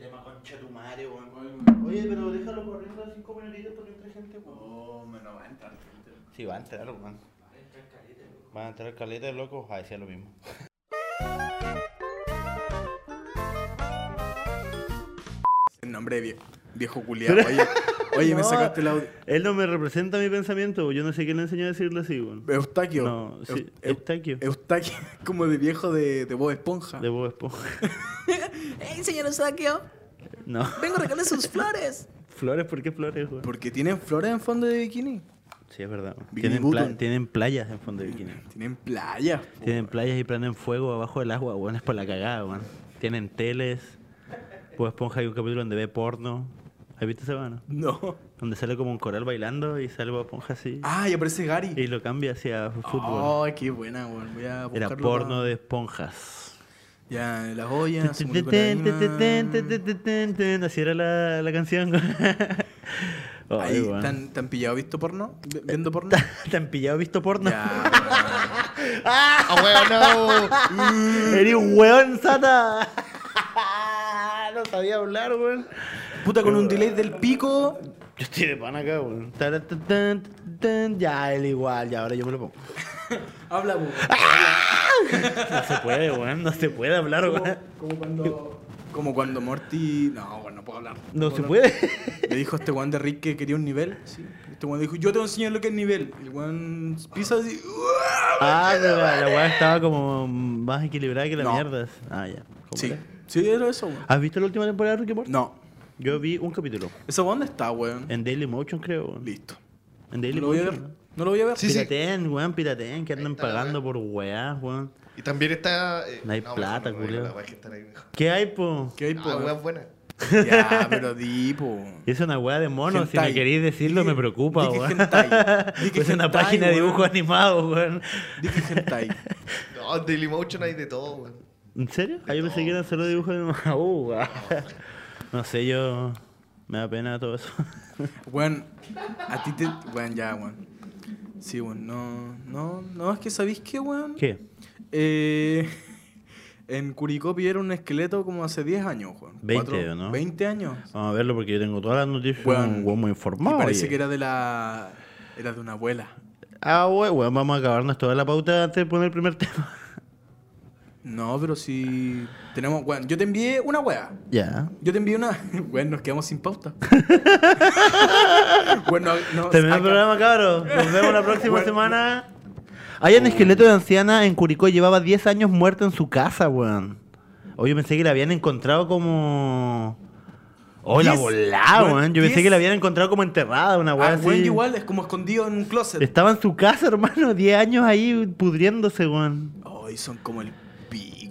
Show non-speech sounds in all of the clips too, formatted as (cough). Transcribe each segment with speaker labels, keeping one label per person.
Speaker 1: tema con Chetumare, weón. Oye, pero déjalo corriendo a cinco minutitos porque entra gente, weón.
Speaker 2: Oh, me no va a entrar gente.
Speaker 1: Sí, va a entrar, weón. Va a entrar caleta de locos, a decir lo mismo.
Speaker 2: El nombre de vie- viejo culiado. Oye, (laughs) oye me sacaste el audio.
Speaker 1: Él no me representa mi pensamiento, yo no sé quién le enseñó a decirlo así, weón.
Speaker 2: Eustaquio.
Speaker 1: No, sí,
Speaker 2: Eu- Eu-
Speaker 1: Eustaquio.
Speaker 2: Eustaquio, (laughs) como de viejo de, de Bob Esponja.
Speaker 1: De Bob Esponja. (laughs)
Speaker 2: ¡Ey, señor Eustaquio!
Speaker 1: No.
Speaker 2: Vengo a regalarle sus (laughs) flores.
Speaker 1: ¿Flores? ¿Por qué flores, weón?
Speaker 2: Porque tienen flores en fondo de bikini.
Speaker 1: Sí, es verdad. Tienen, pla-
Speaker 2: Button.
Speaker 1: tienen playas en fondo de bikini. (laughs)
Speaker 2: Tienen playa. po.
Speaker 1: Tienen playas y prenden fuego abajo del agua, weón. Es por la cagada, weón. Tienen teles. Bob Esponja hay un capítulo donde ve porno. ¿Has visto ese weón?
Speaker 2: No.
Speaker 1: Donde sale como un coral bailando y sale Bob Esponja así.
Speaker 2: Ah, y aparece Gary.
Speaker 1: Y lo cambia hacia fútbol.
Speaker 2: Ay, qué buena, weón. Voy a
Speaker 1: Era
Speaker 2: buscarlo
Speaker 1: porno
Speaker 2: pa-
Speaker 1: de esponjas.
Speaker 2: Ya, las ollas. se murió.
Speaker 1: Así era la, la canción. (laughs)
Speaker 2: Ahí. ¿tan, tan pillado visto porno? Vi- ¿Viendo (laughs) porno?
Speaker 1: ¿Te han pillado visto porno?
Speaker 2: ya, (laughs)
Speaker 3: ¡Ah, weón, no!
Speaker 1: Eres un weón, Sata. no sabía hablar, weón.
Speaker 2: Puta, con un delay del pico.
Speaker 1: Yo estoy de pan acá, weón. Tan, tan. Ya, él igual, ya, ahora yo me lo pongo. (laughs)
Speaker 2: Habla, weón.
Speaker 1: No se puede, weón, no se puede hablar, weón.
Speaker 2: Como cuando. Como cuando Morty. No, weón, no puedo hablar.
Speaker 1: No se puede.
Speaker 2: Le dijo a este weón de Rick que quería un nivel. Sí. Este weón dijo, yo te voy a enseñar lo que es nivel. Y el weón pisa así.
Speaker 1: Ah, pero la, weá estaba como más equilibrada que la
Speaker 2: No.
Speaker 1: mierda. Ah, ya. ¿Cómo
Speaker 2: Sí.
Speaker 1: era?
Speaker 2: Sí, era eso, weón.
Speaker 1: ¿Has visto la última temporada de Rick y Morty?
Speaker 2: No.
Speaker 1: Yo vi un capítulo.
Speaker 2: ¿Esa weón dónde está, weón?
Speaker 1: En Daily Motion, creo. weón.
Speaker 2: Listo.
Speaker 1: En Daily
Speaker 2: lo voy a ver.
Speaker 1: Motion. ¿No?
Speaker 2: No lo voy a ver.
Speaker 3: Sí, sí.
Speaker 1: Pirateen, weón, pirateen, que andan pagando por weá, weón.
Speaker 3: Y también está. eh,
Speaker 1: No hay
Speaker 3: mejor
Speaker 1: plata,
Speaker 3: no me ahí.
Speaker 1: ¿Qué hay, po?
Speaker 2: ¿Qué hay,
Speaker 3: Ah,
Speaker 2: po?
Speaker 3: weón, buena. (laughs)
Speaker 2: Ya, (laughs) pero di, po.
Speaker 1: Es una weá de mono, si me
Speaker 2: Hentai.
Speaker 1: queréis decirlo me preocupa, weón.
Speaker 2: hentai. (laughs)
Speaker 1: Es una
Speaker 2: hentai,
Speaker 1: página de dibujos animados, weón.
Speaker 2: Dije hentai.
Speaker 3: No, en Dailymotion hay de todo, weón.
Speaker 1: ¿En serio? Ah, pensé que eran solo dibujos animados. Uh, weón. No sé, yo... Me da pena todo eso.
Speaker 2: Weón, a ti te. Weón, ya, weón. Sí, weón, no. No, no, es que ¿sabéis qué, weón?
Speaker 1: ¿Qué?
Speaker 2: Eh, (laughs) en Curicó pillaron un esqueleto como hace 10 años, weón.
Speaker 1: 20,
Speaker 2: Cuatro-
Speaker 1: ¿o no?
Speaker 2: 20 años.
Speaker 1: Vamos a verlo porque yo tengo todas las noticias.
Speaker 2: Weón,
Speaker 1: weón muy
Speaker 2: Y
Speaker 1: informado.
Speaker 2: parece
Speaker 1: oye.
Speaker 2: que era de la. Era de una abuela.
Speaker 1: Ah, weón, weón, vamos a acabarnos toda la pauta antes de poner el primer (laughs) tema.
Speaker 2: No, pero si. Tenemos. Weón, yo te envié una wea.
Speaker 1: Ya.
Speaker 2: Yo te envié una. (laughs) Weón, nos quedamos sin pauta. (laughs) bueno, no.
Speaker 1: Terminó el programa, cabros. Nos vemos la próxima
Speaker 2: Bueno,
Speaker 1: semana. Hay un esqueleto de anciana en Curicó. Llevaba 10 años muerta en su casa, weón. Oye, pensé que la habían encontrado como... Oh, la
Speaker 2: 10,
Speaker 1: volada,
Speaker 2: weón.
Speaker 1: Yo pensé
Speaker 2: 10.
Speaker 1: que la habían encontrado como enterrada, una weá
Speaker 2: Ah,
Speaker 1: así.
Speaker 2: igual, es como escondido en un closet.
Speaker 1: Estaba en su casa, hermano. 10 años ahí pudriéndose, weón.
Speaker 2: Ay, son como el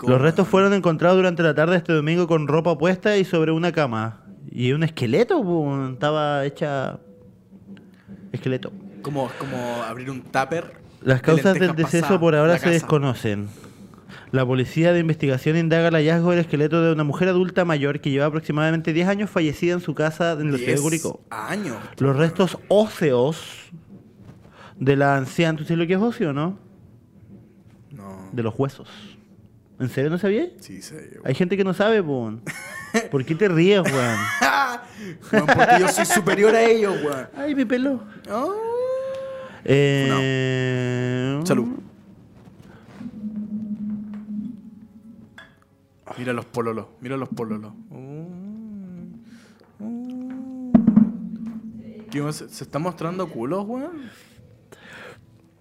Speaker 1: Los restos fueron encontrados durante la tarde de este domingo con ropa puesta y sobre una cama. Y un esqueleto. Estaba hecha... Esqueleto.
Speaker 2: Como, como abrir un tupper.
Speaker 1: Las
Speaker 2: de
Speaker 1: causas del deceso por ahora se
Speaker 2: casa.
Speaker 1: desconocen. La policía de investigación indaga el hallazgo del esqueleto de una mujer adulta mayor que lleva aproximadamente 10 años fallecida en su casa en la ciudad de
Speaker 2: 10
Speaker 1: Curicó.
Speaker 2: años.
Speaker 1: Los restos óseos de la anciana, ¿tú sabes lo que es óseo, no?
Speaker 2: No.
Speaker 1: De los huesos. ¿En serio no sabías?
Speaker 2: Sí, sé.
Speaker 1: Hay gente que no sabe, po. (laughs) ¿Por qué te ríes, weón?
Speaker 2: Weón, (laughs) porque yo soy superior a ellos, weón.
Speaker 1: Ay, mi pelo.
Speaker 2: Ah.
Speaker 1: Eh...
Speaker 2: Salud. Mira los pololos, mira los pololos. Mm. Mm. ¿Qué más? ¿Se está mostrando culos, weón?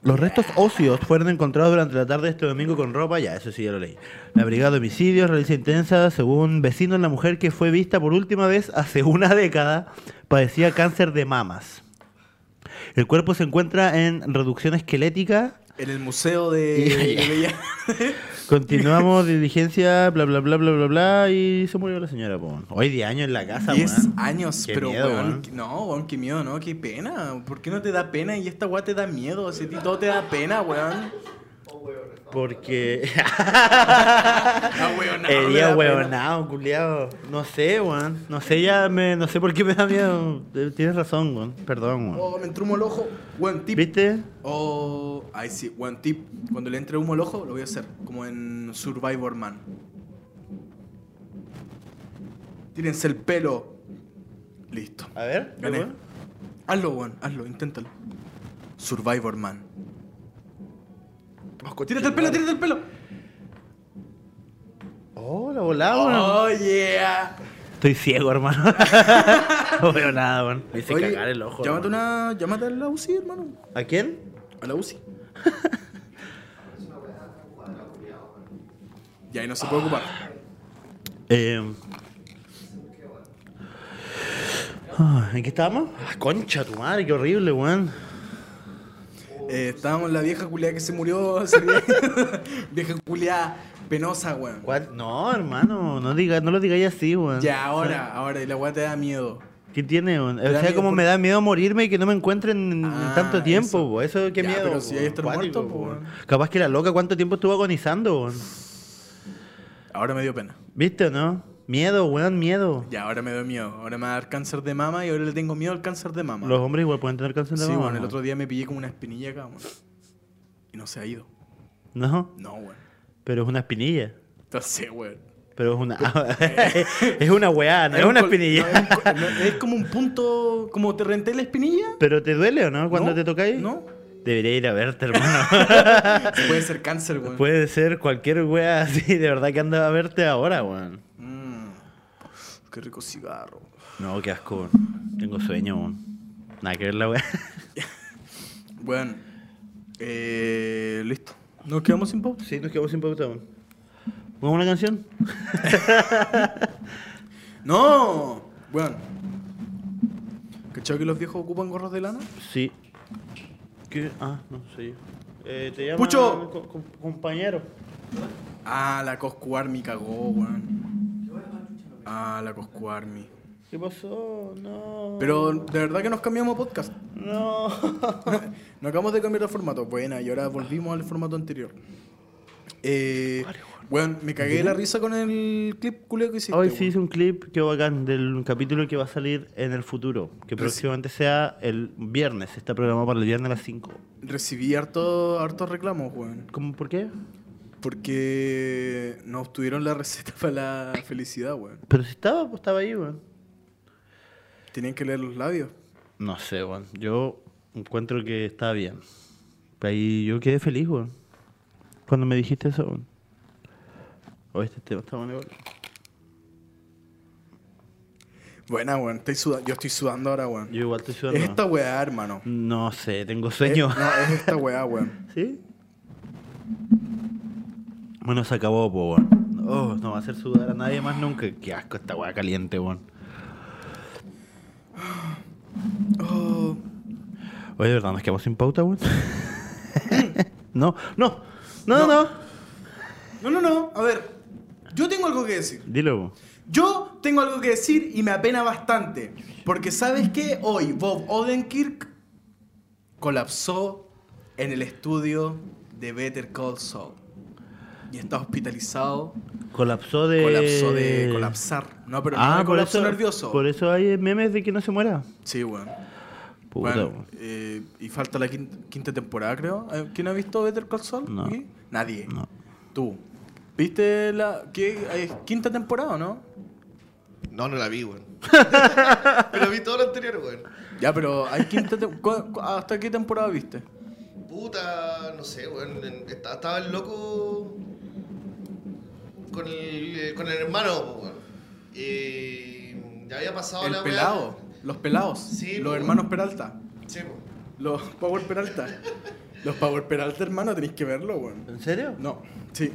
Speaker 1: Los restos óseos fueron encontrados durante la tarde de este domingo con ropa, ya, eso sí ya lo leí. La brigada de homicidios realiza intensa, según vecinos, la mujer que fue vista por última vez hace una década padecía cáncer de mamas. El cuerpo se encuentra en reducción esquelética.
Speaker 2: En el museo de, (laughs)
Speaker 1: Continuamos diligencia, bla, bla, bla, bla, bla, bla, y se murió la señora, po. Hoy 10 años en la casa,
Speaker 2: 10
Speaker 1: weón.
Speaker 2: años,
Speaker 1: Qué
Speaker 2: pero
Speaker 1: miedo,
Speaker 2: weón, no, weón, qué miedo, ¿no? Qué pena. ¿Por qué no te da pena y esta weá te da miedo? Si a ti todo te da pena, weón.
Speaker 1: Porque... Sería (laughs) huevonao, culiao. No sé, weón. No sé, ya me... No sé por qué me da miedo. Eh, Tienes razón, weón. Perdón, weón.
Speaker 2: Oh, me entró humo al ojo. Weón, tip.
Speaker 1: ¿Viste?
Speaker 2: Oh, ay, sí, weón, tip. Cuando le entre humo al ojo, lo voy a hacer. Como en Survivor Man. Tírense el pelo. Listo.
Speaker 1: A ver, ¿qué
Speaker 2: Gané. Hazlo, weón. Hazlo, inténtalo. Survivor Man. Tírate el pelo, tírate el pelo.
Speaker 1: Oh, la weón.
Speaker 2: Oh, yeah.
Speaker 1: Estoy ciego, hermano. (laughs) no veo nada, weón. Me hice
Speaker 2: Oye,
Speaker 1: cagar el ojo.
Speaker 2: Llámate,
Speaker 1: hermano.
Speaker 2: una, llámate a la UCI, hermano.
Speaker 1: ¿A quién?
Speaker 2: A la UCI. (laughs) y ahí no se puede ocupar.
Speaker 1: Eh... ¿En qué estábamos? Ah, concha tu madre, qué horrible, weón.
Speaker 2: Eh, estábamos la vieja culiada que se murió (laughs) vieja culiada penosa, weón.
Speaker 1: No, hermano, no, diga, no lo digáis así, weón.
Speaker 2: Ya, ahora, ahora, y la weá te da miedo.
Speaker 1: ¿Qué tiene, O sea, como
Speaker 2: por-
Speaker 1: me da miedo morirme y que no me encuentren en
Speaker 2: Ah,
Speaker 1: tanto tiempo,
Speaker 2: eso.
Speaker 1: Eso, qué
Speaker 2: Ya,
Speaker 1: miedo.
Speaker 2: pero si hay estar muerto.
Speaker 1: Capaz que la loca, ¿cuánto tiempo estuvo agonizando, weón?
Speaker 2: Ahora me dio pena.
Speaker 1: ¿Viste o no? Miedo, weón, miedo.
Speaker 2: Ya, ahora me dio miedo. Ahora me va a dar cáncer de mama y ahora le tengo miedo al cáncer de mama.
Speaker 1: Los hombres igual pueden tener cáncer de
Speaker 2: sí,
Speaker 1: mama,
Speaker 2: weón, el
Speaker 1: ¿no?
Speaker 2: otro día me pillé como una espinilla acá, weón. Y no se ha ido.
Speaker 1: No,
Speaker 2: No, weón.
Speaker 1: pero es una espinilla.
Speaker 2: Entonces, weón.
Speaker 1: Pero es una... (laughs) (laughs) es una weá, no es
Speaker 2: un
Speaker 1: una espinilla.
Speaker 2: no, es, un co- no, es como un punto. Como te renté la espinilla.
Speaker 1: ¿Pero te duele o no cuando
Speaker 2: No,
Speaker 1: te tocáis?
Speaker 2: no.
Speaker 1: Debería ir a verte, hermano. (laughs)
Speaker 2: Puede ser cáncer, weón.
Speaker 1: Puede ser cualquier weá así, de verdad que anda a verte ahora, weón.
Speaker 2: Qué rico cigarro.
Speaker 1: No, qué asco. Tengo sueño, weón. Nada que ver la weá. (laughs)
Speaker 2: Bueno, eh, listo. Nos quedamos sin pop.
Speaker 1: Sí, nos quedamos sin pauta, weón. ¿Pongamos una canción? (laughs)
Speaker 2: ¡No! Bueno. ¿Cachado que los viejos ocupan gorros de lana?
Speaker 1: Sí. ¿Qué? Ah, no sé yo. Eh, te llama
Speaker 2: ¡Pucho!
Speaker 1: co- co- compañero.
Speaker 2: Ah, la Coscu Army cagó, weón. Ah, la Coscu Army.
Speaker 1: ¿Qué pasó? No.
Speaker 2: Pero de verdad que nos cambiamos a podcast.
Speaker 1: No. (laughs)
Speaker 2: Nos acabamos de cambiar de formato. Buena, y ahora volvimos al formato anterior. Eh, bueno, me cagué de la risa con el clip culeo que hiciste.
Speaker 1: Hoy sí hice un clip que bacán del capítulo que va a salir en el futuro. Que próximamente sea el viernes. Está programado para el viernes a las 5.
Speaker 2: Recibí harto, hartos reclamos, weón.
Speaker 1: ¿Cómo? ¿Por qué?
Speaker 2: Porque no obtuvieron la (laughs) receta para la felicidad, weón.
Speaker 1: Pero si estaba, pues estaba ahí, weón.
Speaker 2: Tenían que leer los labios.
Speaker 1: No sé, weón. Yo encuentro que estaba bien. Ahí yo quedé feliz, weón. Cuando me dijiste eso, weón. O este tema está bueno igual.
Speaker 2: Buena, weón. Estoy suda- Yo estoy sudando ahora, weón.
Speaker 1: Yo igual estoy sudando.
Speaker 2: Es esta weá, hermano.
Speaker 1: No sé, tengo
Speaker 2: Es-
Speaker 1: sueño.
Speaker 2: no, es esta weá, weón. (laughs)
Speaker 1: ¿Sí? Bueno, se acabó, po, weón. Oh, no va a hacer sudar a nadie más nunca. Qué asco esta weá caliente, weón.
Speaker 2: Oh,
Speaker 1: Oye, de verdad, nos quedamos sin pauta, weón. (laughs) no, no, no, no, no.
Speaker 2: No, no, no. A ver. Yo tengo algo que decir.
Speaker 1: Dilo, weón.
Speaker 2: Yo tengo algo que decir y me apena bastante. Porque ¿sabes qué? Hoy Bob Odenkirk colapsó en el estudio de Better Call Saul. Y está hospitalizado.
Speaker 1: Colapsó de.
Speaker 2: Colapsó de colapsar. No, pero no
Speaker 1: ah,
Speaker 2: colapso
Speaker 1: eso,
Speaker 2: nervioso.
Speaker 1: Por eso hay memes de que no se muera.
Speaker 2: Sí, weón.
Speaker 1: Puta,
Speaker 2: Bueno,
Speaker 1: weón.
Speaker 2: eh, y falta la quinta, quinta temporada, creo. Eh, ¿Quién ha visto Better Call Saul?
Speaker 1: No.
Speaker 2: aquí? Nadie.
Speaker 1: No.
Speaker 2: Tú. ¿Viste la qué, eh, quinta temporada o no?
Speaker 3: No, no la vi, weón. (laughs) Pero vi todo lo anterior, weón.
Speaker 2: Ya, pero hay quinta ¿Hasta qué temporada viste?
Speaker 3: Puta, no sé, weón. Estaba el loco con el, eh, con el hermano, weón. Y ya había pasado
Speaker 2: El
Speaker 3: la
Speaker 2: pelado. Los pelados.
Speaker 3: Sí,
Speaker 2: los
Speaker 3: po.
Speaker 2: hermanos Peralta.
Speaker 3: Sí, po.
Speaker 2: Los Power Peralta. Los Power Peralta, hermano, tenéis que verlo, weón.
Speaker 1: ¿En serio?
Speaker 2: No, sí.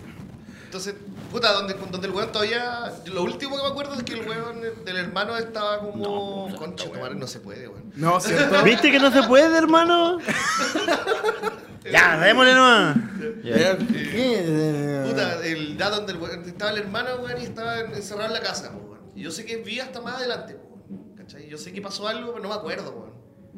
Speaker 3: Entonces, puta, donde, donde el weón todavía. Lo último que me acuerdo es que el weón del hermano estaba como. Concha, tu madre, no se puede, weón.
Speaker 2: No, ¿cierto?
Speaker 1: ¿Viste que no se puede, hermano? (laughs) ya, démosle nomás. Ya.
Speaker 3: Puta, el, ya donde el estaba el hermano, weón, y estaba encerrado en la casa, po, weón. Y yo sé que vi hasta más adelante, po, weón. ¿Cachai? Yo sé que pasó algo, pero no me acuerdo, weón.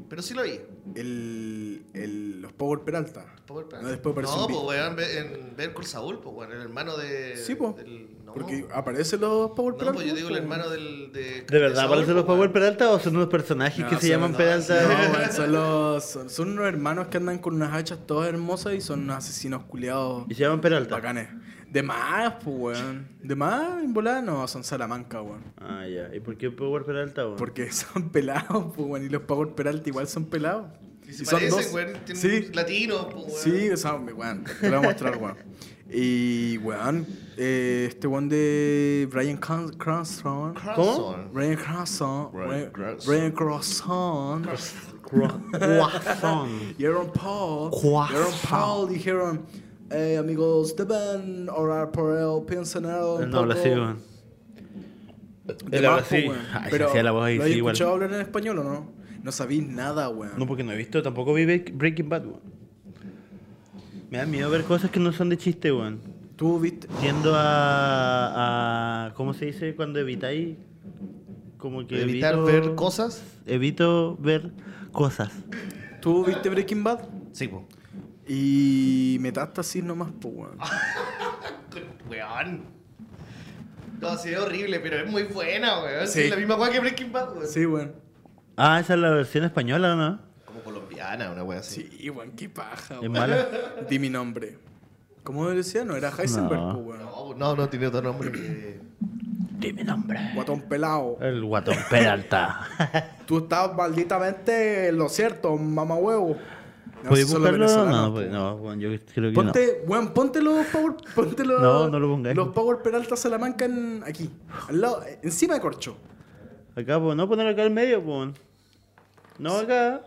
Speaker 3: Pero sí lo vi.
Speaker 2: El, el, los Power Peralta.
Speaker 3: Power Plan.
Speaker 2: No, después aparece
Speaker 3: No,
Speaker 2: un vi-
Speaker 3: pues weón, ve- en ver con Saúl, pues weón, el hermano de.
Speaker 2: Sí, po.
Speaker 3: del- no,
Speaker 2: Porque aparecen los Power
Speaker 3: no,
Speaker 2: Peralta.
Speaker 3: pues yo digo el
Speaker 2: po.
Speaker 3: hermano del. ¿De,
Speaker 1: ¿De verdad aparecen los
Speaker 3: po,
Speaker 1: Power. Peralta o son unos personajes
Speaker 2: No,
Speaker 1: que se
Speaker 2: son-
Speaker 1: llaman
Speaker 3: no,
Speaker 1: Peralta? (laughs)
Speaker 2: No, son, los, son, son unos hermanos que andan con unas hachas todas hermosas y son unos asesinos culiados
Speaker 1: Y se llaman Peralta.
Speaker 2: bacanes. De más, pues, weón. De más, en volada, no, son Salamanca, weón.
Speaker 1: Ah, ya. ¿Y por qué Power Peralta, weón?
Speaker 2: Porque (laughs) son pelados, pues, weón. Y los Power Peralta igual son pelados.
Speaker 3: Y se
Speaker 2: son
Speaker 3: parecen,
Speaker 2: dos-
Speaker 3: weón. Tienen
Speaker 2: Sí,
Speaker 3: latinos, po, weón.
Speaker 2: sí, o sea, weón. Te lo voy a mostrar, weón. Y, weón, eh, este weón de Brian Cran- Cranston.
Speaker 3: Carlson.
Speaker 2: Brian Cranston.
Speaker 3: Brian Cranston.
Speaker 2: Brian Cranston. Y Aaron (laughs) Paul. Aaron Paul dijeron, eh, amigos, deben orar por él, piensen en él
Speaker 1: no habla
Speaker 2: poco".
Speaker 1: así, weón.
Speaker 2: De
Speaker 1: Él habla así. (laughs)
Speaker 2: Pero,
Speaker 1: hacía la voz ahí,
Speaker 2: ¿lo has escuchado hablar en español o no? No sabís nada, weón.
Speaker 1: No, porque no he visto, tampoco vi Break- Breaking Bad, weón. Me da miedo ver cosas que no son de chiste, weón.
Speaker 2: Tú viste...
Speaker 1: Tiendo a, a. ¿Cómo se dice cuando evitáis? Como que
Speaker 3: Evitar
Speaker 1: evito-
Speaker 3: ver cosas.
Speaker 1: Evito ver cosas.
Speaker 2: ¿Tú viste Breaking Bad?
Speaker 3: Sí, po.
Speaker 2: Y metástasis nomás, pues, weón. (laughs)
Speaker 3: Weón. No, sí, es horrible, pero es muy buena, weón. Sí.
Speaker 2: Sí.
Speaker 3: la misma weá que Breaking Bad, weón.
Speaker 2: Sí, weón.
Speaker 1: Ah, esa es la versión española, ¿no?
Speaker 3: Colombiana, una weá así.
Speaker 2: Sí, weón, qué paja,
Speaker 1: Es
Speaker 2: weón.
Speaker 1: mala. (laughs)
Speaker 2: Di mi nombre. ¿Cómo decía? No era Heisenberg,
Speaker 1: No.
Speaker 2: pues, weón.
Speaker 3: No, no, no tiene otro nombre que.
Speaker 1: Dime nombre.
Speaker 2: Guatón pelado.
Speaker 1: El guatón Peralta. (laughs)
Speaker 2: Tú estás malditamente en lo cierto, mamá huevo. No,
Speaker 1: ¿Puedes buscarlo? No, pues, no, weón, yo creo que
Speaker 2: Ponte, weón, ponte los Power, ponte los,
Speaker 1: No, no lo pongáis.
Speaker 2: Los Power Peralta Salamanca en, aquí, al lado, encima de Corcho.
Speaker 1: no. Acá, pues, no ponerlo acá al medio, pues. No acá,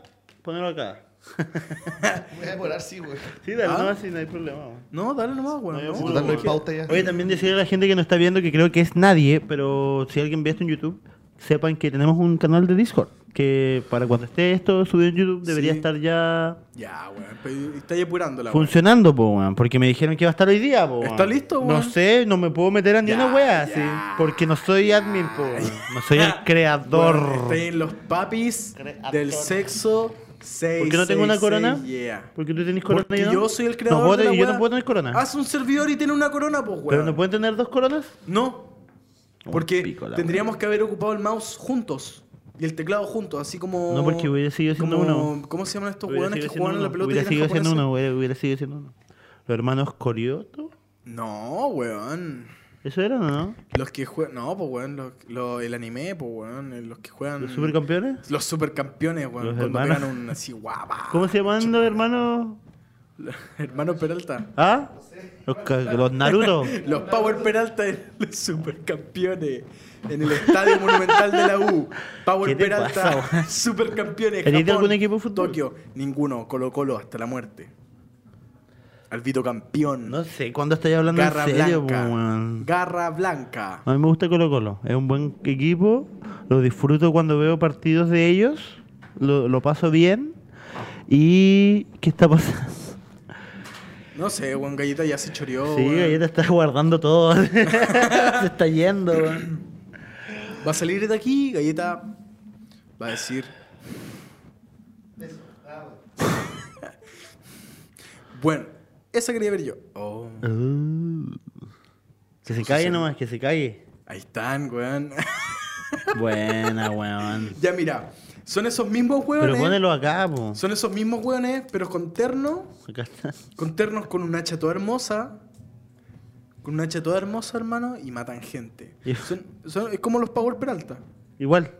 Speaker 1: ponerlo acá. (laughs)
Speaker 3: Voy a demorar, sí, weón.
Speaker 1: Sí, dale,
Speaker 2: ¿Ah?
Speaker 1: no, así no hay problema.
Speaker 2: No, dale nomás, weón.
Speaker 1: No,
Speaker 2: no.
Speaker 3: no hay
Speaker 1: porque-
Speaker 3: pauta ya.
Speaker 1: Oye, también decirle a la gente que nos está viendo que creo que es nadie, pero si alguien ve esto en YouTube, sepan que tenemos un canal de Discord. Que para cuando esté esto subido en YouTube debería
Speaker 2: Sí.
Speaker 1: estar ya
Speaker 2: Ya, weón, está ahí apurándola, weón.
Speaker 1: funcionando, po, weón. Porque me dijeron que iba a estar hoy día, po.
Speaker 2: ¿Está
Speaker 1: weón.
Speaker 2: listo,
Speaker 1: No
Speaker 2: weón?
Speaker 1: sé, no me puedo meter a ni
Speaker 2: Ya,
Speaker 1: una wea,
Speaker 2: ya.
Speaker 1: sí. Porque no soy admin, po. weón. No soy el creador.
Speaker 2: Está ahí en los papis
Speaker 1: Creador.
Speaker 2: del sexo 6.
Speaker 1: ¿Por qué no tengo una corona?
Speaker 2: Yeah.
Speaker 1: Porque tú tenés corona
Speaker 2: Porque
Speaker 1: y yo
Speaker 2: soy el creador
Speaker 1: No puedo
Speaker 2: de la
Speaker 1: yo
Speaker 2: wea.
Speaker 1: no puedo tener corona.
Speaker 2: Haz un servidor y tiene una corona, pues, weón.
Speaker 1: ¿Pero no pueden tener dos coronas?
Speaker 2: No. Porque
Speaker 1: pico
Speaker 2: tendríamos que haber ocupado el mouse juntos. Y el teclado juntos, así como.
Speaker 1: No, porque hubiera seguido siendo
Speaker 2: como-
Speaker 1: uno.
Speaker 2: ¿Cómo se llaman estos hueones que juegan a la pelota y
Speaker 1: Hubiera
Speaker 2: eran
Speaker 1: seguido siendo uno, hubiera, hubiera seguido siendo uno. Los hermanos Corioto.
Speaker 2: No, weón.
Speaker 1: ¿Eso eran o no?
Speaker 2: Los que juegan. No, pues, weón. Los, los- el anime, pues, weón. Los que juegan.
Speaker 1: ¿Los supercampeones?
Speaker 2: Los supercampeones, weón.
Speaker 1: Los
Speaker 2: cuando
Speaker 1: hermanos.
Speaker 2: pegan un así, guapa.
Speaker 1: ¿Cómo se llaman los hermanos? (laughs)
Speaker 2: Hermano Peralta.
Speaker 1: ¿Ah? Los, los Naruto. (laughs)
Speaker 2: Los Power Peralta los supercampeones. En el Estadio Monumental de la U. Power
Speaker 1: ¿Qué te
Speaker 2: Peralta,
Speaker 1: pasa, (laughs)
Speaker 2: supercampeones.
Speaker 1: ¿Tenés
Speaker 2: Japón,
Speaker 1: algún equipo de fútbol?
Speaker 2: Tokio. Ninguno. Colo Colo hasta la muerte. Albito campeón.
Speaker 1: No sé, ¿cuándo estáis hablando
Speaker 2: Garra
Speaker 1: en serio,
Speaker 2: Blanca.
Speaker 1: weón?
Speaker 2: Garra Blanca.
Speaker 1: A mí me gusta Colo Colo. Es un buen equipo. Lo disfruto cuando veo partidos de ellos. Lo, lo paso bien. ¿Y qué está pasando?
Speaker 2: No sé, weón, Galleta ya se choreó.
Speaker 1: Sí,
Speaker 2: weón.
Speaker 1: Galleta está guardando todo. (laughs) Se está yendo, weón.
Speaker 2: Va a salir de aquí, Galleta va a decir. bueno, (laughs) esa quería ver yo. Oh,
Speaker 1: Uh. Que se calle nomás, que se calle.
Speaker 2: ahí están, weón. (laughs)
Speaker 1: Buena, weón.
Speaker 2: ya mira, son esos mismos
Speaker 1: Pero
Speaker 2: weones.
Speaker 1: ponelo acá, po.
Speaker 2: Son esos mismos weones, pero con terno.
Speaker 1: Acá está.
Speaker 2: Con ternos con una hacha toda hermosa. Con una hacha toda hermosa, hermano, y matan gente.
Speaker 1: Y-
Speaker 2: Son, son- es como los Power Peralta.
Speaker 1: Igual.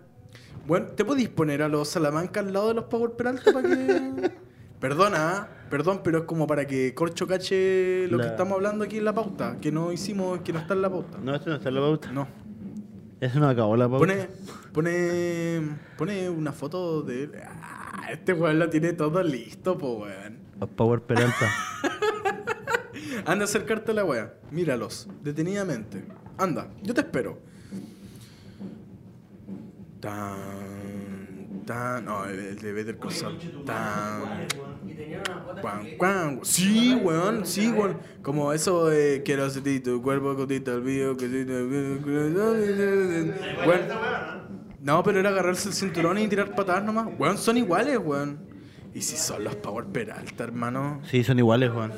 Speaker 2: Bueno, ¿te podéis poner a los Salamanca al lado de los Power Peralta para que. (laughs) Perdona, perdón, pero es como para que Corcho cache lo que estamos hablando aquí en la pauta, que no hicimos, que no está en la pauta.
Speaker 1: No, esto no está en la pauta.
Speaker 2: No.
Speaker 1: Eso no acabó la pauta.
Speaker 2: Pone, pone, pone una foto de. Ah, este weón lo tiene todo listo, po weón.
Speaker 1: Power Peralta. (laughs)
Speaker 2: Anda a acercarte a la wea. Míralos, detenidamente. Anda, yo te espero. Tan, tan. No, el, el de Better Call Saul. Tan. Cuan, cuan. Sí, weón, sí, weón. Como eso de quiero sentir tu cuerpo cotita el video que Weón. No, pero era agarrarse el cinturón y tirar patadas nomás. Weón, son iguales, weón. Y si son los Power Peralta, hermano.
Speaker 1: Sí, son iguales, Juan.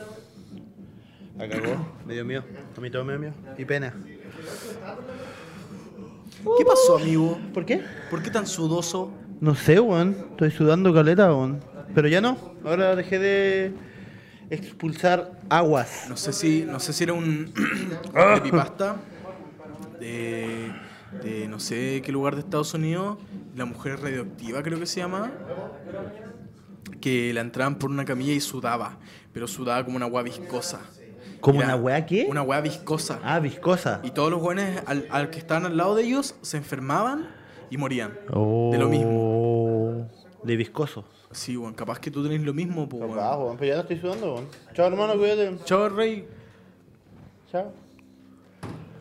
Speaker 1: Acabó. Medio mío. A mí todo medio mío. Y pena.
Speaker 2: ¿Qué pasó, amigo?
Speaker 1: ¿Por qué?
Speaker 2: ¿Por qué tan sudoso?
Speaker 1: No sé, weón. Estoy sudando caleta, weón. Pero ya no. Ahora dejé de. expulsar aguas.
Speaker 2: No sé si, no sé si era un (coughs) (coughs) creepypasta de, de no sé qué lugar de Estados Unidos, la mujer radioactiva creo que se llama, que la entraban por una camilla y sudaba, pero sudaba como una agua viscosa.
Speaker 1: ¿Como una weá qué?
Speaker 2: Una hueá viscosa.
Speaker 1: Ah, viscosa.
Speaker 2: Y todos los jóvenes al, al que estaban al lado de ellos se enfermaban y morían.
Speaker 1: Oh,
Speaker 2: De lo mismo.
Speaker 1: De viscoso.
Speaker 2: Sí, bueno, capaz que tú tenés lo mismo, pues,
Speaker 1: Capaz, weón, pero ya no estoy sudando, weón. Chao, hermano, cuídate.
Speaker 2: Chao, Rey.
Speaker 1: Chao.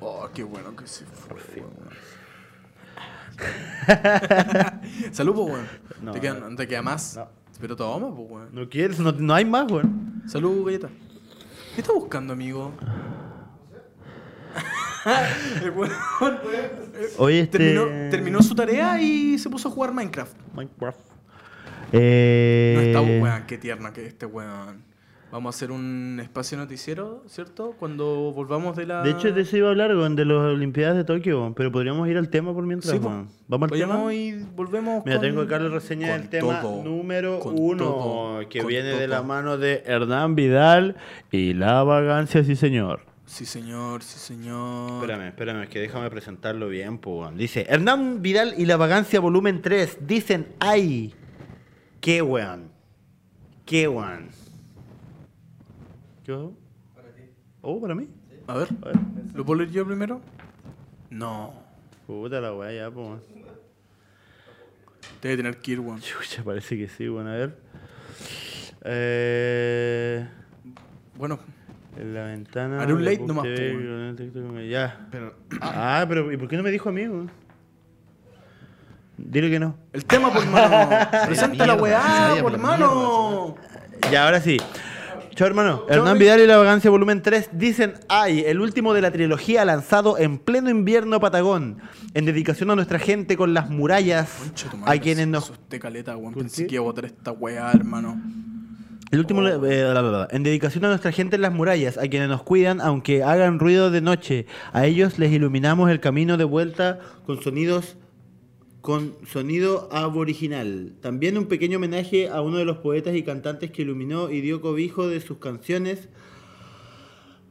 Speaker 2: Oh, qué bueno que se fue. (laughs) Salud, pues, weón.
Speaker 1: No,
Speaker 2: ¿Te, queda, ¿Te queda más?
Speaker 1: No.
Speaker 2: Pero toma, pues, weón.
Speaker 1: No quieres, no, no hay más, weón.
Speaker 2: Salud, galleta. ¿Qué estás buscando, amigo? (laughs) El weón
Speaker 1: Oye, este.
Speaker 2: terminó, terminó su tarea y se puso a jugar Minecraft.
Speaker 1: Minecraft. Eh...
Speaker 2: No está, weón, qué tierno que es este weón. Vamos a hacer un espacio noticiero, ¿cierto? Cuando volvamos de la.
Speaker 1: De hecho, de eso iba a hablar, de las Olimpiadas de Tokio, pero podríamos ir al tema por mientras,
Speaker 2: Sí.
Speaker 1: ¿Vamos al tema?
Speaker 2: Y volvemos.
Speaker 1: Mira,
Speaker 2: con-
Speaker 1: tengo acá la reseña
Speaker 2: con
Speaker 1: del tema
Speaker 2: todo,
Speaker 1: número uno,
Speaker 2: todo,
Speaker 1: que viene de la mano de Hernán Vidal y la vagancia, sí señor.
Speaker 2: Sí, señor, sí, señor.
Speaker 1: Espérame, espérame, es que déjame presentarlo bien, pues. weón. Dice, Hernán Vidal y la vagancia volumen 3, dicen, ay, qué weón, qué weón. ¿Qué pasó? Oh, para mí.
Speaker 2: A ver,
Speaker 1: A ver.
Speaker 2: ¿lo puedo leer yo primero? No.
Speaker 1: Puta la weá, ya, pues. weón.
Speaker 2: Debe tener que ir, weón.
Speaker 1: Chucha, parece que sí, bueno, a ver. Eh,
Speaker 2: Bueno,
Speaker 1: en la ventana.
Speaker 2: Haré un late nomás,
Speaker 1: TikTok, Ya.
Speaker 3: Pero,
Speaker 1: Ah, pero ¿y por qué no me dijo a mí? Dile que no.
Speaker 2: el tema, por mano. (laughs) Presenta la weá, por
Speaker 3: por
Speaker 2: mano.
Speaker 1: Ya, ahora sí. Chao, hermano. Hernán Vidal y la vagancia volumen 3 dicen ay, el último de la trilogía lanzado en pleno invierno patagón, en dedicación a nuestra gente con las murallas,
Speaker 2: Concha
Speaker 1: a quienes nos
Speaker 2: asusté caleta, weón.
Speaker 1: ¿Por
Speaker 2: Pensé que iba a botar esta weá, hermano.
Speaker 1: El último, eh, en dedicación a nuestra gente en las murallas, a quienes nos cuidan, aunque hagan ruido de noche, a ellos les iluminamos el camino de vuelta con sonidos con sonido aboriginal. También un pequeño homenaje a uno de los poetas y cantantes que iluminó y dio cobijo de sus canciones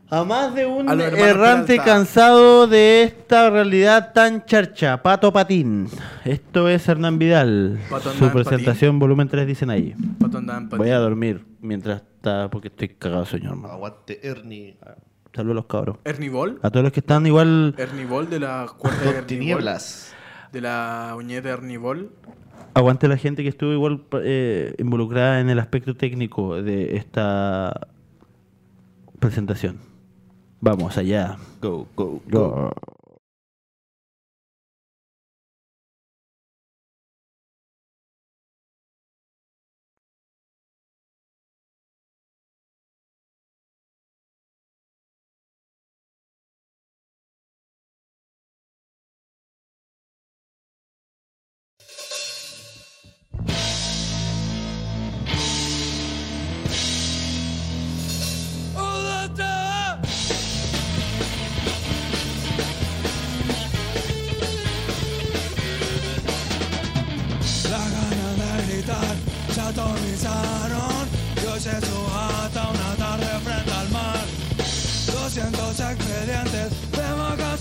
Speaker 1: a más de un errante
Speaker 2: Peralta.
Speaker 1: cansado de esta realidad tan charcha, Pato Patín. Esto es Hernán Vidal.
Speaker 2: Pato
Speaker 1: Su presentación, volumen 3, dicen ahí.
Speaker 2: Pato
Speaker 1: Voy a dormir mientras está, porque estoy cagado, señor.
Speaker 3: aguante Ernie.
Speaker 1: Saludos a los cabros.
Speaker 2: Ernie Ball.
Speaker 1: A todos los que están igual.
Speaker 2: Ernie Ball de la cuerda de.
Speaker 3: Tinieblas.
Speaker 2: De la uñeta de Ernie Ball.
Speaker 1: Aguante la gente que estuvo igual eh, involucrada en el aspecto técnico de esta presentación. Vamos allá.
Speaker 3: Go, go,
Speaker 1: Go.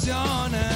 Speaker 4: dawn.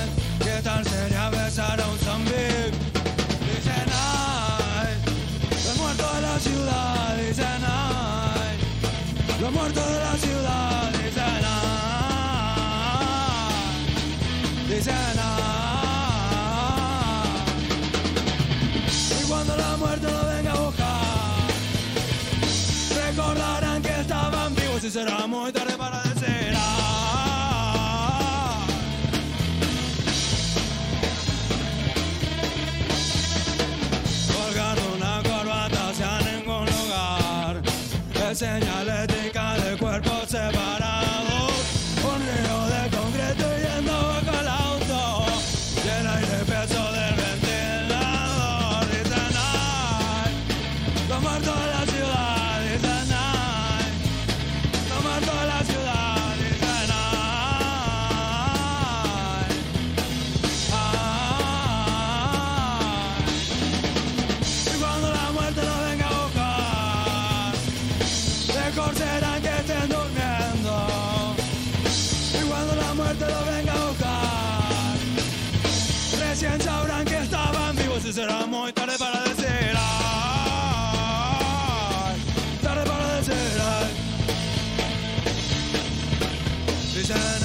Speaker 4: te lo venga a buscar. Recién sabrán que estaban vivos y será muy tarde para decir. Tarde para decir. Dicen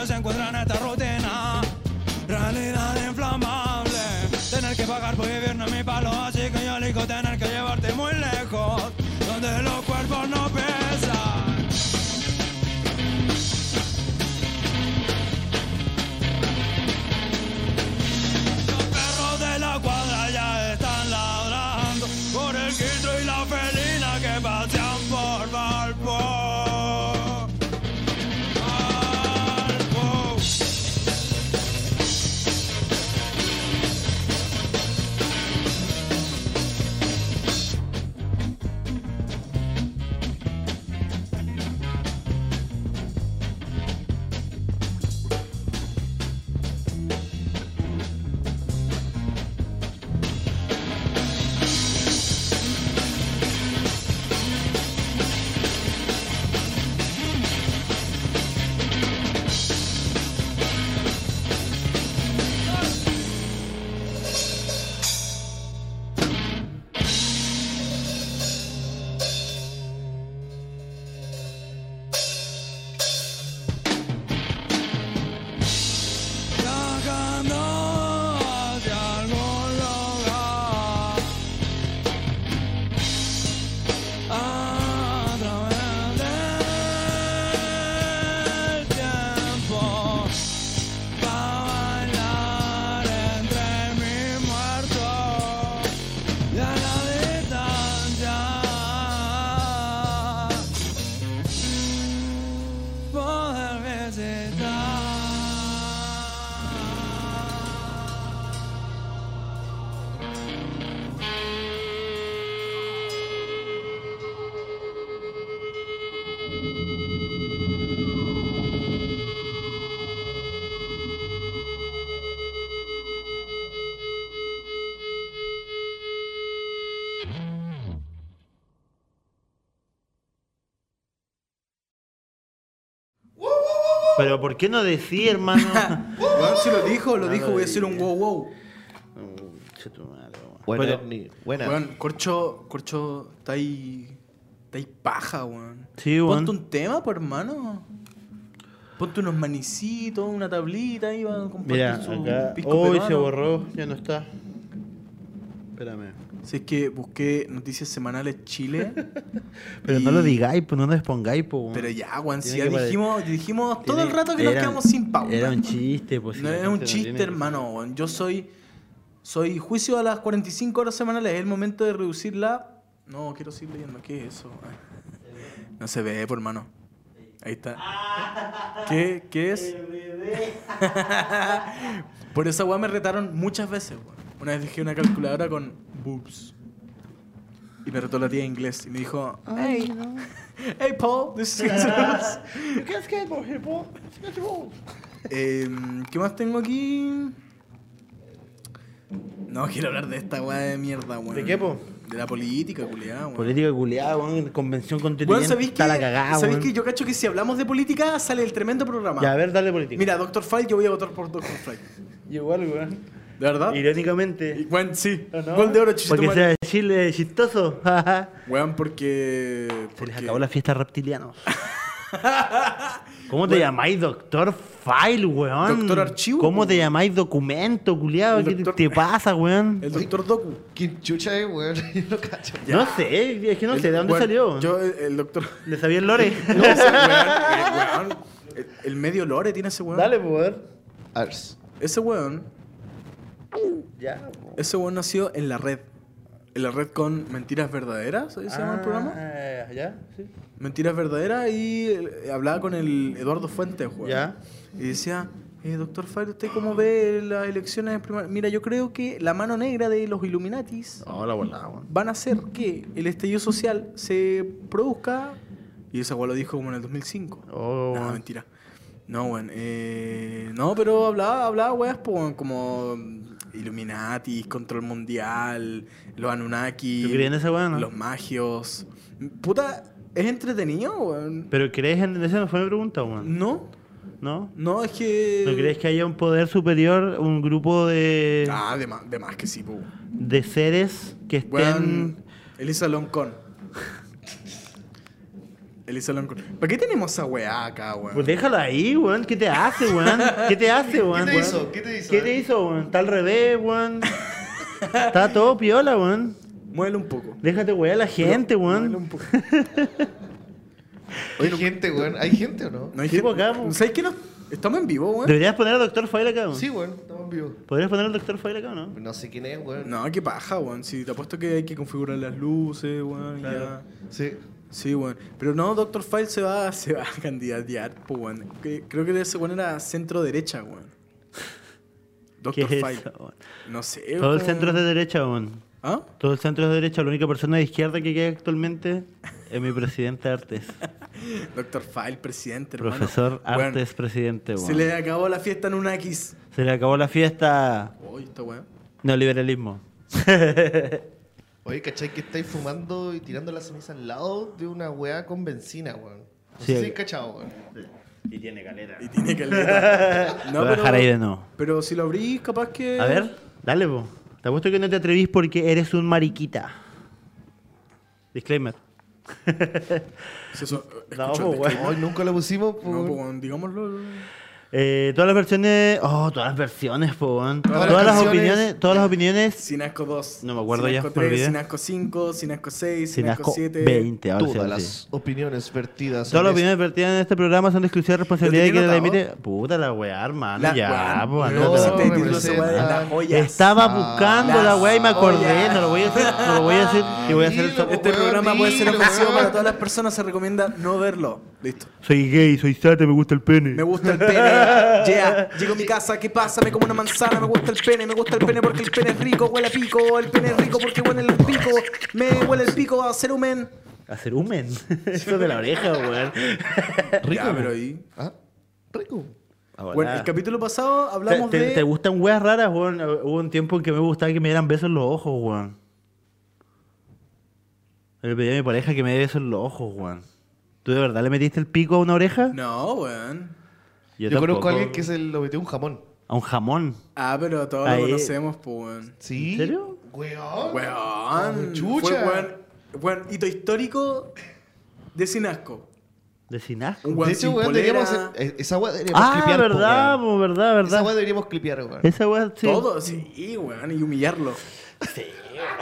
Speaker 4: niños se encuentran en esta rutina. Realidad inflamable. Tener que pagar por vivir no mi palo así
Speaker 1: Pero ¿por qué no decir, hermano? (laughs)
Speaker 2: Si lo dijo, lo dijo, voy a hacer un wow wow.
Speaker 1: Che tu madre, weón.
Speaker 3: Buena,
Speaker 1: Pero-
Speaker 3: Ernie, buena.
Speaker 2: Weón, Corcho, Corcho, está ahí. Está ahí paja, weón.
Speaker 1: Sí, weón.
Speaker 2: Ponte un tema, por hermano. Ponte unos manicitos, una tablita ahí va a compartir
Speaker 1: Mira,
Speaker 2: su
Speaker 1: acá.
Speaker 2: pisco
Speaker 1: Hoy se
Speaker 2: peruano.
Speaker 1: borró, ya no está. Espérame.
Speaker 2: Si es que busqué noticias semanales Chile. (laughs)
Speaker 1: Pero
Speaker 2: y-
Speaker 1: no lo digáis, pues no nos pongáis, pues. weón.
Speaker 2: Pero ya, weón, si ya dijimos, dijimos todo el rato que nos
Speaker 1: era-
Speaker 2: quedamos sin pauta.
Speaker 1: Era un chiste, pues.
Speaker 2: No es un
Speaker 1: no
Speaker 2: chiste, hermano. Yo soy. Soy juicio a las 45 horas semanales. Es el momento de reducirla. No, quiero seguir leyendo. ¿Qué es eso? Ay. No se ve, por hermano. Ahí está. ¿Qué, qué es? (laughs) Por esa weá me retaron muchas veces, weón. Una vez dejé una calculadora con boobs. Y me retó la tía en inglés y me dijo, hey, (laughs) hey Paul, this is (laughs)
Speaker 1: ¿Qué es que por ejemplo?
Speaker 2: Em, ¿Qué más tengo aquí? No, quiero hablar de esta weá de mierda, weón.
Speaker 1: ¿De qué, po?
Speaker 2: De la política, culiada, weón.
Speaker 1: Política culiada, weón. Convención constituyente.
Speaker 2: ¿sabéis que,
Speaker 1: está la cagada,
Speaker 2: ¿sabéis que yo cacho que si hablamos de política sale el tremendo programa?
Speaker 1: Ya, a ver, dale política.
Speaker 2: Mira, Doctor File, yo voy a votar por Doctor File.
Speaker 1: Igual, weón.
Speaker 2: ¿De verdad? Y,
Speaker 1: Irónicamente.
Speaker 2: weón, sí.
Speaker 1: ¿O no?
Speaker 2: Gol de oro, chichito
Speaker 1: Porque sea Chile chistoso. (laughs)
Speaker 2: Weón, porque...
Speaker 1: Se les
Speaker 2: porque-
Speaker 1: acabó la fiesta reptilianos. (laughs) ¿Cómo te llamáis, doctor File, weón?
Speaker 2: Doctor Archivo,
Speaker 1: ¿Cómo te
Speaker 2: weón.
Speaker 1: llamáis documento, culiado?
Speaker 2: El
Speaker 1: ¿Qué
Speaker 2: doctor-
Speaker 1: te pasa, weón?
Speaker 2: El Doctor Doku.
Speaker 3: ¿Quién chucha es, weón? (laughs) Yo no cacho.
Speaker 2: Ya.
Speaker 1: No sé, es que no sé de dónde
Speaker 2: Weón,
Speaker 1: salió.
Speaker 2: Yo, el, el Doctor...
Speaker 1: Le sabía el lore.
Speaker 2: No sé, weón, eh, weón. El, el medio lore tiene ese weón.
Speaker 1: Dale, pues.
Speaker 3: Ars.
Speaker 2: Ese weón
Speaker 1: Ya.
Speaker 2: Ese weón nació en la red. En la red con Mentiras Verdaderas, ¿ahí se llama el programa?
Speaker 1: Ah, ¿Ya? Sí.
Speaker 2: Mentiras Verdaderas y eh, hablaba con el Eduardo Fuentes, weón.
Speaker 1: Ya.
Speaker 2: Y decía, eh, doctor Fire, ¿usted cómo ve las elecciones primarias? Mira, yo creo que la mano negra de los Illuminatis
Speaker 1: No, la volada, weón.
Speaker 2: van a hacer que el estallido social se produzca. Y ese weón lo dijo como en el 2005.
Speaker 1: Oh,
Speaker 2: no, mentira. No, weón. Eh, no, pero hablaba, hablaba weas como Illuminati, Control Mundial, los Anunnaki. Los magios. Puta, es entretenido, weón.
Speaker 1: ¿Pero crees en esa? No fue mi pregunta, weón.
Speaker 2: No,
Speaker 1: ¿No?
Speaker 2: no, es que.
Speaker 1: ¿No crees que haya un poder superior, un grupo de,
Speaker 2: Ah, de más, de más que sí, po.
Speaker 1: de seres que estén...
Speaker 2: Weón, Elisa Loncón. Elisa Loncón. ¿Para qué tenemos esa weá acá, weón?
Speaker 1: Pues déjalo ahí, weón. ¿Qué te hace, weón? ¿Qué te hace, weón?
Speaker 3: ¿Qué te hizo? ¿Qué te hizo?
Speaker 1: ¿Qué te hizo, weón? Está al revés, weón. Está todo piola, weón.
Speaker 2: Muévelo un poco.
Speaker 1: Déjate, weón, a la gente,
Speaker 2: Muévelo
Speaker 1: weón.
Speaker 2: un poco.
Speaker 3: Hay gente, weón. ¿Hay gente o no?
Speaker 2: No hay gente-
Speaker 1: po, acá, po.
Speaker 2: ¿Sabes qué no? Estamos en vivo, weón.
Speaker 1: Deberías poner al doctor File acá, weón.
Speaker 3: Sí, weón. Estamos en vivo.
Speaker 1: ¿Podrías poner al doctor File acá o no?
Speaker 3: No sé quién es, weón.
Speaker 2: No, qué paja, weón. Si te apuesto que hay que configurar las luces, weón.
Speaker 1: Claro.
Speaker 2: ya.
Speaker 3: Sí.
Speaker 2: Sí, weón. Pero no, Doctor File se va, (laughs) se va a candidatear, weón. Que- Creo que ese weón era centro derecha, weón.
Speaker 1: ¿Qué
Speaker 2: Doctor
Speaker 1: es
Speaker 2: File.
Speaker 1: eso?
Speaker 2: No sé.
Speaker 1: Todo el centro es de derecha, weón.
Speaker 2: ¿Ah?
Speaker 1: Todo el centro es de derecha. La única persona de izquierda que queda actualmente es mi presidente Artes. (laughs)
Speaker 2: Doctor File, presidente, hermano.
Speaker 1: Profesor Artes, presidente, weón.
Speaker 2: Se le acabó la fiesta en una X.
Speaker 1: Se le acabó la fiesta.
Speaker 2: Uy, esta weón.
Speaker 1: Neoliberalismo. (laughs)
Speaker 3: Oye, ¿cachai que estáis fumando y tirando la ceniza al lado de una weá con benzina, weón? No
Speaker 1: Sí,
Speaker 3: hay cachado, weón.
Speaker 1: Y tiene calera.
Speaker 2: Y tiene caleta. (laughs)
Speaker 1: Lo voy a dejar ahí de nuevo.
Speaker 2: Pero si lo abrís, capaz que.
Speaker 1: A ver, dale, po. Te apuesto que no te atrevís porque eres un mariquita. Disclaimer.
Speaker 2: Eso- (laughs)
Speaker 1: No, po,
Speaker 2: disclaimer.
Speaker 3: Hoy nunca lo pusimos, pues.
Speaker 2: No, po, digámoslo.
Speaker 1: Eh, todas las versiones. Oh, todas las versiones, po.
Speaker 3: Todas
Speaker 1: Todas,
Speaker 3: las
Speaker 1: las opiniones. Todas las opiniones.
Speaker 2: Sinasco 2.
Speaker 1: No me acuerdo ya,
Speaker 2: Sinasco
Speaker 1: me olvidé.
Speaker 2: 3, Sinasco 5, Sinasco 6, Sinasco
Speaker 1: Sinasco
Speaker 2: 7.
Speaker 1: 20. Ahora sí,
Speaker 3: Todas
Speaker 1: sí.
Speaker 3: las opiniones vertidas.
Speaker 1: Todas las
Speaker 3: en
Speaker 1: opiniones vertidas en este programa son de exclusiva responsabilidad de
Speaker 2: ¿Lo
Speaker 1: quien la emite. Puta la weá, hermano.
Speaker 2: La-
Speaker 1: ya, po,
Speaker 2: no,
Speaker 3: no.
Speaker 1: Estaba
Speaker 3: Ah,
Speaker 1: buscando la weá y me acordé.
Speaker 2: ollas.
Speaker 1: No lo voy a hacer. No lo voy a hacer. Y voy a hacer
Speaker 2: Este programa puede ser ofensivo para todas las personas. Se recomienda no verlo. Listo.
Speaker 1: Soy gay, soy sate, me gusta el pene.
Speaker 2: Me gusta el pene. (laughs) Yeah. Llego a mi casa, ¿qué pasa? Me como una manzana. Me gusta el pene. Me gusta el pene porque el pene es rico. Huele a pico. El pene es rico porque huele el pico. Me huele el pico a cerumen.
Speaker 1: Hacer humen. (laughs) Eso de la oreja, weón. (laughs)
Speaker 3: Rico,
Speaker 2: Ya, pero ahí.
Speaker 3: Ah, rico.
Speaker 2: Bueno, el capítulo pasado hablamos
Speaker 1: ¿Te, te,
Speaker 2: de.
Speaker 1: te gustan weas raras, weón? Hubo un tiempo en que me gustaba que me dieran besos en los ojos, weón. Le pedí a mi pareja que me dé besos en los ojos, weón. ¿Tú de verdad le metiste el pico a una oreja?
Speaker 2: No, weón.
Speaker 3: Yo,
Speaker 1: tampoco.
Speaker 3: conozco a alguien que se lo metió un jamón.
Speaker 1: A un jamón.
Speaker 2: Ah, pero todos
Speaker 1: Ahí-
Speaker 2: lo conocemos, pues, weón.
Speaker 3: ¿Sí?
Speaker 1: ¿En serio?
Speaker 3: Weón.
Speaker 2: Weón.
Speaker 3: Chucha.
Speaker 2: Fue, weón, weón, hito histórico de Sinasco.
Speaker 1: De Sinasco.
Speaker 2: Un weón
Speaker 3: De hecho,
Speaker 2: sin
Speaker 3: weón,
Speaker 2: polera.
Speaker 3: deberíamos hacer- eh, esa weá deberíamos
Speaker 1: Ah,
Speaker 3: clipear, po,
Speaker 1: verdad,
Speaker 3: weón.
Speaker 1: po, verdad,
Speaker 3: Esa
Speaker 1: verdad.
Speaker 3: weá deberíamos clipear, weón.
Speaker 1: Esa weá, sí.
Speaker 2: Todo, sí, weón, y humillarlo. Sí.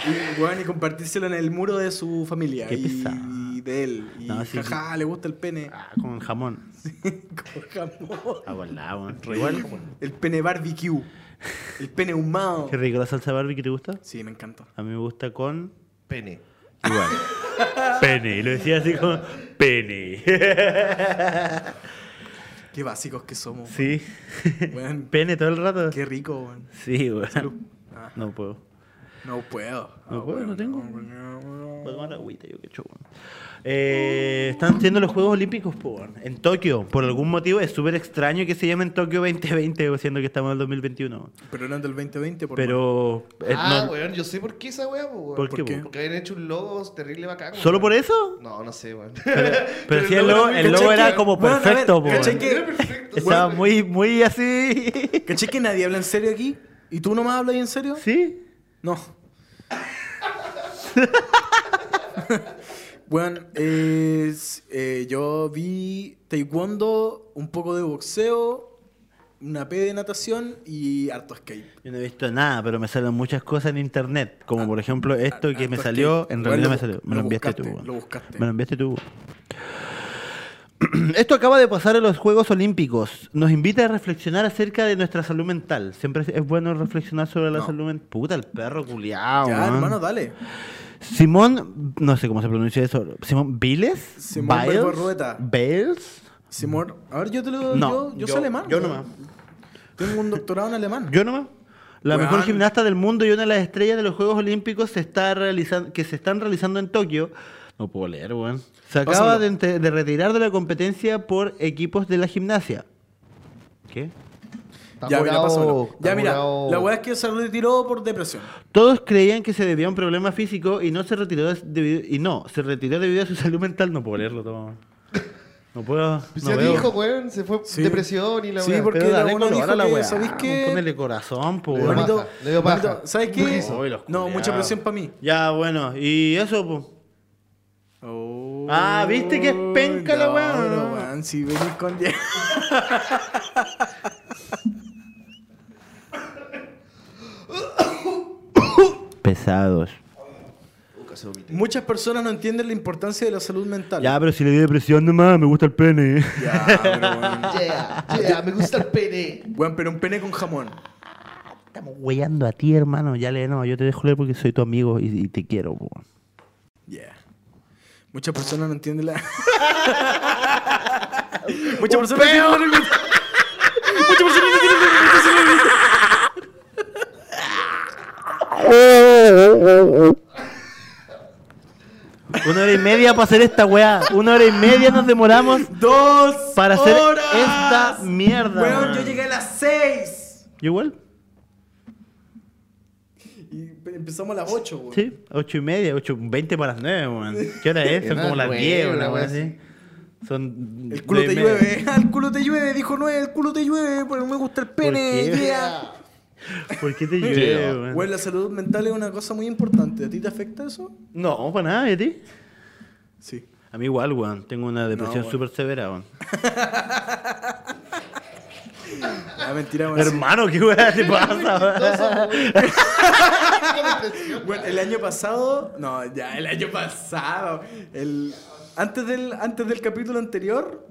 Speaker 2: Y, weón, y compartírselo en el muro de su familia.
Speaker 1: Qué
Speaker 2: y,
Speaker 1: pesado.
Speaker 2: y de él. Y
Speaker 1: No, sí,
Speaker 2: jaja, le gusta el pene.
Speaker 1: Ah, con jamón. (laughs)
Speaker 2: Con jamón.
Speaker 1: Ah, weón.
Speaker 3: Igual.
Speaker 2: El pene barbecue. El pene ahumado.
Speaker 1: Qué rico la salsa Barbie, ¿te gusta?
Speaker 2: Sí, me encanta.
Speaker 1: A mí me gusta con...
Speaker 3: Pene.
Speaker 1: Igual. (laughs) pene. Y lo decía así como... Pene. (laughs)
Speaker 2: Qué básicos que somos.
Speaker 1: sí. Pene todo el rato.
Speaker 2: qué rico, weón.
Speaker 1: Sí, weón.
Speaker 2: Ah,
Speaker 1: No puedo.
Speaker 2: No puedo.
Speaker 1: No puedo, no tengo.
Speaker 2: no, no.
Speaker 1: Puedo tomar agüita, yo qué chulo. Eh, están siendo los Juegos Olímpicos po, weón, en Tokio. Por algún motivo es súper extraño que se llamen Tokio 2020, siendo que estamos en el 2021.
Speaker 2: Pero eran del 2020, por
Speaker 1: Pero... eh,
Speaker 3: ah,
Speaker 1: no-
Speaker 3: weón, yo sé por qué esa weá, weón.
Speaker 1: ¿Por qué,
Speaker 2: qué?
Speaker 1: po?
Speaker 3: Porque habían hecho un logo terrible bacán.
Speaker 1: ¿Solo
Speaker 3: weón.
Speaker 1: por eso?
Speaker 3: No, no sé, weón.
Speaker 1: Pero, pero (laughs) sí, el
Speaker 3: logo
Speaker 1: el logo
Speaker 2: ¿cachai
Speaker 1: era como
Speaker 2: a
Speaker 1: perfecto, po,
Speaker 2: ¿cachai
Speaker 1: weón.
Speaker 2: que-
Speaker 3: Era perfecto.
Speaker 1: Estaba
Speaker 3: weón.
Speaker 1: muy, muy así.
Speaker 2: ¿Caché que nadie habla en serio aquí? ¿Y tú nomás hablas en serio?
Speaker 1: ¿Sí?
Speaker 2: No. (laughs) bueno, es, eh, yo vi taekwondo, un poco de boxeo, una P de natación y harto skate.
Speaker 1: Yo no he visto nada, pero me salen muchas cosas en internet. Como por ejemplo esto que
Speaker 2: harto
Speaker 1: me
Speaker 2: skate.
Speaker 1: salió, en
Speaker 2: Bueno,
Speaker 1: realidad
Speaker 2: lo
Speaker 1: me salió. Me
Speaker 2: lo
Speaker 1: lo enviaste
Speaker 2: buscaste,
Speaker 1: tú. weón.
Speaker 2: lo buscaste.
Speaker 1: Me lo enviaste tú. (clears throat) Esto acaba de pasar en los Juegos Olímpicos. Nos invita a reflexionar acerca de nuestra salud mental. Siempre es bueno reflexionar sobre la
Speaker 2: No.
Speaker 1: salud mental. Puta, el perro culiao.
Speaker 2: ya,
Speaker 1: weón.
Speaker 2: hermano, dale.
Speaker 1: Simón, no sé cómo se pronuncia eso. Simón Biles.
Speaker 2: Simón.
Speaker 1: Bales.
Speaker 2: Simón, a ver, yo te lo
Speaker 1: No,
Speaker 2: yo, yo,
Speaker 1: yo-
Speaker 2: sé alemán.
Speaker 1: yo nomás.
Speaker 2: Tengo un doctorado en alemán.
Speaker 1: Yo nomás. La mejor gimnasta del mundo y una de las estrellas de los Juegos Olímpicos se está realizando, que se están realizando en Tokio. No puedo leer, weón. Se acaba de, retirar de la competencia por equipos de la gimnasia. ¿Qué?
Speaker 3: Está
Speaker 2: ya, mira,
Speaker 3: está
Speaker 2: Ya, mira, la weá es que se retiró por depresión.
Speaker 1: Todos creían que se debía a un problema físico y no se retiró de- debido, y no, se retiró debido a su (laughs) salud mental. No puedo leerlo todo. No puedo.
Speaker 3: Pues
Speaker 1: no
Speaker 3: ya
Speaker 1: veo.
Speaker 3: dijo, weón, se fue
Speaker 2: Sí.
Speaker 3: depresión y la
Speaker 2: Sí, porque
Speaker 1: Pero dale
Speaker 2: uno dijo
Speaker 1: a la
Speaker 2: que,
Speaker 1: weá.
Speaker 2: ¿sabéis qué?
Speaker 1: Ponele corazón, po,
Speaker 3: Le dio
Speaker 1: weón.
Speaker 3: paja,
Speaker 2: Bonito,
Speaker 3: le dio paja.
Speaker 2: bonito. ¿Sabes qué? No, mucha presión para mí.
Speaker 1: Ya, bueno. Y eso, pues. Ah, ¿viste que es penca la
Speaker 2: no,
Speaker 1: weá?
Speaker 2: No, weón, si venís con
Speaker 1: Pesados.
Speaker 2: Muchas personas no entienden la importancia de la salud mental.
Speaker 1: Ya, pero si le di depresión nomás, me gusta el pene.
Speaker 2: Ya, (laughs) pero weón.
Speaker 3: Yeah, yeah, me gusta el pene.
Speaker 2: Weón, pero un pene con jamón.
Speaker 1: Estamos weyando a ti, hermano. Ya le no, yo te dejo leer porque soy tu amigo y, y te quiero, po.
Speaker 2: Yeah. Muchas personas no entienden la. (laughs) Muchas personas no entienden la Muchas personas no entienden la.
Speaker 1: Una hora y media para hacer esta weá. Una hora y media nos demoramos
Speaker 2: Dos
Speaker 1: para hacer
Speaker 2: horas.
Speaker 1: esta mierda.
Speaker 2: Weón, yo llegué a las seis.
Speaker 1: ¿Yo igual?
Speaker 2: Empezamos a las ocho, weón.
Speaker 1: Sí, ocho y media, ocho, veinte para las nueve, weón. ¿Qué hora es? Son como las
Speaker 3: nueve,
Speaker 1: diez,
Speaker 3: una
Speaker 1: una weá
Speaker 3: weá
Speaker 1: así. Son.
Speaker 2: El culo te
Speaker 1: media.
Speaker 2: llueve, (laughs) el culo te llueve, dijo nueve, el culo te llueve, porque me gusta el pene,
Speaker 1: qué?
Speaker 2: yeah. (laughs)
Speaker 1: ¿Por qué te llueve, weón?
Speaker 2: Weón, la salud mental es una cosa muy importante. ¿A ti te afecta eso?
Speaker 1: No, para nada, ¿y a ti?
Speaker 2: Sí.
Speaker 1: A mí igual, weón. Tengo una depresión
Speaker 2: weón.
Speaker 1: súper severa, weón. (laughs)
Speaker 2: Ah, mentira.
Speaker 1: Hermano, ¿qué weá te pasa?
Speaker 2: Bueno, el año pasado, no, ya, el año pasado, el, antes, del, antes del capítulo anterior,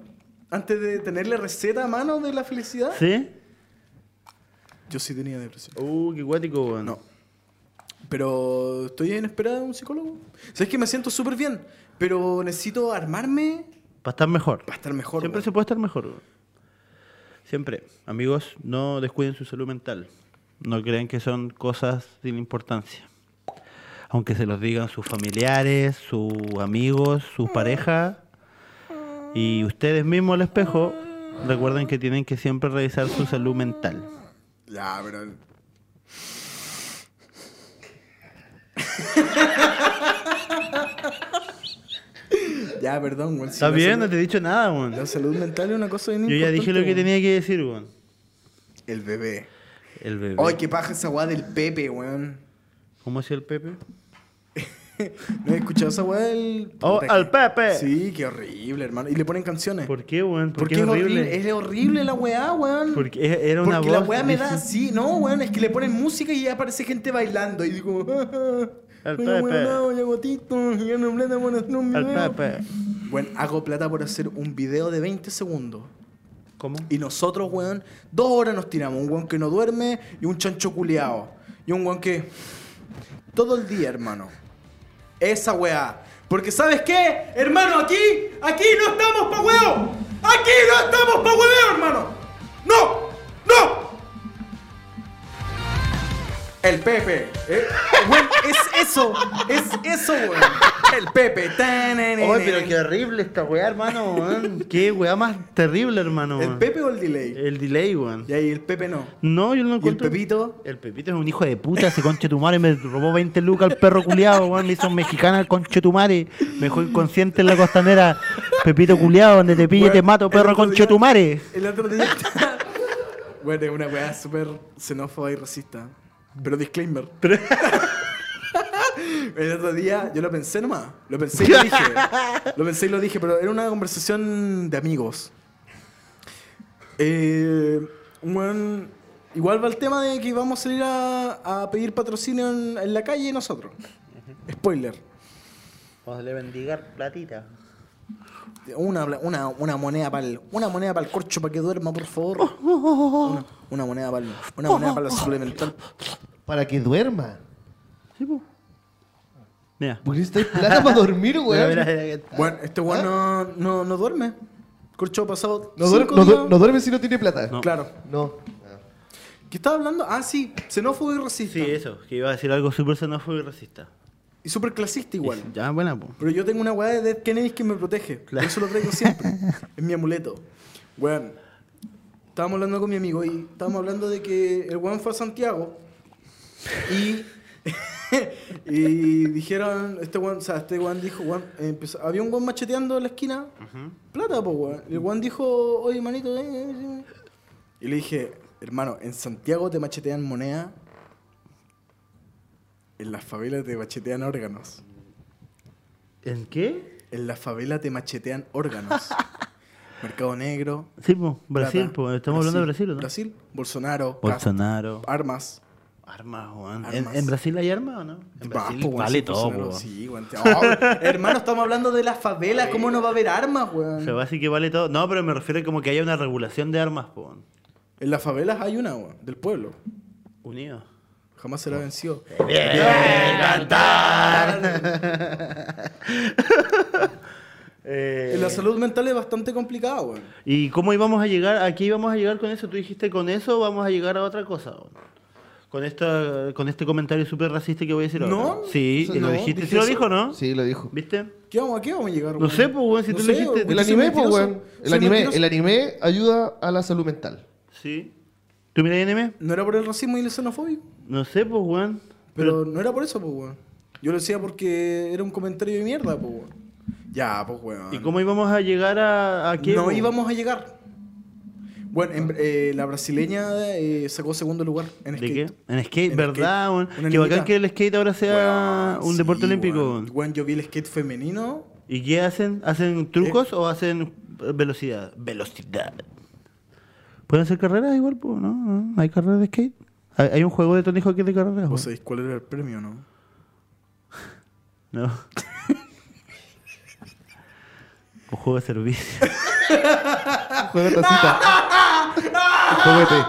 Speaker 2: antes de tener la receta a mano de la felicidad,
Speaker 1: ¿Sí?
Speaker 2: yo sí tenía depresión.
Speaker 1: Uh, qué guático, weón.
Speaker 2: No. Pero estoy en espera de un psicólogo. Sabes que me siento súper bien, pero necesito armarme
Speaker 1: Para estar mejor.
Speaker 2: para estar mejor.
Speaker 1: Siempre
Speaker 2: weón.
Speaker 1: se puede estar mejor. weón. Siempre. Amigos, no descuiden su salud mental. No crean que son cosas sin importancia. Aunque se los digan sus familiares, sus amigos, su pareja y ustedes mismos al espejo, recuerden que tienen que siempre revisar su salud mental.
Speaker 2: Ya, pero. (laughs) Ya, perdón, weón. si
Speaker 1: Está
Speaker 2: la
Speaker 1: bien,
Speaker 2: salud-
Speaker 1: no te he dicho nada, weón.
Speaker 2: La salud mental es una cosa bien
Speaker 1: Yo ya dije lo que tenía que decir, weón.
Speaker 2: El bebé.
Speaker 1: El bebé.
Speaker 2: Ay, qué paja esa weá del Pepe, weón.
Speaker 1: ¿Cómo hacía el Pepe? (laughs)
Speaker 2: ¿No he escuchado esa weá del.
Speaker 1: ¡Oh,
Speaker 2: Puta,
Speaker 1: al Pepe!
Speaker 2: Sí, qué horrible, hermano. Y le ponen canciones.
Speaker 1: ¿Por qué, weón?
Speaker 2: Porque es horrible. Es horrible la weá, weón.
Speaker 1: Porque es- era una
Speaker 2: Porque la
Speaker 1: voz
Speaker 2: weá me da así, no, weón, es que le ponen música y ya aparece gente bailando y digo, (laughs)
Speaker 1: El
Speaker 2: Oye,
Speaker 1: Pepe.
Speaker 2: weón, no, ya gotito, ya no plata por hacer un video.
Speaker 1: Pepe.
Speaker 2: Bueno, hago plata por hacer un video de 20 segundos.
Speaker 1: ¿Cómo?
Speaker 2: Y nosotros, weón, dos horas nos tiramos. Un weón que no duerme y un chancho culeado. Y un weón que. Todo el día, hermano. Esa weá. Porque, ¿sabes qué? Hermano, aquí, aquí no estamos pa' huevo. Aquí no estamos pa' hueveo, hermano. ¡No! ¡No! El Pepe. Eh, es eso. Es eso, weón. El Pepe.
Speaker 1: Oye, pero qué horrible esta weá, hermano, weón. Qué weá más terrible, hermano.
Speaker 2: ¿El
Speaker 1: weón.
Speaker 2: Pepe o el delay?
Speaker 1: El delay, weón.
Speaker 2: Y ahí el Pepe no.
Speaker 1: No, yo no
Speaker 2: ¿Y el. Pepito?
Speaker 1: El Pepito es un hijo de puta, ese conche tu madre me robó 20 lucas al perro culiado, weón, me hizo mexicana al conche tu madre, me dejó inconsciente en la costanera, Pepito culiado, donde te pille te mato,
Speaker 2: el
Speaker 1: perro
Speaker 2: otro
Speaker 1: conche
Speaker 2: día-
Speaker 1: tu madre.
Speaker 2: El otro día. (laughs) bueno, es una weá súper xenófoba y racista. Pero disclaimer. (laughs) el otro día yo lo pensé nomás. Lo pensé y lo dije. Lo pensé y lo dije, pero era una conversación de amigos. Eh, un weón- igual va el tema de que vamos a salir a, a pedir patrocinio en, en la calle nosotros. Spoiler.
Speaker 1: Vamos a le bendigar platita.
Speaker 2: Una, una, una moneda para el, una moneda para el corcho para que duerma, por favor. Una, una moneda para una moneda para la suplemental.
Speaker 5: Para que duerma.
Speaker 1: Sí, po. Mira.
Speaker 5: ¿Por qué necesitáis plata para dormir, (laughs) weón?
Speaker 1: mira, mira.
Speaker 2: Bueno, este weón no, no, no duerme. Corcho ha pasado.
Speaker 5: No, duerme si no tiene plata.
Speaker 1: No.
Speaker 2: Claro.
Speaker 5: No.
Speaker 2: ¿Qué estaba hablando? Ah, sí, xenófobo y racista.
Speaker 1: Sí, eso, que iba a decir algo súper xenófobo y racista.
Speaker 2: Y súper clasista igual.
Speaker 1: Ya, buena, po.
Speaker 2: Pero yo tengo una weá de Dead Kennedy que me protege. Por eso lo traigo siempre. (laughs) es mi amuleto. Weón. Estábamos hablando con mi amigo y estábamos hablando de que el weón fue a Santiago y. (laughs) y dijeron, este weón, o sea, este weón dijo, weón, empezó- había un weón macheteando en la esquina, plata, pues weón. El weón dijo, oye, manito, eh, eh, eh". Y le dije, hermano, en Santiago te machetean moneda, en las favelas te machetean órganos.
Speaker 1: ¿En qué?
Speaker 2: En la favela te machetean órganos. (laughs) Mercado Negro.
Speaker 1: Sí, po, Brasil, po. Estamos hablando de Brasil, ¿o ¿no?
Speaker 2: Brasil, Bolsonaro.
Speaker 1: Bolsonaro.
Speaker 2: Armas.
Speaker 1: Armas, weón. ¿En, Brasil hay armas o no? En Brasil
Speaker 2: po,
Speaker 1: vale todo.
Speaker 2: Sí, weón. Oh, (laughs) hermano, estamos hablando de la favela. ¿Cómo no va a haber armas, weón?
Speaker 1: Se va así que vale todo. No, pero me refiero a como que haya una regulación de armas, po. weón.
Speaker 2: En las favelas hay una, weón, del pueblo.
Speaker 1: Unidos.
Speaker 2: Jamás será vencido. (laughs)
Speaker 1: Eh,
Speaker 2: En la salud mental es bastante complicada, weón.
Speaker 1: ¿Y cómo íbamos a llegar? ¿A qué íbamos a llegar con eso? ¿Tú dijiste con eso vamos a llegar a otra cosa? weón? Con esta, con este comentario súper racista que voy a decir ahora.
Speaker 2: No,
Speaker 1: Sí, lo
Speaker 2: no,
Speaker 1: dijiste. ¿Sí lo
Speaker 2: eso.
Speaker 1: dijo, no?
Speaker 5: Sí, lo dijo.
Speaker 1: ¿Viste?
Speaker 2: ¿Qué vamos, ¿A qué vamos a llegar,
Speaker 1: No
Speaker 2: weón?
Speaker 1: sé, pues, weón, si tú lo dijiste.
Speaker 5: El anime, pues, weón. El anime,
Speaker 2: mentiroso.
Speaker 5: el anime ayuda a la salud mental.
Speaker 1: Sí. ¿Tú miras anime?
Speaker 2: ¿No era por el racismo y la xenofobia?
Speaker 1: No sé, pues, weón.
Speaker 2: Pero no era por eso, pues, weón. Yo lo decía porque era un comentario de mierda, pues, weón. Ya, pues, weón.
Speaker 1: ¿Y cómo íbamos a llegar a, a qué?
Speaker 2: no
Speaker 1: po?
Speaker 2: íbamos a llegar. Bueno, en- eh, la brasileña eh, sacó segundo lugar en
Speaker 1: ¿De
Speaker 2: skate.
Speaker 1: qué? En skate,
Speaker 2: En
Speaker 1: ¿verdad?
Speaker 2: skate. Una
Speaker 1: Qué bacán que el skate ahora sea un deporte olímpico.
Speaker 2: weón.
Speaker 1: weón.
Speaker 2: Weón, yo vi el skate femenino.
Speaker 1: ¿Y qué hacen? ¿Hacen trucos o hacen eh, velocidad? Velocidad. ¿Pueden hacer carreras igual? po? ¿No? ¿No? ¿Hay carreras de skate? ¿Hay, hay un juego de Tony Hawk de carreras?
Speaker 2: ¿Vos sabéis cuál era el premio, no? (laughs)
Speaker 1: No. (laughs) un juego de servicio. (laughs)
Speaker 5: Juega tacita. Juguete.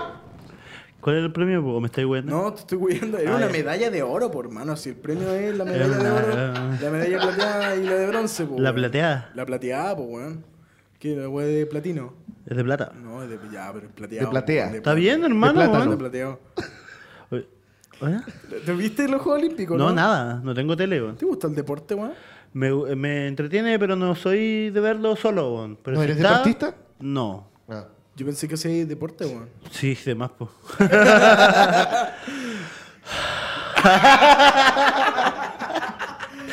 Speaker 1: ¿Cuál era el premio? po? ¿O me estáis weando?
Speaker 2: No, te estoy cuidando. Era
Speaker 1: Ah,
Speaker 2: una
Speaker 1: ya.
Speaker 2: medalla de oro, por hermano. Si el premio es la medalla de oro, la medalla plateada y la de bronce, pues.
Speaker 1: La plateada.
Speaker 2: La plateada, pues, weón. ¿Qué? ¿La weá de platino?
Speaker 1: Es de plata.
Speaker 2: No, es de. Ya, pero es plateado.
Speaker 5: De platea.
Speaker 2: de
Speaker 1: Está bien, hermano.
Speaker 2: De
Speaker 1: weón.
Speaker 2: plateado. (laughs) ¿Te viste los Juegos Olímpicos?
Speaker 1: No, nada. No tengo tele, weón.
Speaker 2: ¿Te gusta el deporte, weón?
Speaker 1: Me, me entretiene, pero no soy de verlo solo, weón. Pero
Speaker 5: ¿No
Speaker 1: si
Speaker 5: eres
Speaker 1: está-
Speaker 5: deportista?
Speaker 1: No.
Speaker 5: Ah.
Speaker 2: Yo pensé que hacía deporte, weón.
Speaker 1: Sí, de más, po. (laughs) (laughs)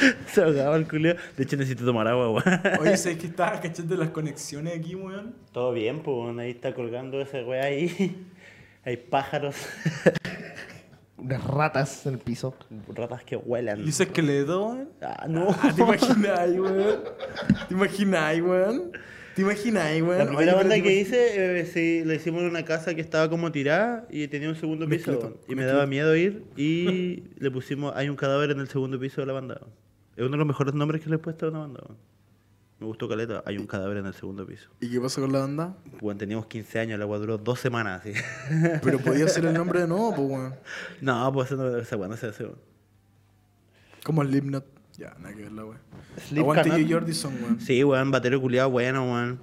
Speaker 1: (laughs) Se ahogaba el culio. De hecho, necesito tomar agua, weón.
Speaker 2: Oye, (laughs) ¿sabes que estaba cachando las conexiones aquí, weón?
Speaker 1: Todo bien, pues. Ahí está colgando ese weón ahí. (laughs) Hay pájaros.
Speaker 5: Unas ratas en el piso.
Speaker 1: Ratas que huelan.
Speaker 2: ¿Y ese esqueleto, weón?
Speaker 1: Ah, no.
Speaker 2: Ah, ¿Te imaginas, weón? ¿Te imaginas, weón? ¿Te imaginas, weón?
Speaker 1: La primera banda que hice, eh, sí, la hicimos en una casa que estaba como tirada y tenía un segundo piso.
Speaker 2: Mezclito,
Speaker 1: y me daba miedo ir y le pusimos, hay un cadáver en el segundo piso de la banda. Es uno de los mejores nombres que le he puesto a una banda. Me gustó caleta, hay un cadáver en el segundo piso.
Speaker 2: ¿Y qué pasó con la banda?
Speaker 1: Bueno, teníamos 15 años, la agua duró dos semanas así. (laughs)
Speaker 2: Pero podía ser el nombre de nuevo, pues, weón.
Speaker 1: no, pues eso no, esa no se hace. weón.
Speaker 2: Como el Slipknot. Ya, nada que ver la weón. Aguante
Speaker 1: Cannot.
Speaker 2: Joe Jordison, weón.
Speaker 1: Sí, weón, batero culiado bueno, weón.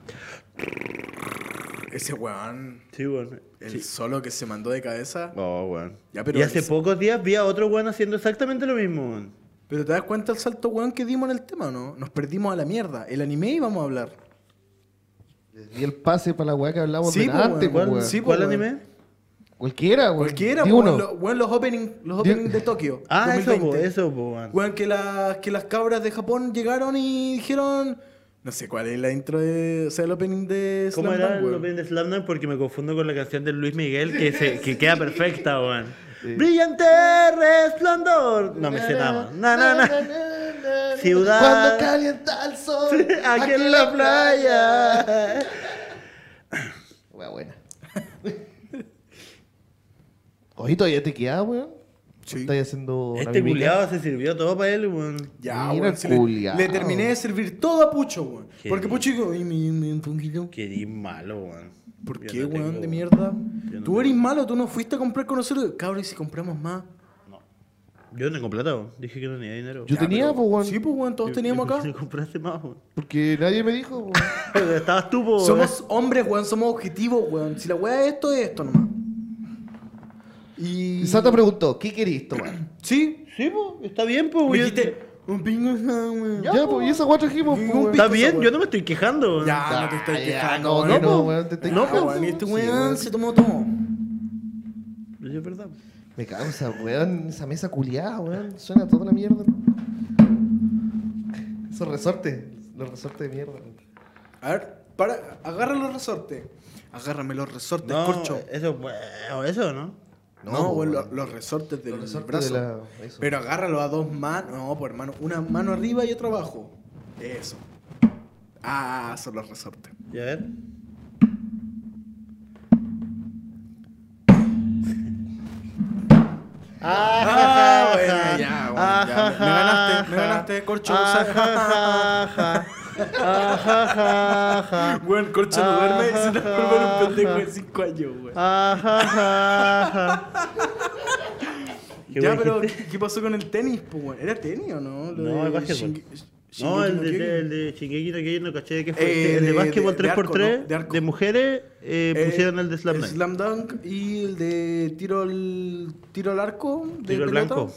Speaker 2: Ese weón.
Speaker 1: Sí, weón.
Speaker 2: El
Speaker 1: Sí.
Speaker 2: solo que se mandó de cabeza.
Speaker 1: Oh, weón.
Speaker 2: Ya, pero
Speaker 1: y hace pocos días vi a otro weón haciendo exactamente lo mismo, weón.
Speaker 2: Pero te das cuenta el salto weón que dimos en el tema, ¿no? Nos perdimos a la mierda. El anime íbamos a hablar.
Speaker 5: Les di el pase para la weá que hablamos
Speaker 2: Sí,
Speaker 5: delante,
Speaker 2: weón.
Speaker 5: po, weón.
Speaker 2: Sí,
Speaker 1: ¿Cuál
Speaker 2: weón.
Speaker 1: anime?
Speaker 5: Cualquiera, weón.
Speaker 2: Cualquiera, weón.
Speaker 5: uno.
Speaker 2: Lo- weón, los opening, los opening de Tokio.
Speaker 1: Ah, eso, po,
Speaker 2: 2020.
Speaker 1: eso, po, weón.
Speaker 2: Weón, que, las que las cabras de Japón llegaron y dijeron. No sé cuál es la intro de. O sea, el opening de
Speaker 1: ¿Cómo
Speaker 2: Slam
Speaker 1: era
Speaker 2: Dunk,
Speaker 1: el opening de Slamdunk? Porque me confundo con la canción de Luis Miguel que, se, que queda perfecta, weón. Brillante resplandor. No me sé nada. Na, na, na. Ciudad.
Speaker 5: Cuando calienta el sol.
Speaker 1: Aquí en la playa. (laughs)
Speaker 5: Weá buena. Oye, todavía te queda, weón.
Speaker 2: Sí.
Speaker 5: Estás haciendo.
Speaker 1: Este culiado se sirvió todo para él, weón.
Speaker 2: Ya,
Speaker 5: Mira
Speaker 2: weón. le, le terminé de servir todo a Pucho, weón.
Speaker 1: Qué
Speaker 2: Porque. Pucho dijo, "Ay, me, me un poquito".
Speaker 1: Que di malo, weón.
Speaker 2: ¿Por
Speaker 1: Yo
Speaker 2: qué,
Speaker 1: no
Speaker 2: weón,
Speaker 1: tengo-
Speaker 2: de mierda?
Speaker 1: yo no
Speaker 2: tú eres malo, tú no fuiste a comprar con nosotros. Cabrón, ¿y si compramos más?
Speaker 1: Yo no tengo plata, weón. Dije que no tenía dinero.
Speaker 5: Yo
Speaker 2: Ya,
Speaker 5: tenía,
Speaker 2: pero-
Speaker 5: pues, weón.
Speaker 2: Sí, pues, weón, todos
Speaker 1: Yo-
Speaker 2: teníamos acá.
Speaker 1: ¿por qué no compraste más, weón?
Speaker 5: Porque nadie me dijo, weón. (laughs)
Speaker 1: Estabas tú, po, weón.
Speaker 2: Somos hombres, weón, somos objetivos, weón. Si la weá es esto, es esto nomás. Y.
Speaker 5: Y Santa preguntó, ¿qué querís tomar? (clears throat)
Speaker 2: Sí,
Speaker 1: Sí, po. Está bien, po.
Speaker 2: me
Speaker 1: yo-
Speaker 2: dijiste, un pingo, weón.
Speaker 5: Ya, pues, y esa weá trajimos, pues.
Speaker 1: Está bien, yo no me estoy quejando, weón.
Speaker 2: Ya, no te estoy quejando,
Speaker 5: no, no, no, weón, te estoy
Speaker 2: No,
Speaker 5: quejando.
Speaker 2: y este weón se tomó todo.
Speaker 1: Es verdad.
Speaker 5: Me causa, weón, esa mesa culiada, weón. Suena toda la mierda. Esos resortes, los resortes de mierda.
Speaker 2: A ver, para, agarra los resortes. Agárrame los resortes,
Speaker 1: No,
Speaker 2: corcho.
Speaker 1: eso, eso, ¿no?
Speaker 2: No, los resortes del
Speaker 5: Los resortes
Speaker 2: brazo.
Speaker 5: de la- eso.
Speaker 2: Pero agárralo a dos manos. No, pues hermano, una mano arriba y otra abajo. Eso. Ah, son los resortes.
Speaker 1: Y a ver. (laughs)
Speaker 2: Ah, bueno, ya, bueno, ya. Me- (laughs) me ganaste, me ganaste, corcho. (laughs) Weón, corcho no duerme y se transforma en un pendejo de 5 años, weón.
Speaker 1: ¿Qué
Speaker 2: Ya, pero? ¿qué pasó con el tenis, pues? ¿Era tenis o no? Lo
Speaker 1: No, el básquetbol. No, el de, el de Shingeki no Kyojin no caché que fue.
Speaker 2: Eh,
Speaker 1: el de,
Speaker 2: de-
Speaker 1: básquetbol
Speaker 2: de- de
Speaker 1: 3x3
Speaker 2: arco,
Speaker 1: de,
Speaker 2: ¿no? De arco.
Speaker 1: mujeres eh,
Speaker 2: Eh,
Speaker 1: pusieron el de Slam
Speaker 2: el
Speaker 1: Dunk.
Speaker 2: Slam Dunk y el de tiro al, tiro al arco. De
Speaker 1: Tiro al blanco.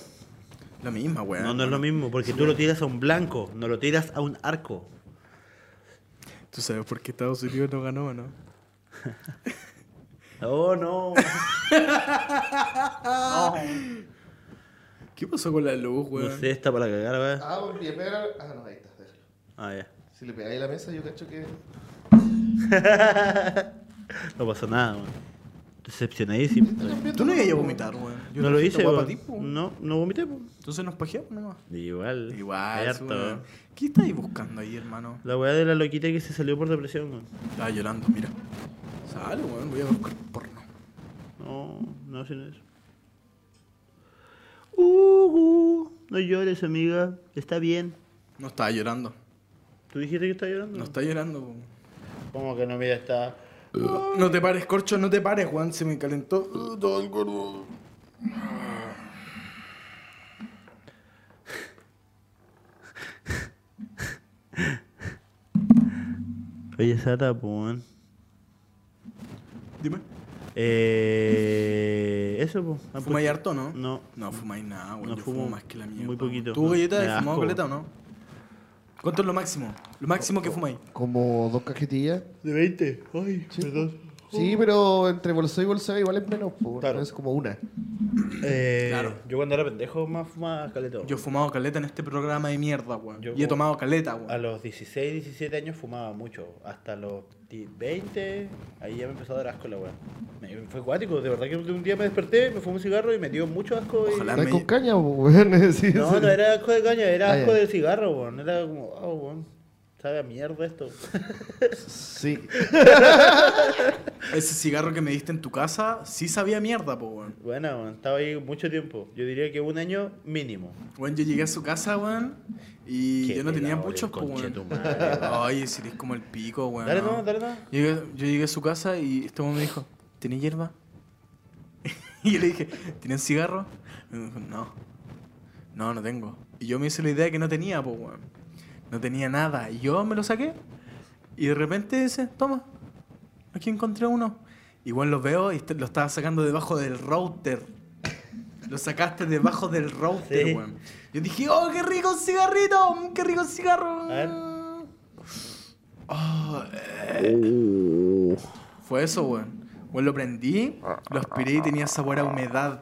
Speaker 2: La misma, weón.
Speaker 1: No, no es lo mismo, porque tú lo tiras a un blanco, no lo tiras a un arco.
Speaker 2: ¿Tú sabes por qué Estados Unidos no ganó, no? (laughs)
Speaker 1: Oh, no. (laughs)
Speaker 2: ¿Qué pasó con la luz, weón?
Speaker 1: No sé, está para cagar, weón.
Speaker 5: Ah, porque pega. Ah, no, ahí está, déjalo.
Speaker 1: Ah, ya.
Speaker 5: Si le pegáis a la mesa, yo cacho que. (laughs)
Speaker 1: No pasó nada, weón. Decepcionadísimo.
Speaker 2: Tú no ibas a vomitar, weón. Yo
Speaker 1: No lo hice, weón. No, no vomité, po.
Speaker 2: Entonces nos pajeamos nomás.
Speaker 1: Igual.
Speaker 2: Igual,
Speaker 1: harto.
Speaker 2: weón. ¿Qué estáis buscando ahí, hermano?
Speaker 1: La weá de la loquita que se salió por depresión, weón.
Speaker 2: Estaba llorando, mira. Sale, weón. Voy a buscar porno.
Speaker 1: No, no sin eso. Uh, no llores, amiga. Está bien.
Speaker 2: No estaba llorando.
Speaker 1: ¿Tú dijiste que está llorando?
Speaker 2: No está llorando, weón.
Speaker 1: ¿Cómo que no? Mira, está...
Speaker 2: No te pares, corcho, no te pares, Juan. Se me calentó uh, todo el cuerpo.
Speaker 1: Oye, Sata, pues.
Speaker 2: Dime.
Speaker 1: Eh... Eso, pues.
Speaker 2: ¿Fumáis harto, no?
Speaker 1: No.
Speaker 2: No fumáis nada, weón.
Speaker 1: No
Speaker 2: Yo
Speaker 1: fumo
Speaker 2: fumo más que la mierda.
Speaker 1: muy poquito.
Speaker 2: ¿Tú, galleta, has
Speaker 1: da
Speaker 2: fumado
Speaker 1: asco.
Speaker 2: caleta o no? ¿Cuánto es lo máximo? Lo máximo que fumáis.
Speaker 5: Como dos cajetillas.
Speaker 1: De 20. Ay, perdón.
Speaker 5: Sí, pero entre bolseo y bolseo igual es menos, po,
Speaker 1: Claro.
Speaker 5: es como una.
Speaker 1: Eh,
Speaker 2: Claro.
Speaker 1: Yo cuando era pendejo más fumaba caleta.
Speaker 2: Yo he fumado caleta en este programa de mierda, weón.
Speaker 1: Yo
Speaker 2: Y he
Speaker 1: como-
Speaker 2: tomado caleta,
Speaker 1: A
Speaker 2: weón.
Speaker 1: los 16, 17 años fumaba mucho. Hasta los di- 20, ahí ya me empezó a dar asco la weá. Me- Fue acuático, de verdad que un día me desperté, me fumé un cigarro y me dio mucho asco. y-
Speaker 2: Ojalá.
Speaker 5: ¿Estás
Speaker 2: me-
Speaker 5: con caña, weón? (laughs) Sí,
Speaker 1: No,
Speaker 5: sí.
Speaker 1: no era asco de caña, era
Speaker 5: Ah,
Speaker 1: asco
Speaker 5: ya.
Speaker 1: del cigarro, weón. Era como, oh, weón. Sabe a mierda esto.
Speaker 5: Sí.
Speaker 2: Ese cigarro que me diste en tu casa sí sabía mierda, po, weón.
Speaker 1: Bueno, weón, estaba ahí mucho tiempo. Yo diría que un año mínimo.
Speaker 2: Weón, yo llegué a su casa, weón. Y
Speaker 1: Qué
Speaker 2: yo no tenía muchos, po, weón. Ay, si eres como el pico, weón.
Speaker 1: Dale no, dale no.
Speaker 2: Llegué- yo llegué a su casa y este weón me dijo, ¿tenés hierba? (laughs) y yo le dije, ¿tienes cigarro? Y me dijo, no. No, no tengo. Y yo me hice la idea que no tenía, pues, weón. No tenía nada. Y yo me lo saqué. Y de repente dice, toma, aquí encontré uno. Igual lo veo y lo estaba sacando debajo del router. Lo sacaste debajo del router,
Speaker 1: Sí.
Speaker 2: weón. Yo dije, oh, qué rico cigarrito, mm, qué rico cigarro.
Speaker 1: A ver.
Speaker 2: Oh, eh. Fue eso, weón. Weón, lo prendí, lo aspiré y tenía sabor a humedad.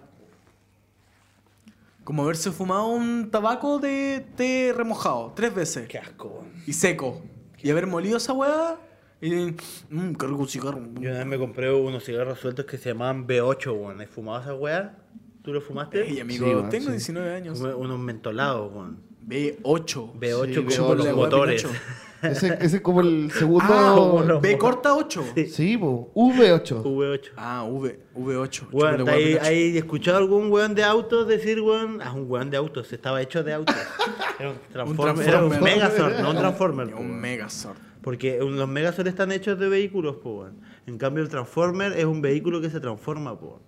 Speaker 2: Como haberse fumado un tabaco de té remojado, tres veces.
Speaker 1: Qué asco.
Speaker 2: Y seco. Y haber molido esa weá. Y. Mmm, qué rico un cigarro.
Speaker 1: Yo una vez me compré unos cigarros sueltos que se llamaban B8, weón. ¿Has fumado esa weá? ¿Tú lo fumaste?
Speaker 2: Ey, amigo,
Speaker 5: Sí,
Speaker 2: tengo
Speaker 5: sí.
Speaker 2: 19 años.
Speaker 1: Fumé unos mentolados, weón.
Speaker 2: B8.
Speaker 1: B8
Speaker 5: Sí,
Speaker 1: como
Speaker 5: B8.
Speaker 1: con los motores. (laughs)
Speaker 5: Ese, ese es como el segundo.
Speaker 2: Ah,
Speaker 1: como
Speaker 2: B corta 8.
Speaker 1: Sí.
Speaker 5: Sí, po. V8.
Speaker 1: V8.
Speaker 2: Ah, V, V8.
Speaker 1: Weón,
Speaker 2: Chúpale,
Speaker 1: ¿hay, hay escuchado algún weón de autos decir, weón? Ah, un weón de autos, estaba hecho de autos. (laughs) Era un transformer, era un. Megazord, no un transformer.
Speaker 2: Un. Megazord.
Speaker 1: Porque los Megazord están hechos de vehículos, po, weón. En cambio, el Transformer es un vehículo que se transforma, po. weón.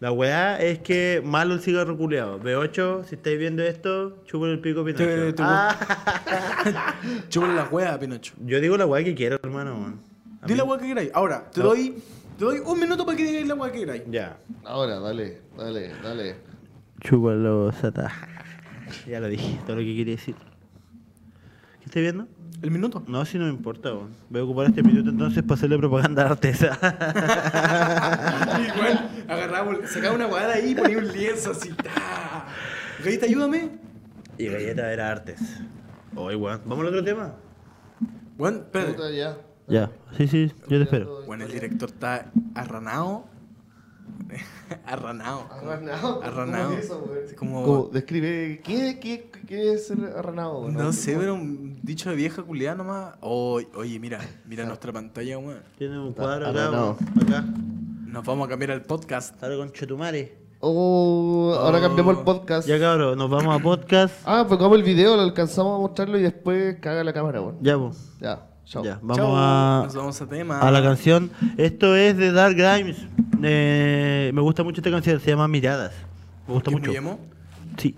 Speaker 1: La weá es que malo el cigarro culeado. B8, si estáis viendo esto, chupen el pico Pinocho. Ah, (laughs)
Speaker 2: Chúpale la wea, Pinocho.
Speaker 1: yo digo la weá que quiero, hermano, weón. A
Speaker 2: Di
Speaker 1: mí-
Speaker 2: la wea que queráis. Ahora, te
Speaker 1: No.
Speaker 2: doy, te doy un minuto para que digáis la wea que queráis.
Speaker 1: Ya.
Speaker 5: Ahora, dale, dale, dale.
Speaker 1: Chúpalo, Sata. (laughs) Ya lo dije, todo lo que quería decir. ¿Qué estás viendo?
Speaker 2: El minuto.
Speaker 1: No, si no me importa. Voy a ocupar este minuto entonces para hacerle propaganda a Artesa. (laughs)
Speaker 2: Igual, agarraba, sacaba una de ahí y ponía un lienzo así. ta. Gallita, ayúdame.
Speaker 1: y galleta era Artes. Oye, weón. ¿Vamos al otro tema?
Speaker 2: Bueno, espérate.
Speaker 5: Ya.
Speaker 1: Ya. Sí, sí, yo te espero.
Speaker 2: Bueno, el director está arranado. (laughs) arranado.
Speaker 5: Arranado. (laughs)
Speaker 2: Arranado.
Speaker 5: ¿Cómo es eso, güey?
Speaker 2: Es como-
Speaker 5: Como, describe. ¿Qué, qué, qué es ser arranado?
Speaker 2: No sé, pero un dicho de vieja culiada nomás. Oye, oye, mira, mira nuestra pantalla, weón.
Speaker 1: Tiene un cuadro
Speaker 5: Ah,
Speaker 1: acá,
Speaker 5: no, no.
Speaker 1: weón. Acá.
Speaker 2: Nos vamos a cambiar al podcast.
Speaker 1: Ahora con Chetumare.
Speaker 5: Oh, ahora
Speaker 2: Oh.
Speaker 5: cambiamos el podcast.
Speaker 1: Ya, cabrón, nos vamos a podcast.
Speaker 5: Ah, pues como el video, lo alcanzamos a mostrarlo y después caga la cámara, güey.
Speaker 1: Ya, pues.
Speaker 5: Ya, chao.
Speaker 1: Ya, vamos
Speaker 2: Chau,
Speaker 1: a,
Speaker 2: Nos vamos a tema.
Speaker 1: a la canción. Esto es de Dark Grimes. Eh, me gusta mucho esta canción, se llama Miradas. Me gusta
Speaker 2: ¿Qué
Speaker 1: mucho. Sí,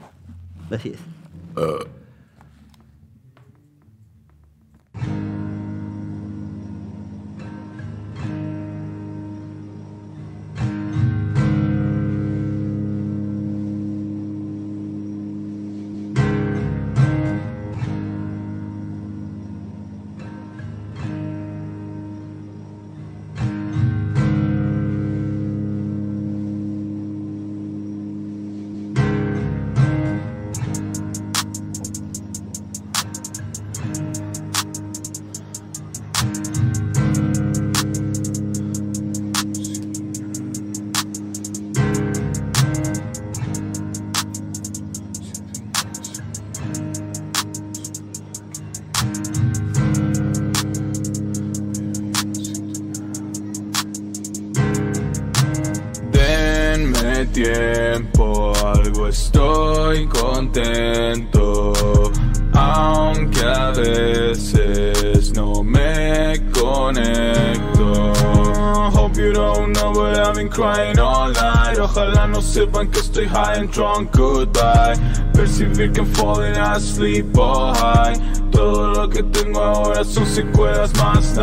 Speaker 1: así es.
Speaker 6: Denme contento. Aunque a veces no me conecto. Hope you don't know, but I've been crying all night. Ojalá no sepan que estoy high and drunk, goodbye. Percibir que I'm falling asleep all high. Todo lo que tengo ahora son secuelas más,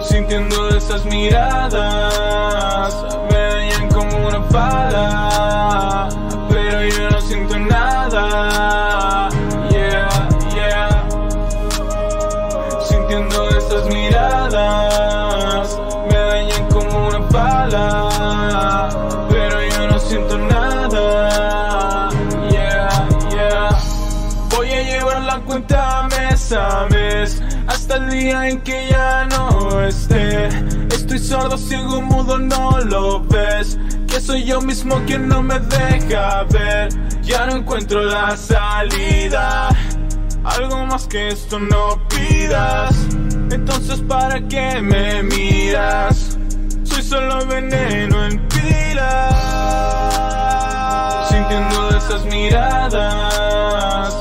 Speaker 6: sintiendo esas miradas me dañan como una bala yo no siento nada. Yeah, yeah. Sintiendo estas miradas, me dañan como una pala, Pero yo no siento nada. Yeah, yeah. Voy a llevar la cuenta mes a mes, hasta el día en que ya no esté. Estoy sordo, ciego, mudo, no lo ves. Que soy yo mismo quien no me deja ver. Ya no encuentro la salida. Algo más que esto no pidas. Entonces, ¿para qué me miras? Soy solo veneno en pilas. Sintiendo esas miradas,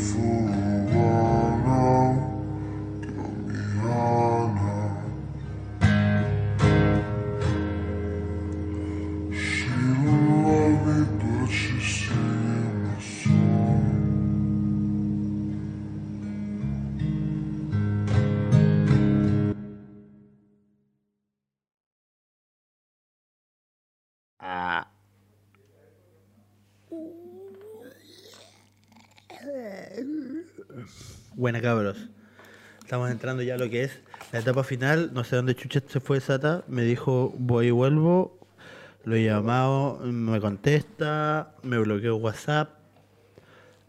Speaker 7: this
Speaker 1: Buena cabros. Estamos entrando ya a lo que es la etapa final. No sé dónde Chucha se fue Sata. Me dijo voy y vuelvo. Lo he llamado, me contesta, me bloqueó WhatsApp.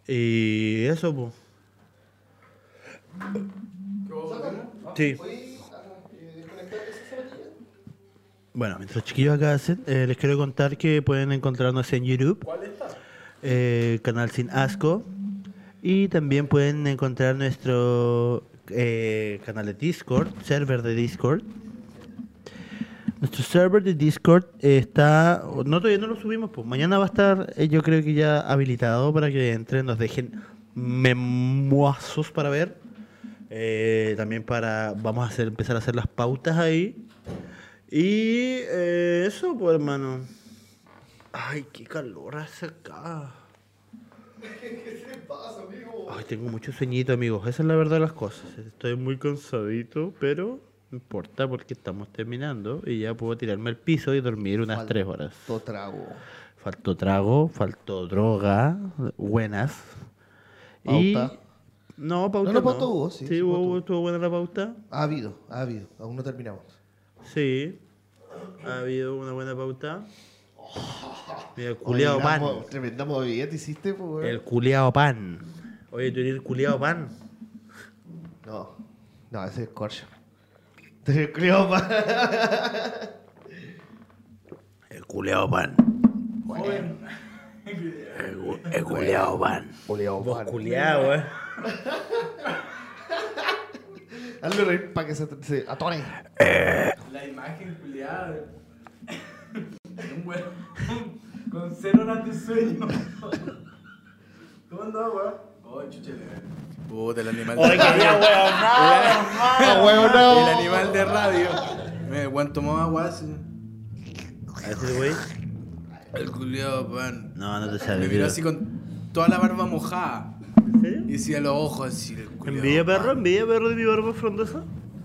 Speaker 1: Y eso, pues. Sí. Bueno, mientras los chiquillos acá hacen, eh, les quiero contar que pueden encontrarnos en YouTube. ¿Cuál está? canal Sin Asco. Y también pueden encontrar nuestro eh, canal de Discord, server de Discord. Nuestro server de Discord está. No, todavía no lo subimos, pues mañana va a estar, eh, yo creo que ya habilitado para que entren, nos dejen memuazos para ver. Eh, también para. Vamos a empezar a hacer las pautas ahí. Y eso, pues hermano. Ay, qué calor hace acá. (laughs) Ay, tengo mucho sueñito, amigos. Esa es la verdad de las cosas. Estoy muy cansadito, pero no importa porque estamos terminando y ya puedo tirarme al piso y dormir unas tres horas.
Speaker 5: Todo trago.
Speaker 1: Faltó trago, faltó droga, buenas. Y...
Speaker 5: Pauta.
Speaker 1: No, pauta
Speaker 5: No, no, pauta hubo, sí, sí,
Speaker 1: hubo. estuvo buena la pauta.
Speaker 5: Ha habido, ha habido. Aún no terminamos.
Speaker 1: Sí. Ha habido una buena pauta. (laughs) El culiao
Speaker 5: Oye,
Speaker 1: pan.
Speaker 5: Tremenda movida te hiciste, pues, weón.
Speaker 1: El culiao pan. Oye, tú eres el culiao pan.
Speaker 5: No, no, ese es Corcho. Tú eres el culiao, pa.
Speaker 1: El culiao pan. (laughs) El, cu- el culiao pan.
Speaker 5: Culiao,
Speaker 1: Vos
Speaker 5: pan.
Speaker 1: culiao, eh. (laughs)
Speaker 5: Hazle reír para que se, se atone.
Speaker 2: La imagen, culiada. Un weón (laughs) con cero horas de sueño. (laughs) ¿Cómo andaba, weón? Oh, chucha, Puta, el animal de
Speaker 5: ¡Ah, weón, no!
Speaker 2: El animal de radio. El weón tomó agua así.
Speaker 1: A ese güey.
Speaker 2: El culiado, pan.
Speaker 1: No, no te
Speaker 2: Me
Speaker 1: sale.
Speaker 2: miró así con toda la barba mojada.
Speaker 1: ¿En serio?
Speaker 2: Y decía los ojos así. El culiao,
Speaker 1: ¿Envidia, perro? ¿Envidia, perro, de mi barba frondosa?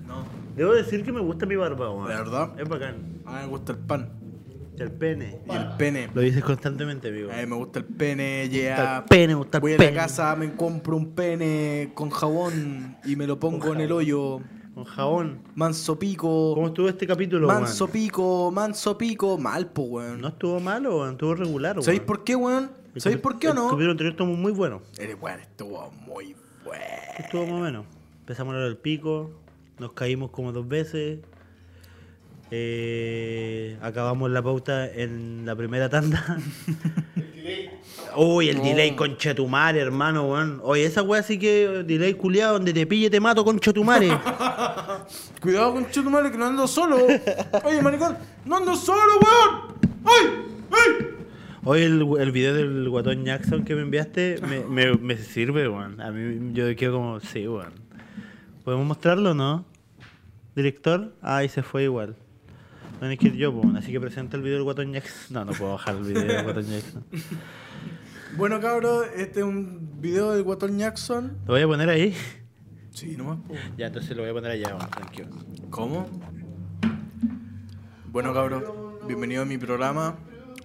Speaker 2: No,
Speaker 1: Debo decir que me gusta mi barba, weón.
Speaker 2: ¿De verdad?
Speaker 1: Es bacán.
Speaker 2: a mí me gusta el pan.
Speaker 1: El pene.
Speaker 2: El pene.
Speaker 1: Lo dices constantemente, amigo.
Speaker 2: Mí me gusta el pene,
Speaker 1: gusta el pene, me gusta el
Speaker 2: Voy a la casa, me compro un pene con jabón y me lo pongo en el hoyo.
Speaker 1: Con jabón.
Speaker 2: Manso pico.
Speaker 1: ¿Cómo estuvo este capítulo,
Speaker 2: Manso pico, manso pico. Mal, po, weón.
Speaker 1: No estuvo malo, weón. Estuvo regular, weón.
Speaker 2: ¿Sabéis por qué, weón?
Speaker 1: El
Speaker 2: ¿Sabéis por qué o
Speaker 1: El
Speaker 2: no?
Speaker 1: capítulo anterior estuvo muy bueno.
Speaker 2: Eres weón, estuvo muy bueno.
Speaker 1: Estuvo más o menos. Empezamos a hablar del pico. Nos caímos como dos veces. Eh, acabamos la pauta en la primera tanda. (laughs) Uy, el delay con Chetumare, hermano, weón. Oye, esa weá sí que delay culiado, donde te pille te mato con Chetumare. (laughs)
Speaker 2: Cuidado con Chetumare que no ando solo. Oye, maricón, no ando solo, weón. ¡Ay! ¡Ay!
Speaker 1: Hoy el, el video del guatón Jackson que me enviaste me, me, me sirve, weón. A mí yo quedo como, sí, weón. ¿Podemos mostrarlo o no? ¿Director? Ah, ahí se fue igual. No hay que ir yo, weón. Así que presenta el video del guatón Jackson. No, no puedo bajar el video del guatón Jackson. (laughs)
Speaker 2: Bueno, cabros, este es un video del Guatón Jackson.
Speaker 1: ¿Lo voy a poner ahí?
Speaker 2: Sí, nomás. po.
Speaker 1: Ya, entonces lo voy a poner allá, weón. Tranquilo.
Speaker 2: ¿Cómo? Bueno, cabros, bienvenido a mi programa.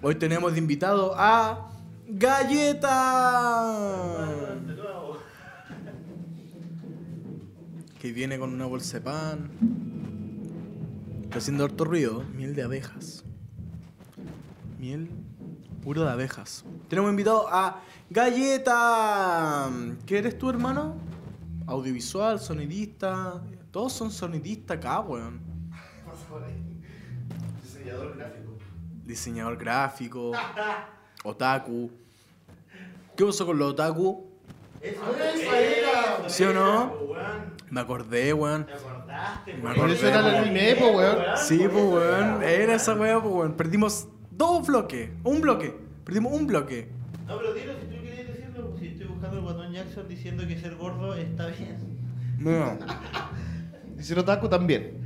Speaker 2: Hoy tenemos de invitado a Galleta. Que viene con una bolsa de pan. Está haciendo harto ruido. Miel de abejas. Miel puro de abejas. Tenemos invitado a Galleta. ¿Qué eres tú, hermano? Audiovisual, sonidista. Todos son sonidistas acá, weón.
Speaker 3: Diseñador gráfico.
Speaker 2: diseñador gráfico, (laughs) otaku. ¿Qué pasó con los otaku? ¿Sí o no? Me acordé, weón. Me
Speaker 5: Por
Speaker 2: acordé.
Speaker 5: eso era el anime, po, weón.
Speaker 2: Sí, pues, weón. Era esa weá, pues, weón. Perdimos dos bloques. Un bloque. Perdimos un bloque.
Speaker 1: No, pero dilo si tú querías decirlo. Si estoy buscando el guatón Jackson diciendo que ser gordo está bien.
Speaker 2: No.
Speaker 5: Dice el otaku también.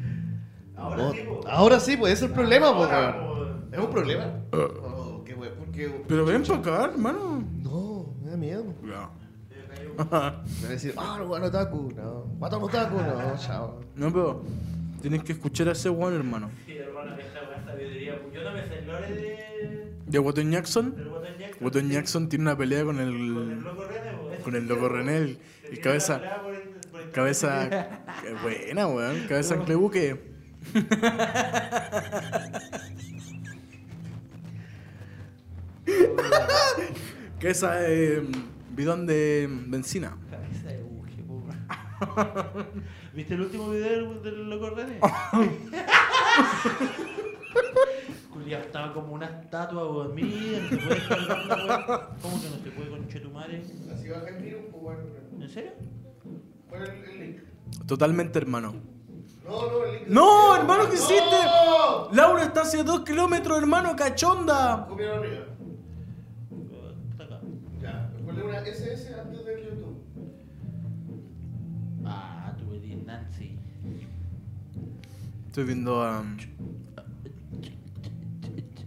Speaker 1: Ahora
Speaker 5: Oh,
Speaker 1: sí, po.
Speaker 5: Ahora sí, pues ese es el problema, po, weón. ¿Es un problema? Oh, qué weón, porque...
Speaker 2: Pero ven para acá, hermano.
Speaker 5: No, me da miedo.
Speaker 2: Ya. (laughs)
Speaker 5: Me van a decir, ah, no, weón, otaku. No, mata a un otaku. No, chao.
Speaker 2: No, pero tienes que escuchar a ese weón, hermano.
Speaker 1: Sí, hermano, esta weá es sabiduría. Yo no me sé el lore de...
Speaker 2: ¿De Watton Jackson?
Speaker 1: del Jackson.
Speaker 2: Watton Jackson tiene una pelea con
Speaker 1: Con el
Speaker 2: el.
Speaker 1: loco René. Ese
Speaker 2: Con el loco. René, el- el cabeza-
Speaker 1: el- el-
Speaker 2: Cabeza. (laughs) qué buena, weón. Cabeza en clebuque. (laughs) Cabeza de bidón de benzina.
Speaker 1: Cabeza de buje. (laughs) ¿Viste el último video del, del loco René? (laughs) Julián estaba como una estatua, weón. Mira, no se puede colgar la weá. ¿Cómo que no se puede con Chetumare?
Speaker 5: Así baja el tiro, pues.
Speaker 1: ¿En serio?
Speaker 5: Pon el, el link.
Speaker 2: Totalmente, hermano.
Speaker 5: No, no, el link.
Speaker 2: ¡No, hermano, qué hiciste! Laura está hacia dos kilómetros, hermano, cachonda.
Speaker 5: Copia arriba.
Speaker 1: Nancy.
Speaker 2: Estoy viendo a.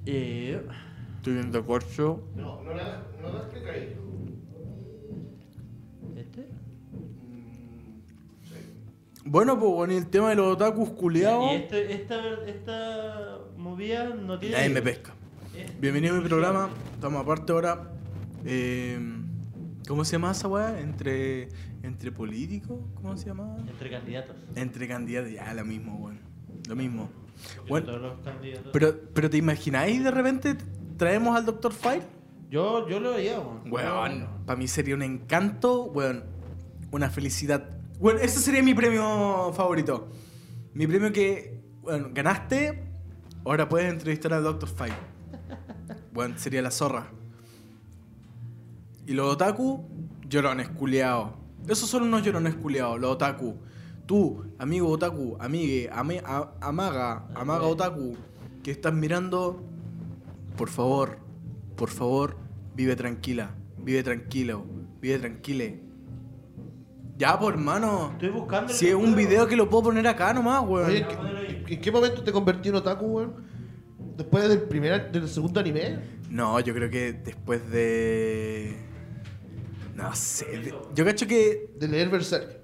Speaker 1: Eh,
Speaker 2: Estoy viendo a Corcho.
Speaker 5: No, no la, no la ahí.
Speaker 1: ¿Este?
Speaker 2: Bueno, pues, bueno, y el tema de los otakus culiados.
Speaker 1: Y este, esta, esta movida no tiene.
Speaker 2: Nadie me pesca.
Speaker 1: Es-
Speaker 2: Bienvenido a mi programa. Estamos aparte ahora. eh, ¿Cómo se llama esa weá? Entre, entre políticos. ¿Cómo se llama?
Speaker 1: Entre candidatos.
Speaker 2: Entre candidatos. Ya, lo mismo, weón. Lo mismo. Bueno,
Speaker 1: todos los candidatos.
Speaker 2: pero, pero ¿te imagináis de repente traemos al Dr. Fire?
Speaker 1: yo, yo lo haría, weón.
Speaker 2: Weón, para mí sería un encanto, weón. Una felicidad. Bueno, ese sería mi premio favorito. Mi premio que, bueno, ganaste. Ahora puedes entrevistar al Dr. Fire. (laughs) Bueno, sería la zorra. Y los otaku, llorones culiados. Esos son unos llorones culiados, los otaku. Tú, amigo otaku, amigue, ame- a- amaga, amaga otaku, que estás mirando, por favor, por favor, vive tranquila, vive tranquilo, vive tranquile. Ya, por hermano.
Speaker 1: Estoy buscando.
Speaker 2: Si es un
Speaker 1: video.
Speaker 2: video que lo puedo poner acá nomás, weón.
Speaker 5: Oye, ¿en qué- ¿en qué momento te convertí en otaku, weón? ¿Después del primer, del segundo anime?
Speaker 2: No, yo creo que después de. No sé. de- Yo cacho que.
Speaker 5: De leer Berserk.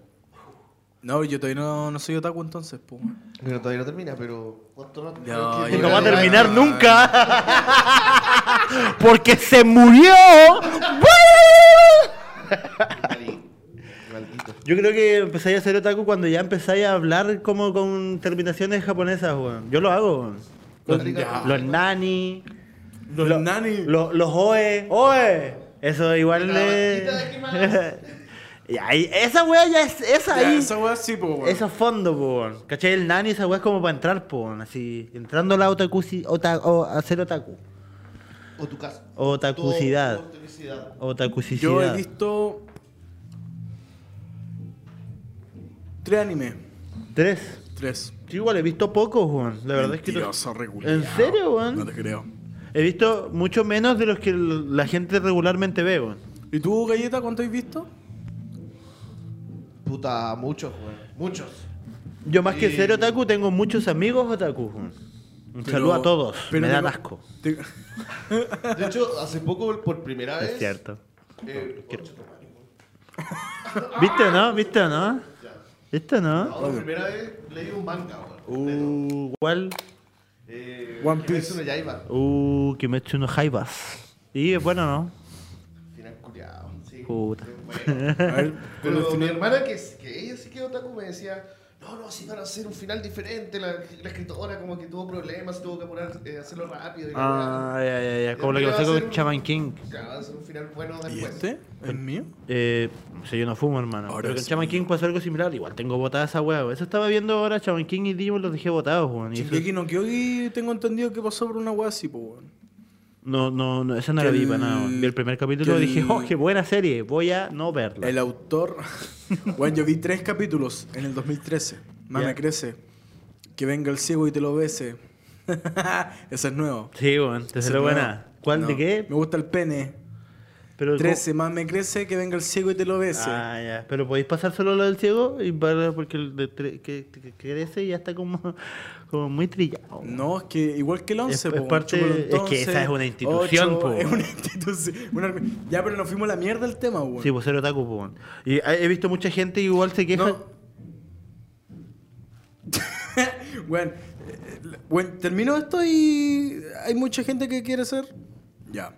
Speaker 2: No, yo todavía no, no soy otaku entonces, pues.
Speaker 5: Bueno, todavía no termina, pero... ¿Cuánto rato?
Speaker 2: No,
Speaker 5: ¿Qué-
Speaker 2: yo
Speaker 5: qué-
Speaker 1: No va a terminar nunca. (laughs) Porque se murió. (laughs) Yo creo que empezáis a hacer otaku cuando ya empezáis a hablar como con terminaciones japonesas, weón. Yo lo hago, weón. Los, los nani,
Speaker 2: Los
Speaker 1: lo-
Speaker 2: nani.
Speaker 1: lo- los oe, oe. Eso igual
Speaker 5: La
Speaker 1: de...
Speaker 5: vaquita de aquí más. (laughs)
Speaker 1: Y ahí- esa weá ya es esa
Speaker 2: Ya,
Speaker 1: ahí.
Speaker 2: esa weá sí, pues, weón.
Speaker 1: Eso fondo, po. weón. ¿Cachai? El nani, esa weá es como para entrar, po. weón, Así, entrando a la otakusi, ota, o a hacer otaku.
Speaker 5: O tu tu otakusidad.
Speaker 1: Otakusicidad.
Speaker 2: Yo he visto. Tres animes.
Speaker 1: Tres.
Speaker 2: Tres.
Speaker 1: Sí, igual he visto pocos, weón. La verdad es que... ¿En serio, weón?
Speaker 2: No te creo.
Speaker 1: He visto mucho menos de los que la gente regularmente ve, weón.
Speaker 2: ¿Y tú, Galleta, cuánto has visto?
Speaker 5: Puta, muchos, weón. Muchos.
Speaker 1: Yo más que
Speaker 5: Y-
Speaker 1: ser otaku tengo muchos amigos otaku. weón. Un
Speaker 2: Pero-
Speaker 1: saludo a todos.
Speaker 2: pero
Speaker 1: Me dan asco.
Speaker 2: te-
Speaker 5: De hecho, hace poco, por primera vez.
Speaker 1: Es cierto.
Speaker 5: eh, (laughs)
Speaker 1: ¿Viste o no? ¿Viste o no? ¿Viste o no?
Speaker 5: no, por primera vez leí un manga, weón.
Speaker 1: Uh, igual.
Speaker 5: Eh,
Speaker 2: One
Speaker 5: Kimetsu
Speaker 2: Piece.
Speaker 5: no Yaiba.
Speaker 1: Uh, Kimetsu no Jaibas. Y es bueno, ¿no?
Speaker 5: Final culiao. Sí.
Speaker 1: Puta.
Speaker 5: Bueno.
Speaker 2: A ver,
Speaker 5: Pero mi hermana, que, que ella sí que es otaku, me decía, no, no, sí van a hacer un final diferente. La, la escritora como que tuvo problemas, tuvo que apurar, eh, hacerlo rápido. Y
Speaker 1: Ah, ya, ya, ya. Como lo que pasó con Shaman King.
Speaker 5: Claro, va a ser un final bueno
Speaker 2: ¿Y
Speaker 5: después.
Speaker 2: este? ¿Es mío?
Speaker 1: Eh, no sé, yo no fumo, hermano.
Speaker 2: Ahora
Speaker 1: pero con
Speaker 2: sí.
Speaker 1: Shaman King pasó algo similar. Igual tengo botada esa hueá. Eso estaba viendo ahora Shaman King y Digimon los dejé botados, weón. Y
Speaker 2: Shingeki no Kyogi tengo entendido que pasó por una wea así, pues, weón.
Speaker 1: No, no, no, esa no la vi para nada. Vi el primer capítulo y dije, oh, qué buena serie. Voy a no verla.
Speaker 2: El autor. (laughs) bueno, yo vi tres capítulos en el 2013. Más
Speaker 1: Ya.
Speaker 2: me crece. Que venga el ciego y te lo bese. (laughs) Ese es nuevo.
Speaker 1: Sí, weón. Te salió buena. ¿Cuál
Speaker 2: No,
Speaker 1: de qué?
Speaker 2: Me gusta el pene.
Speaker 1: Pero,
Speaker 2: 13, más me crece que venga el ciego y te lo bese.
Speaker 1: Ah, ya. Pero podéis pasar solo lo del ciego y para, porque el de que- que crece y ya está como, como muy trillado.
Speaker 2: No, es que igual que el 11,
Speaker 1: Es- es
Speaker 2: po,
Speaker 1: parte- es que esa es una institución,
Speaker 2: ocho,
Speaker 1: po.
Speaker 2: Es una institución. (laughs) una- ya, pero nos fuimos a la mierda el tema, weón.
Speaker 1: Sí, pues ser otaku, weón. Y he he visto mucha gente que igual se queja.
Speaker 2: No. (laughs) bueno, eh, bueno, termino esto y hay mucha gente que quiere ser. Ya.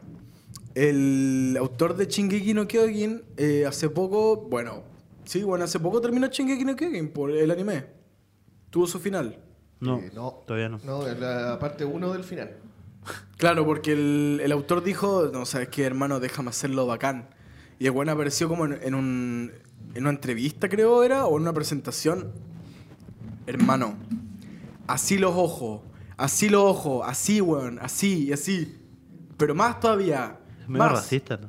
Speaker 2: El autor de Shingeki no Kyojin eh, hace poco, bueno, sí, bueno, hace poco terminó Shingeki no Kyojin por el anime. Tuvo su final.
Speaker 1: No,
Speaker 5: Eh, no.
Speaker 1: todavía no.
Speaker 5: No, en la parte 1 del final.
Speaker 2: Claro, porque el, el autor dijo, no, sabes qué, hermano, déjame hacerlo bacán. Y el bueno apareció como en, en un, en una entrevista, creo era, o en una presentación. Hermano, así los ojos, así los ojos, así, weón, así y así. Pero más todavía.
Speaker 1: Es medio
Speaker 2: más.
Speaker 1: racista, ¿no?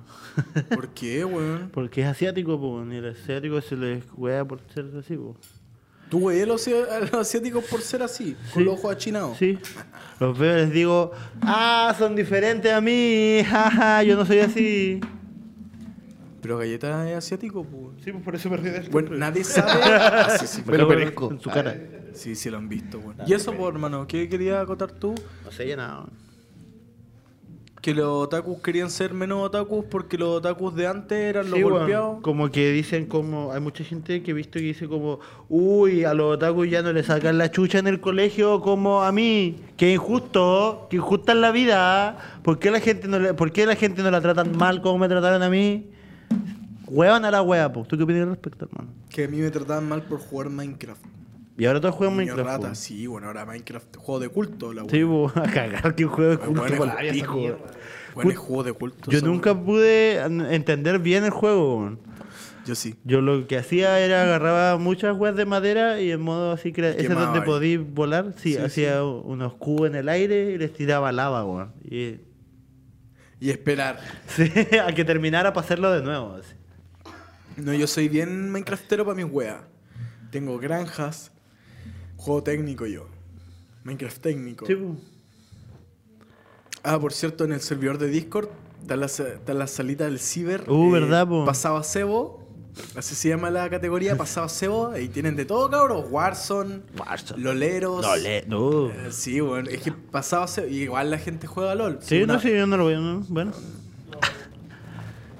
Speaker 2: ¿Por qué, weón? (laughs)
Speaker 1: Porque es asiático, pues. Y el asiático se le wea por ser así, pues.
Speaker 2: Tú, güey, a los, (laughs) asiáticos por ser así, con los ojos achinados.
Speaker 1: Sí. Los veo y les digo, ah, son diferentes a mí, jaja, yo no soy así.
Speaker 2: Pero Galleta es asiático, pues.
Speaker 1: Sí, pues por eso me río de él.
Speaker 2: Bueno, nadie sabe. Ah, sí, sí,
Speaker 5: Me lo merezco.
Speaker 1: En su cara.
Speaker 2: Sí, sí lo han visto, bueno. Y eso, pues, hermano, ¿qué querías acotar tú?
Speaker 1: No sé ya nada.
Speaker 2: Que los otakus querían ser menos otakus porque los otakus de antes eran los golpeados.
Speaker 1: como que dicen como hay mucha gente que he visto que dice como uy a los otakus ya no le sacan la chucha en el colegio como a mí que injusto que injusta en la vida ¿por qué la gente no le, por qué la gente no la tratan mal como me trataron a mí huevan a la wea po. ¿tú qué opinas al respecto hermano?
Speaker 2: Que a mí me trataban mal por jugar Minecraft.
Speaker 1: Y ahora todos juegan Minecraft
Speaker 2: rata, sí, bueno, ahora Minecraft, juego de culto, la
Speaker 1: sí po, (laughs) a cagar que un juego de culto
Speaker 2: Bueno, esa
Speaker 1: pico.
Speaker 2: Bueno, es juego de culto.
Speaker 1: yo nunca pude entender bien el juego weón.
Speaker 2: Yo sí.
Speaker 1: Yo lo que hacía era agarraba muchas weas de madera y en modo así crea- ese es
Speaker 2: Quemaba
Speaker 1: donde podí volar, sí,
Speaker 2: Sí,
Speaker 1: hacía unos cubos en el aire y les tiraba lava, weón. Y
Speaker 2: Y esperar. (laughs)
Speaker 1: sí, a que terminara para hacerlo de nuevo. así.
Speaker 2: No, yo soy bien Minecraftero para mis weas. Tengo granjas. Juego técnico yo. Minecraft técnico.
Speaker 1: Sí, po.
Speaker 2: Ah, por cierto, en el servidor de Discord está la, está la salita del ciber. eh,
Speaker 1: Uh, ¿verdad, po?
Speaker 2: Pasaba Cebo. Así se llama la categoría, (laughs) pasaba Cebo. Y tienen de todo, cabros. Warzone,
Speaker 1: Warzone.
Speaker 2: Loleros.
Speaker 1: No, le- no.
Speaker 2: Eh, sí, bueno, es que pasaba Cebo. Y igual la gente juega LOL.
Speaker 1: Sí,
Speaker 2: una-
Speaker 1: no, sí, yo no lo voy a... no, Bueno,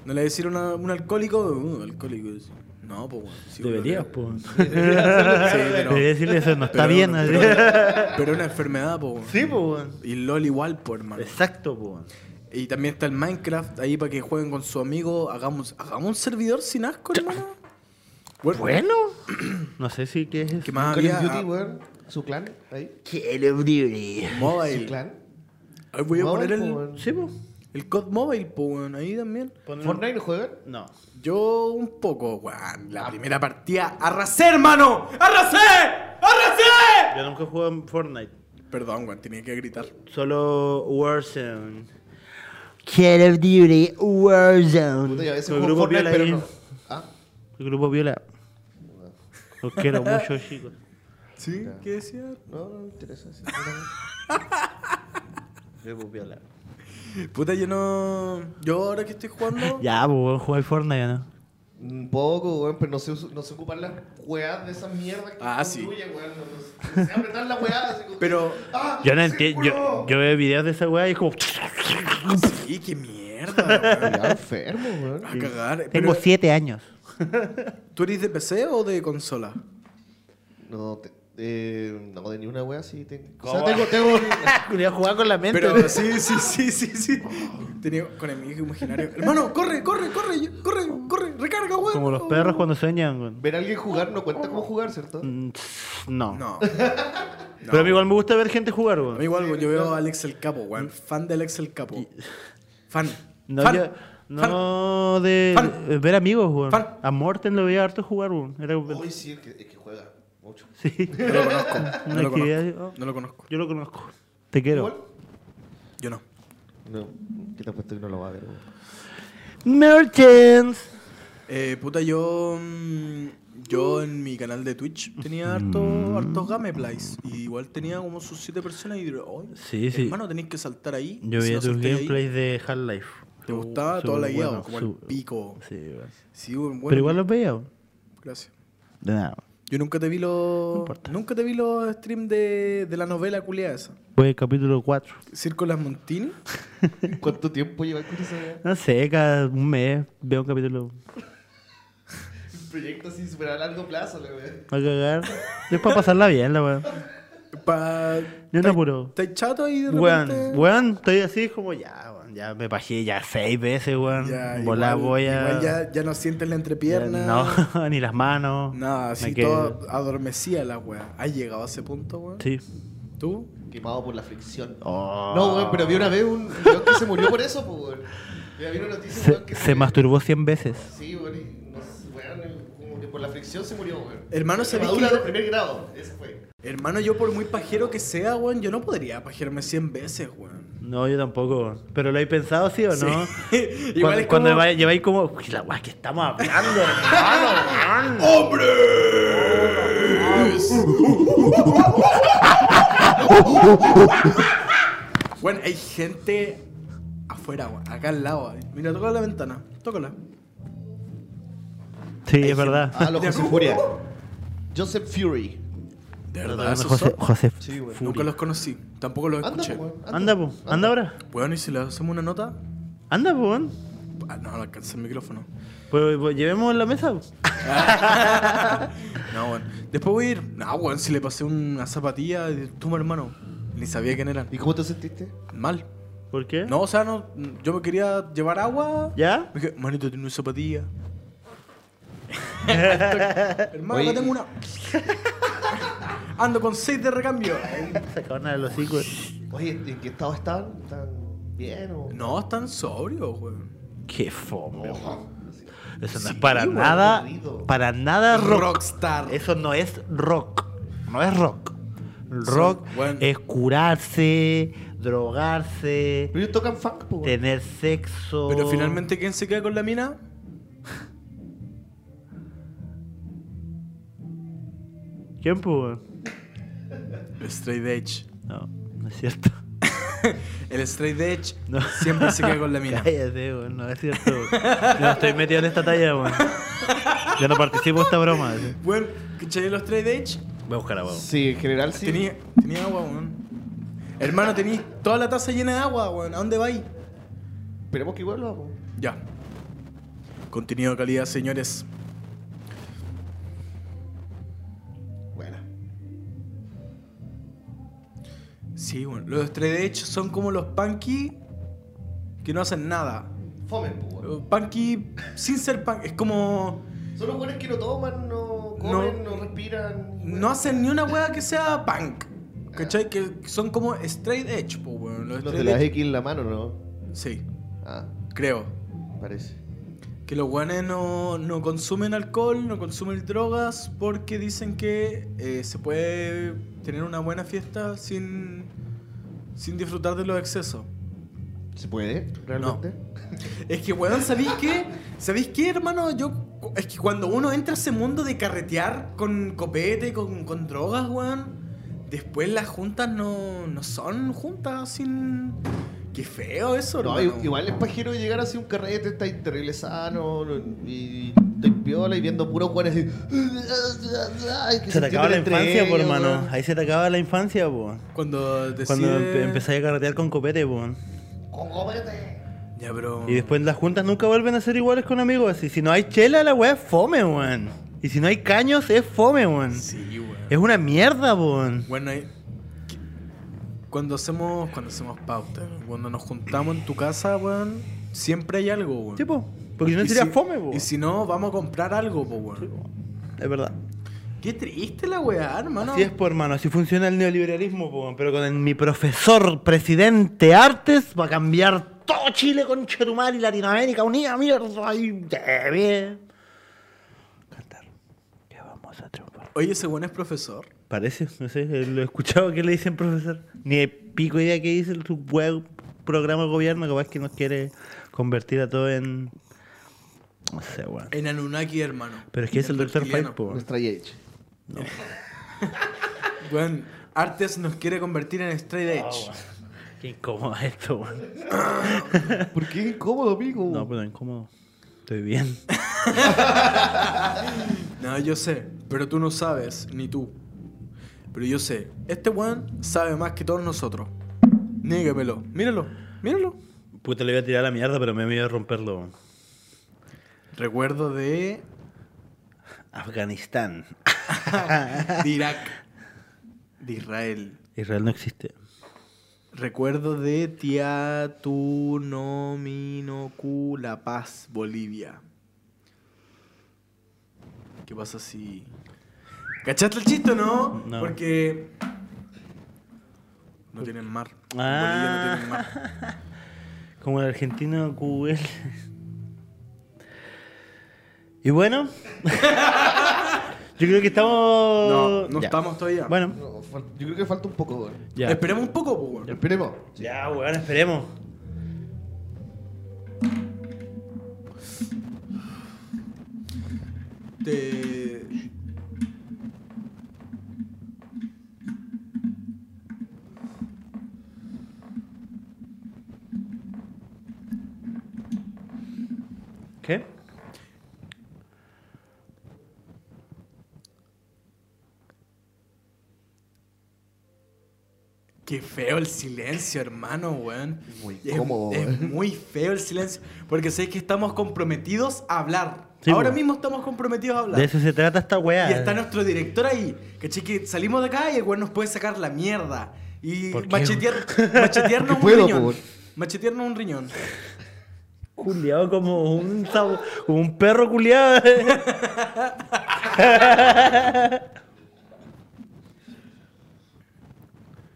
Speaker 2: ¿No le voy a decir una- un alcohólico? Uh, alcohólico. sí. No, pues bueno. sí,
Speaker 1: deberías,
Speaker 2: pero-
Speaker 1: pues.
Speaker 2: Sí, pero-
Speaker 1: Debería decirle eso, no está
Speaker 2: pero-
Speaker 1: bien.
Speaker 2: Pero,
Speaker 1: así.
Speaker 2: pero una enfermedad, pues.
Speaker 1: Sí, pues, weón.
Speaker 2: Y LOL igual, pues, hermano.
Speaker 1: Exacto, pues.
Speaker 2: Y también está el Minecraft ahí para que jueguen con su amigo. Hagamos, hagamos un servidor sin asco, hermano. Bueno,
Speaker 1: Bueno. No sé si qué es eso.
Speaker 2: ¿Qué más
Speaker 5: Call
Speaker 2: había?
Speaker 5: Duty, weón. Su clan, ahí.
Speaker 1: Call of Duty.
Speaker 2: Ah,
Speaker 5: Su
Speaker 2: Mobile.
Speaker 5: clan.
Speaker 2: Ahí voy a
Speaker 5: Mobile,
Speaker 2: poner
Speaker 5: po,
Speaker 2: el,
Speaker 5: weón.
Speaker 1: Sí, pues.
Speaker 2: El COD Mobile, pues, weón, ahí también.
Speaker 5: ¿Fortnite no juegan?
Speaker 1: No.
Speaker 2: Yo un poco, weón. La primera partida. ¡Arrasé, hermano! ¡Arrasé! ¡Arrasé!
Speaker 1: Yo nunca he jugado en Fortnite.
Speaker 2: Perdón, weón, tenía que gritar.
Speaker 1: Solo Warzone. Call of Duty Warzone.
Speaker 5: Puta, y a veces
Speaker 1: El
Speaker 5: juego
Speaker 1: grupo
Speaker 5: Fortnite,
Speaker 1: Viola
Speaker 5: pero
Speaker 1: ahí.
Speaker 5: no. Ah,
Speaker 1: El grupo Viola. (laughs) Los quiero mucho, chicos.
Speaker 2: ¿Sí? ¿Qué decía?
Speaker 5: no, no me interesa. sí, no, no. (laughs)
Speaker 1: Grupo Viola.
Speaker 2: Puta, yo no. Yo ahora que estoy jugando. (laughs)
Speaker 1: Ya, pues, jugar Fortnite, ¿no?
Speaker 5: Un poco, weón, pero no sé, no sé ocupar las weas de esas mierdas que
Speaker 2: Ah, sí.
Speaker 5: construyen, weón. No, no sé apretar la weá. así como-
Speaker 2: Pero.
Speaker 5: ¡Ah!
Speaker 1: Yo no
Speaker 5: ¡Sí,
Speaker 1: entiendo. Yo, yo veo videos de esa weá y es como.
Speaker 2: Sí, qué mierda, weón. (laughs)
Speaker 5: Ya enfermo, weón.
Speaker 2: A cagar.
Speaker 1: Tengo
Speaker 2: Pero,
Speaker 1: siete años.
Speaker 2: ¿Tú eres de PC o de consola?
Speaker 5: No, te- eh, no, de ni una wea sí. Tengo, o
Speaker 1: ¿Cómo?
Speaker 5: sea, tengo, tengo, (laughs)
Speaker 1: Quería jugar con la mente.
Speaker 2: Pero sí, sí, sí, sí, sí. Tenía con enemigo imaginario. Hermano, corre, corre, corre, corre, corre, recarga, weón.
Speaker 1: Como los perros cuando sueñan, weón.
Speaker 5: ver a alguien jugar no cuenta como jugar, ¿cierto?
Speaker 1: Mm, No.
Speaker 2: No.
Speaker 1: Pero (laughs) a mí igual me gusta ver gente jugar,
Speaker 2: A mí
Speaker 1: weón.
Speaker 2: igual, weón, yo veo a Alex el Capo, weón. Fan de Alex el Capo. Fan.
Speaker 1: No,
Speaker 2: Fan.
Speaker 1: yo-
Speaker 2: Fan.
Speaker 1: de
Speaker 2: Fan.
Speaker 1: ver amigos, weón.
Speaker 2: Fan.
Speaker 1: A Morten lo veía harto jugar, weón. Era,
Speaker 5: Hoy sí, es que, es que juega mucho.
Speaker 1: sí.
Speaker 2: No lo (laughs) conozco. No
Speaker 1: Una
Speaker 2: lo conozco.
Speaker 1: oh,
Speaker 2: No lo conozco.
Speaker 1: Yo lo conozco. Te quiero.
Speaker 5: ¿Igual?
Speaker 2: Yo no.
Speaker 5: No, ¿qué te apuesto que no lo va a ver?
Speaker 1: Merchants.
Speaker 2: Eh, puta, yo. mm, Yo en mi canal de Twitch tenía harto, hartos gameplays. Y igual tenía como sus siete personas y digo, "Oye,
Speaker 1: Sí, sí.
Speaker 2: hermano, tenéis que saltar ahí.
Speaker 1: Yo
Speaker 2: si
Speaker 1: veía
Speaker 2: no
Speaker 1: tus gameplays de Half-Life.
Speaker 2: ¿Te gustaba? Todo
Speaker 1: Súper
Speaker 2: lagueado,
Speaker 1: bueno,
Speaker 2: como el pico.
Speaker 1: Sí.
Speaker 2: Sí, bueno,
Speaker 1: Pero igual los veía.
Speaker 2: Gracias.
Speaker 1: De nada.
Speaker 2: Yo nunca te vi los. nunca te vi los streams de, de la novela culiada esa.
Speaker 1: Fue el capítulo 4.
Speaker 2: Circo Las Montini. (laughs)
Speaker 5: ¿Cuánto tiempo lleva con esa?
Speaker 1: No sé, cada un mes veo un capítulo.
Speaker 5: Un proyecto así súper a largo plazo, la.
Speaker 1: Va a cagar. Es para pasarla bien, la weón.
Speaker 2: Pa...
Speaker 1: Yo no apuro.
Speaker 2: ¿Estáis chato ahí de repente?
Speaker 1: Weón, weón, estoy así como ya, weón. Ya me bajé ya seis veces, weón.
Speaker 2: Ya,
Speaker 1: Volá
Speaker 2: igual-
Speaker 1: voy a.
Speaker 2: igual ya, ya no sientes la
Speaker 1: ya
Speaker 2: entrepierna.
Speaker 1: No, (laughs) ni las manos.
Speaker 2: Nada,
Speaker 1: Me
Speaker 2: así todo adormecía la wea. ¿Has llegado a ese punto, weón?
Speaker 1: Sí.
Speaker 2: ¿Tú?
Speaker 5: Quemado por la fricción.
Speaker 1: Oh.
Speaker 5: No, weón, pero vi una vez un weón que se murió por eso, pues, weón. Vi una noticia,
Speaker 1: Se,
Speaker 5: weón, que
Speaker 1: se masturbó 100 veces.
Speaker 5: Sí, weón, y no weón, como que por la fricción se murió, weón.
Speaker 2: Hermano, ¿sabés
Speaker 5: Quemadura
Speaker 2: que-
Speaker 5: de primer grado, ese fue.
Speaker 2: Hermano, yo por muy pajero que sea, weón, yo no podría pajearme 100 veces, weón.
Speaker 1: No, yo tampoco. weón. ¿Pero lo he pensado, sí o no? (laughs)
Speaker 2: Igual
Speaker 1: cuando
Speaker 2: es como-
Speaker 1: lleváis como. Uy, la weá que estamos hablando, hermano, weón. (laughs)
Speaker 2: Bueno, (laughs) hay gente afuera, weón, acá al lado. eh. Mira, toca la ventana. Tócala.
Speaker 1: Sí, es verdad.
Speaker 5: Ah, José Furia. Joseph Fury.
Speaker 2: De verdad,
Speaker 1: José, José
Speaker 5: Sí.
Speaker 2: Nunca los conocí. Tampoco los escuché.
Speaker 5: pues.
Speaker 1: Anda, po. Anda ahora.
Speaker 2: Bueno, ¿y si le hacemos una nota?
Speaker 1: Anda, po, weón.
Speaker 2: Ah, no, no alcanza el micrófono.
Speaker 1: Pues, pues, llevemos la mesa. (laughs)
Speaker 2: No, bueno. Después voy a ir. No, weón, si le pasé una zapatilla, tú, mi hermano. Ni sabía quién eran.
Speaker 5: ¿Y cómo te sentiste?
Speaker 2: Mal.
Speaker 1: ¿Por qué?
Speaker 2: No, o sea, no, yo me quería llevar agua.
Speaker 1: ¿Ya?
Speaker 2: Me dije, manito, tiene una zapatilla. (laughs) (laughs) Hermano, acá tengo una. Ando con seis de recambio. (laughs)
Speaker 1: Sacaron a los hijos.
Speaker 5: Oye, ¿en qué estado están? ¿Están bien o...?
Speaker 2: No, están sobrios, weón.
Speaker 1: Qué fome, weón. Eso no
Speaker 5: Sí,
Speaker 1: es para
Speaker 5: weón,
Speaker 1: nada.
Speaker 5: aburrido.
Speaker 1: Para nada rock.
Speaker 2: Rockstar.
Speaker 1: Eso no es rock. No es rock. Rock
Speaker 2: bueno.
Speaker 1: es curarse, drogarse,
Speaker 5: Pero ellos tocan funk, weón.
Speaker 1: tener sexo.
Speaker 2: Pero finalmente, ¿quién se queda con la mina?
Speaker 1: ¿Quién, pues? Weón?
Speaker 2: Straight Edge.
Speaker 1: No, no es cierto. (laughs)
Speaker 2: El Straight Edge
Speaker 1: No.
Speaker 2: siempre se queda con la mina. (laughs)
Speaker 1: Cállate, weón, no es cierto. Yo no estoy metido en esta talla, weón. Yo no participo en esta broma. ¿sí?
Speaker 2: Bueno, ¿cachai los Straight Edge?
Speaker 1: Voy a buscar agua. weón.
Speaker 5: Sí, en general sí.
Speaker 2: Tenía, tenía agua, weón. Hermano, tenías toda la taza llena de agua, weón. ¿A dónde vais?
Speaker 5: Esperemos que vuelva, pues.
Speaker 2: Ya. Contenido de calidad, señores. Sí, bueno. Los Straight Edge son como los punky que no hacen nada.
Speaker 5: Fomen, pues,
Speaker 2: Punky sin ser punk. Es como.
Speaker 5: Son los buenos que no toman, no comen, no, respiran.
Speaker 2: No hacen ni una wea que sea punk. ¿Cachai? Que son como straight edge, po, weón. Los
Speaker 5: Los de las X en la mano, ¿no?
Speaker 2: Sí,
Speaker 5: Ah,
Speaker 2: creo.
Speaker 5: parece.
Speaker 2: Que los guanes no, no consumen alcohol, no consumen drogas, porque dicen que eh, se puede tener una buena fiesta sin, sin disfrutar de los excesos.
Speaker 5: ¿Se puede? ¿Realmente?
Speaker 2: Es que, weón, ¿sabéis qué? ¿Sabéis qué, hermano? Yo. Es que cuando uno entra a ese mundo de carretear con copete, con, con drogas, weón, después las juntas no, no son juntas sin. Qué feo eso,
Speaker 5: No,
Speaker 2: hermano.
Speaker 5: igual es pajero llegar así un carrete, estáis terrible sano y estoy piola y viendo puros jugadores así. que
Speaker 1: Se te acaba la infancia,
Speaker 5: ellos,
Speaker 1: hermano.
Speaker 5: weón.
Speaker 1: Ahí se te acaba la infancia, po.
Speaker 2: Cuando decide...
Speaker 1: Cuando empe- empezáis a carretear con copete, po.
Speaker 5: Cómete.
Speaker 2: Ya, pero...
Speaker 1: Y después las juntas nunca vuelven a ser iguales con amigos. Así, si no hay chela, la weá es fome, weón. Y si no hay caños, es fome, weón.
Speaker 2: Sí, weón.
Speaker 1: Es una mierda, weón.
Speaker 2: Bueno, hay- cuando hacemos cuando hacemos pauta, cuando nos juntamos en tu casa, weón, siempre hay algo, weón.
Speaker 1: Sí, po. Porque si no
Speaker 2: Y
Speaker 1: sería
Speaker 2: si-
Speaker 1: fome, po.
Speaker 2: Y si no, vamos a comprar algo, po, weón.
Speaker 1: Es verdad.
Speaker 2: Qué triste la weá, hermano.
Speaker 1: Así es, po, hermano. Así funciona el neoliberalismo, po. Pero con el- mi profesor, presidente Artes, va a cambiar todo Chile con Chetumal y Latinoamérica unida, mierda. Y bien. Cantar. Que vamos a triunfar.
Speaker 2: Oye, ese weón es profesor.
Speaker 1: Parece, no sé, eh, lo he escuchado que le dicen profesor. Ni de pico idea que dice su web programa de gobierno, capaz que nos quiere convertir a todo en. No sé, weón.
Speaker 2: En Anunnaki, hermano.
Speaker 1: Pero es que es el Dr. po. weón.
Speaker 5: Nuestra age. (laughs)
Speaker 2: Weón, Artes nos quiere convertir en Straight Edge.
Speaker 1: Qué incómodo esto, weón. (laughs)
Speaker 5: ¿Por qué incómodo, amigo?
Speaker 1: No, pero incómodo. Estoy bien. (laughs)
Speaker 2: No, yo sé, pero tú no sabes, ni tú. Pero yo sé, este weón sabe más que todos nosotros. Nígamelo, míralo, míralo.
Speaker 1: Puta, le voy a tirar a la mierda, pero me voy a romperlo. weón.
Speaker 2: Recuerdo de,
Speaker 1: Afganistán. (laughs)
Speaker 2: de Irak, de Israel.
Speaker 1: Israel no existe.
Speaker 2: Recuerdo de Tiatunominocu La Paz, Bolivia. ¿Qué pasa si... ¿Cachaste el chiste no?
Speaker 1: No.
Speaker 2: Porque... No tienen mar. Bolivia no tienen mar. (laughs)
Speaker 1: Como el argentino QL. Y bueno. Yo creo que estamos.
Speaker 2: No, no
Speaker 1: Ya.
Speaker 2: estamos todavía.
Speaker 1: Bueno,
Speaker 5: No, fal- yo creo que falta un poco, weón.
Speaker 1: ya.
Speaker 2: Esperemos un poco, pues, weón.
Speaker 5: Esperemos.
Speaker 1: Ya, weón, esperemos.
Speaker 2: Te-
Speaker 1: ¿Qué?
Speaker 2: Qué feo el silencio, hermano, weón.
Speaker 5: Muy
Speaker 2: Es-
Speaker 5: cómodo,
Speaker 2: Es,
Speaker 5: weón.
Speaker 2: muy feo el silencio. Porque sé que estamos comprometidos a hablar.
Speaker 1: Sí,
Speaker 2: Ahora
Speaker 1: weón.
Speaker 2: mismo estamos comprometidos a hablar.
Speaker 1: De eso se trata esta weá.
Speaker 2: Y está nuestro director ahí. ¿Cachai? Que salimos de acá y el weón nos puede sacar la mierda. Y
Speaker 1: ¿Por qué,
Speaker 2: machetear, machetearnos (laughs) un
Speaker 5: puedo,
Speaker 2: riñón. Machetearnos un riñón.
Speaker 1: Culeado como un como un perro culiado. (laughs) (laughs)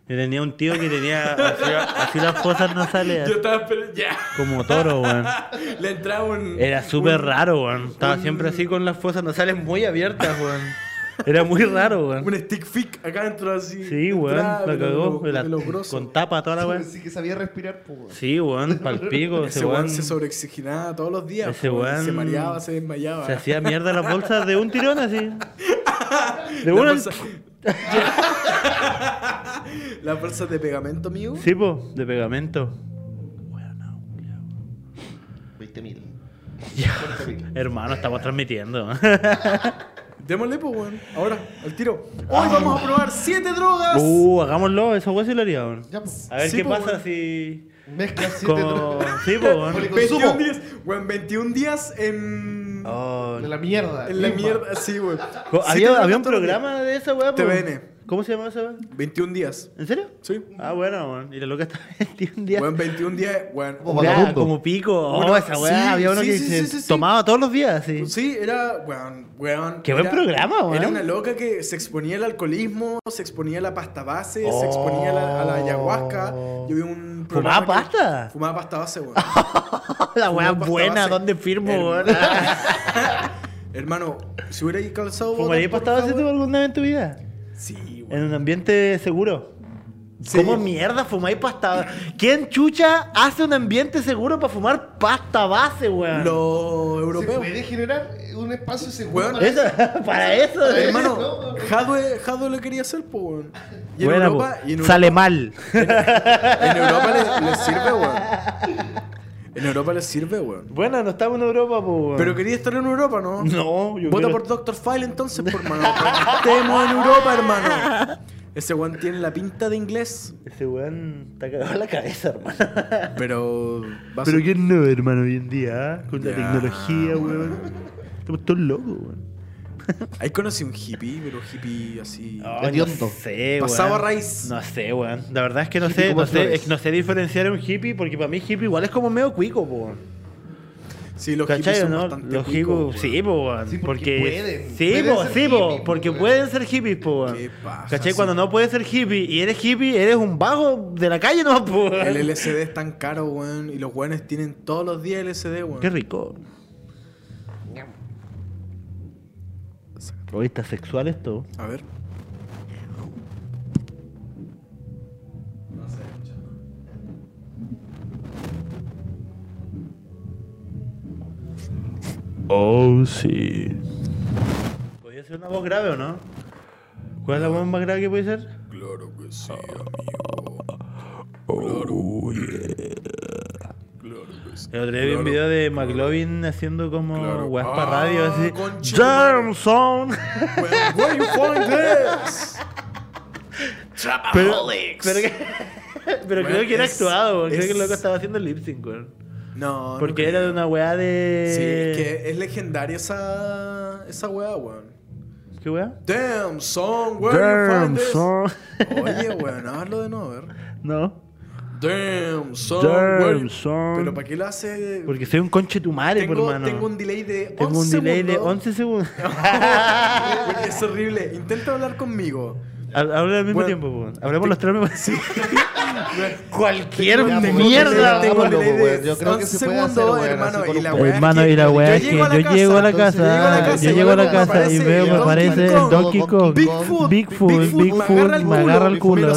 Speaker 1: Yo tenía un tío que tenía así, así las fosas nasales,
Speaker 2: Yo estaba esperando. Ya.
Speaker 1: como toro, weón. (laughs)
Speaker 2: Le entraba un.
Speaker 1: Era súper raro, weón. Estaba
Speaker 2: un-
Speaker 1: siempre así con las fosas nasales muy abiertas, weón. Era muy raro, weón.
Speaker 2: Un stick fic acá dentro así.
Speaker 1: Sí, weón,
Speaker 2: Entraba, pero
Speaker 1: cagó.
Speaker 2: de
Speaker 1: La-
Speaker 2: lo
Speaker 1: con tapa toda la weón.
Speaker 5: Sí que sabía respirar, pues, weón.
Speaker 1: Sí, weón, palpico. (laughs)
Speaker 2: Ese
Speaker 1: Ese
Speaker 2: weón se sobreoxigenaba todos los días.
Speaker 1: Ese weón
Speaker 2: Se mareaba, se desmayaba.
Speaker 1: se hacía mierda las bolsas de un tirón así. (laughs) De una. (laughs)
Speaker 2: Las bolsas de pegamento, amigo.
Speaker 1: Sí, po, de pegamento.
Speaker 5: 20 mil.
Speaker 1: Hermano, estamos transmitiendo. (laughs)
Speaker 2: Démosle, pues, weón. Ahora, al tiro. Hoy vamos a probar siete drogas.
Speaker 1: Uh, hagámoslo, eso weón sí lo haría, weón.
Speaker 5: Ya, pues.
Speaker 1: A ver
Speaker 2: Sí,
Speaker 1: qué
Speaker 2: po,
Speaker 1: pasa
Speaker 2: weón.
Speaker 1: si.
Speaker 5: Mezcla 7
Speaker 1: Como... Sí, po, weón.
Speaker 5: Poli-
Speaker 2: 21
Speaker 5: consumo.
Speaker 2: días. Weón, 21 días en.
Speaker 1: Oh,
Speaker 5: De la mierda.
Speaker 2: En la mierda, sí, Siete
Speaker 1: había, había un programa de esa weá, po.
Speaker 2: TVN.
Speaker 1: ¿Cómo se llamaba esa weá?
Speaker 2: 21 días.
Speaker 1: ¿En serio?
Speaker 2: Sí.
Speaker 1: Ah, bueno, weón. Y la loca estaba (laughs) 21 días.
Speaker 2: Weón, 21 días, weón.
Speaker 5: Como
Speaker 1: como pico. Oh,
Speaker 2: Bueno,
Speaker 1: esa weá.
Speaker 2: sí,
Speaker 1: había uno
Speaker 2: sí,
Speaker 1: que
Speaker 2: sí,
Speaker 1: se
Speaker 2: sí, sí, sí.
Speaker 1: tomaba todos los días, sí.
Speaker 2: Sí, era, weón, weón.
Speaker 1: Qué buen
Speaker 2: era-
Speaker 1: programa, weón.
Speaker 2: Era una loca que se exponía al alcoholismo, se exponía a la pasta base, se
Speaker 1: Oh.
Speaker 2: exponía a la, a la ayahuasca. Yo vi un
Speaker 1: ¿Fumaba pasta?
Speaker 2: Fumaba pasta base, weón. (laughs) (laughs)
Speaker 1: la weá buena. ¿dónde firmo, weón? (laughs)
Speaker 2: Hermano, si hubiera calzado.
Speaker 1: ¿Fumarías
Speaker 2: botas
Speaker 1: pasta
Speaker 2: por
Speaker 1: base tú alguna vez en tu vida?
Speaker 2: Sí,
Speaker 1: En
Speaker 2: weón.
Speaker 1: un ambiente seguro.
Speaker 2: Sí.
Speaker 1: ¿Cómo mierda fumáis pasta? ¿Quién chucha hace un ambiente seguro para fumar pasta base, weón?
Speaker 2: Los
Speaker 5: ¿Se
Speaker 2: europeos.
Speaker 5: puede generar un espacio seguro
Speaker 2: Weón,
Speaker 5: para
Speaker 1: Eso, (laughs) para eso.
Speaker 5: Para.
Speaker 2: Hermano,
Speaker 5: No,
Speaker 2: Hadwe lo quería hacer, pues, weón. Y en
Speaker 1: Buena,
Speaker 2: Europa,
Speaker 1: po.
Speaker 2: y en
Speaker 1: Sale mal.
Speaker 2: En Europa les les sirve, weón. En Europa les sirve, weón.
Speaker 1: Bueno, no estamos en Europa, pues. weón.
Speaker 2: Pero quería estar en Europa, ¿no? (laughs)
Speaker 1: No, yo
Speaker 2: Vota
Speaker 1: quiero-
Speaker 2: por Dr. File entonces, por hermano. Estemos en Europa, hermano. (laughs) Ese weón tiene la pinta de inglés,
Speaker 1: Ese weón está cagado en la cabeza, hermano. (laughs)
Speaker 2: pero
Speaker 1: Pero
Speaker 2: ser-
Speaker 1: quién no, hermano, hoy en día, ¿ah? Con la tecnología, weón. Estamos todos locos, weón.
Speaker 2: Ahí conocí un hippie, pero hippie así.
Speaker 5: Hediondo.
Speaker 1: no sé, weón.
Speaker 2: Pasado a raíz.
Speaker 1: No sé, weón. La verdad es que no
Speaker 5: Hippie
Speaker 1: sé, no sé,
Speaker 5: flores.
Speaker 1: es que no sé diferenciar a un hippie, porque para mí hippie igual es como medio cuico, po. weón.
Speaker 2: Sí, los
Speaker 1: ¿Cachai
Speaker 2: hippies
Speaker 1: o
Speaker 2: son
Speaker 1: no?
Speaker 2: bastante
Speaker 1: Los
Speaker 2: cuicos,
Speaker 1: hippies, sí, po, weón.
Speaker 5: Sí, porque
Speaker 1: porque
Speaker 5: pueden.
Speaker 1: Sí,
Speaker 5: Pueden
Speaker 1: po,
Speaker 5: ser
Speaker 1: sí, po,
Speaker 5: hippies,
Speaker 1: porque
Speaker 5: weón.
Speaker 1: pueden ser hippies, po, weón.
Speaker 2: Qué paja,
Speaker 1: ¿Cachai?
Speaker 2: sí.
Speaker 1: Cuando no puedes ser hippie y eres hippie, eres un vago de la calle, no, po. (laughs) weón.
Speaker 2: El LSD es tan caro, weón. Y los weones tienen todos los días LSD, weón.
Speaker 1: Qué rico. Hoy está sexual esto.
Speaker 2: A ver.
Speaker 1: Oh, sí. ¿Podría ser una voz grave o no? ¿Cuál es la voz más grave que puede ser?
Speaker 2: Claro que sí, amigo.
Speaker 1: Oh,
Speaker 2: Claro que sí.
Speaker 1: El otro día vi un video de McLovin haciendo como
Speaker 2: Claro.
Speaker 1: weas
Speaker 2: Ah,
Speaker 1: para radio así. Damn son.
Speaker 2: Where, you find this?
Speaker 1: Pero, pero, que- pero
Speaker 2: Bueno,
Speaker 1: creo que era
Speaker 2: es-
Speaker 1: actuado, weón. creo que el loco estaba haciendo lip sync, weón.
Speaker 2: No,
Speaker 1: Porque era de una weá de.
Speaker 2: Sí, es que es legendaria esa, esa weá, weón.
Speaker 1: ¿Qué weá?
Speaker 2: Damn, son, where you
Speaker 1: Damn son.
Speaker 2: Oye, weón, hazlo de nuevo, a ver. (laughs)
Speaker 1: No.
Speaker 2: Damn, son,
Speaker 1: Damn, son.
Speaker 2: Pero ¿para qué lo hace?
Speaker 1: Porque soy un conche tu madre, por
Speaker 2: tengo,
Speaker 1: hermano.
Speaker 2: tengo un delay de 11
Speaker 1: Tengo un delay de
Speaker 2: segundos.
Speaker 1: 11 segundos. (laughs)
Speaker 2: Es horrible. Intenta hablar conmigo.
Speaker 1: Habla al mismo
Speaker 2: Bueno,
Speaker 1: tiempo, weón. Hablemos los tres al mismo tiempo. (laughs) Cualquier mierda.
Speaker 5: weón. Yo creo que
Speaker 2: 11
Speaker 5: se puede hacer, weón,
Speaker 2: hermano, y la
Speaker 1: Hermano, y la weá
Speaker 2: yo
Speaker 1: es que
Speaker 2: llego a la
Speaker 1: yo llego a la
Speaker 2: casa,
Speaker 1: yo llego a la casa y veo, me
Speaker 2: Donkey
Speaker 1: aparece
Speaker 2: Kong.
Speaker 1: Donkey Kong,
Speaker 2: Bigfoot,
Speaker 1: Bigfoot,
Speaker 2: Bigfoot,
Speaker 1: me agarra el culo,
Speaker 2: me lo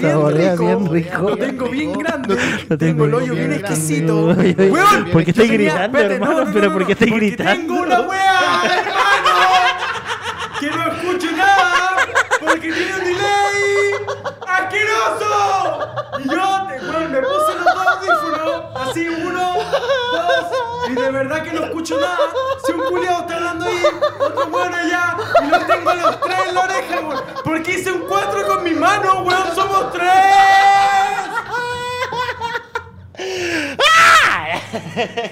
Speaker 2: saborea,
Speaker 1: bien rico.
Speaker 2: Lo tengo bien (laughs) grande,
Speaker 1: Lo
Speaker 2: tengo el hoyo bien exquisito. Weón,
Speaker 1: ¿Por qué estoy gritando, hermano? ¿Pero por qué estoy gritando?
Speaker 2: tengo una weá, hermano, que no escucho nada, porque tiene un delay asqueroso. Y yo, te, weón, me puse los dos audífonos, así uno, dos, y de verdad que no escucho nada. Si un culiado está hablando ahí, otro weón allá, y no tengo los tres en la oreja, weón, porque hice un cuatro con mi mano, weón, somos tres.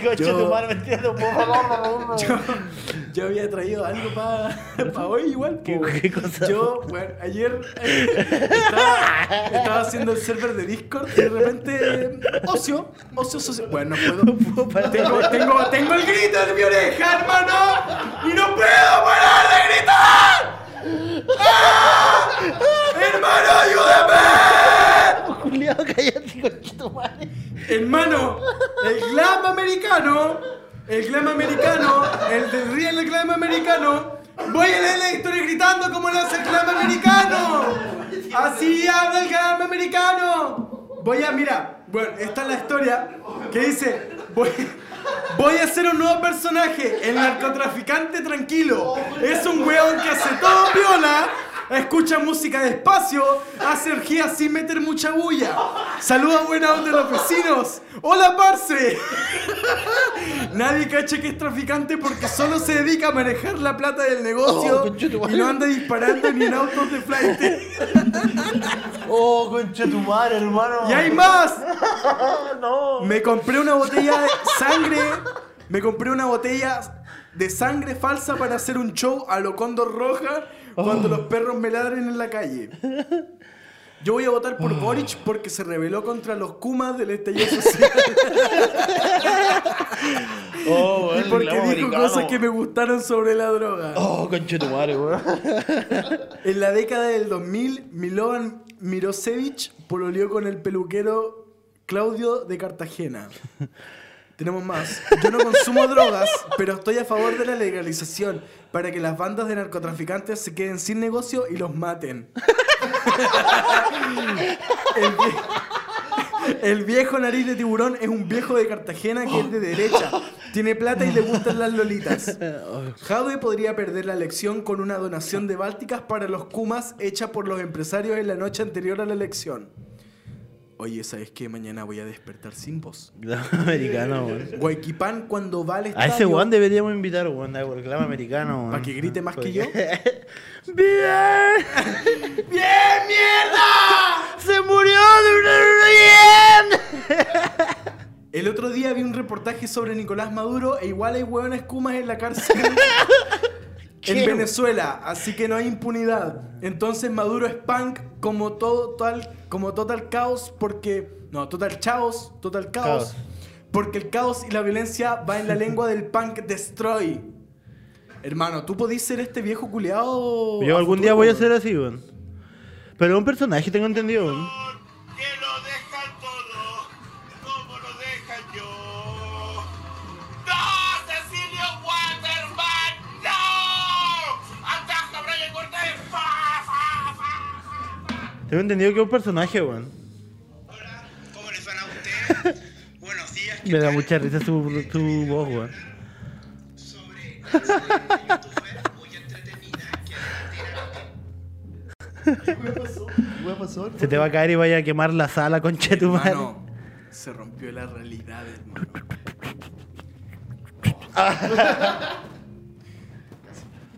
Speaker 1: Conche
Speaker 2: Yo-
Speaker 1: tu madre, un poco
Speaker 2: Yo, yo había traído algo para hoy igual.
Speaker 1: ¿Qué-
Speaker 2: po.
Speaker 1: qué cosa?
Speaker 2: Yo, bueno, ayer eh, estaba, estaba haciendo el server de Discord y de repente ocio, ocio, ocio. Bueno, no puedo. Tengo, tengo, tengo el grito en mi oreja, hermano, y no puedo parar de gritar. ¡Ah! ¡Hermano, ayúdame!
Speaker 1: Juliado, cállate, conche tu madre.
Speaker 2: Hermano, el glam americano, el glam americano, el del real glam americano, voy a leer la historia gritando como lo hace el glam americano. Así habla el glam americano. Voy a, mira, bueno, esta es la historia que dice, voy, voy a hacer un nuevo personaje, el narcotraficante tranquilo. Es un weón que hace todo viola. Escucha música despacio, hace orgías sin meter mucha bulla. Saluda buena onda a los vecinos. ¡Hola, parce! Nadie cacha que es traficante porque solo se dedica a manejar la plata del negocio
Speaker 1: Oh,
Speaker 2: y no anda disparando ni en autos de flight.
Speaker 1: Oh, conche tu madre, hermano.
Speaker 2: ¡Y hay más! (laughs)
Speaker 1: No.
Speaker 2: Me compré una botella de sangre. Me compré una botella de sangre falsa para hacer un show a lo Cóndor Roja cuando los perros me ladren en la calle. Yo voy a votar por Boric porque se rebeló contra los Kumas del estallido social (laughs)
Speaker 1: Oh,
Speaker 2: y porque dijo
Speaker 1: americano.
Speaker 2: cosas que me gustaron sobre la droga.
Speaker 1: Oh, conche tu madre, weón. (laughs)
Speaker 2: En la década del 2000, Milovan Mirosevic pololeó con el peluquero Claudio de Cartagena. Tenemos más. Yo no consumo drogas, pero estoy a favor de la legalización para que las bandas de narcotraficantes se queden sin negocio y los maten. El, vie- el viejo nariz de tiburón es un viejo de Cartagena que es de derecha. Tiene plata y le gustan las lolitas. Jadwe podría perder la elección con una donación de bálticas para los Kumas hecha por los empresarios en la noche anterior a la elección. Oye, ¿sabes qué? Mañana voy a despertar sin voz. (laughs)
Speaker 1: americano, weón.
Speaker 2: Guayquipán cuando va al
Speaker 1: A ese weón deberíamos invitar, weón, al reclamo americano, weón.
Speaker 2: ¿Pa' que grite más que yo? (laughs)
Speaker 1: ¡Bien! (laughs)
Speaker 2: ¡Bien, mierda!
Speaker 1: ¡Se murió de bien!
Speaker 2: El otro día vi un reportaje sobre Nicolás Maduro e igual hay hueones Kumas en la cárcel en Venezuela, así que no hay impunidad. Entonces Maduro es punk como todo tal, como total caos porque no, total chaos, total caos,
Speaker 1: Caos.
Speaker 2: porque el caos y la violencia va en la (laughs) lengua del punk destroy. Hermano, tú podís ser este viejo culeado.
Speaker 1: Yo algún
Speaker 2: futuro,
Speaker 1: día voy a ser así, weón. Pero un personaje, tengo entendido, weón. Tengo entendido que es un personaje, weón.
Speaker 8: Hola, ¿cómo les van a ustedes? (laughs) Buenos días. ¿qué
Speaker 1: Me da mucha risa su, su voz, weón.
Speaker 8: Sobre de youtuber muy entretenida que
Speaker 5: ¿Qué pasó?
Speaker 1: Se te va a caer y vaya a quemar la sala, concha de tu madre.
Speaker 2: Hermano, se rompió la realidad, hermano. (laughs)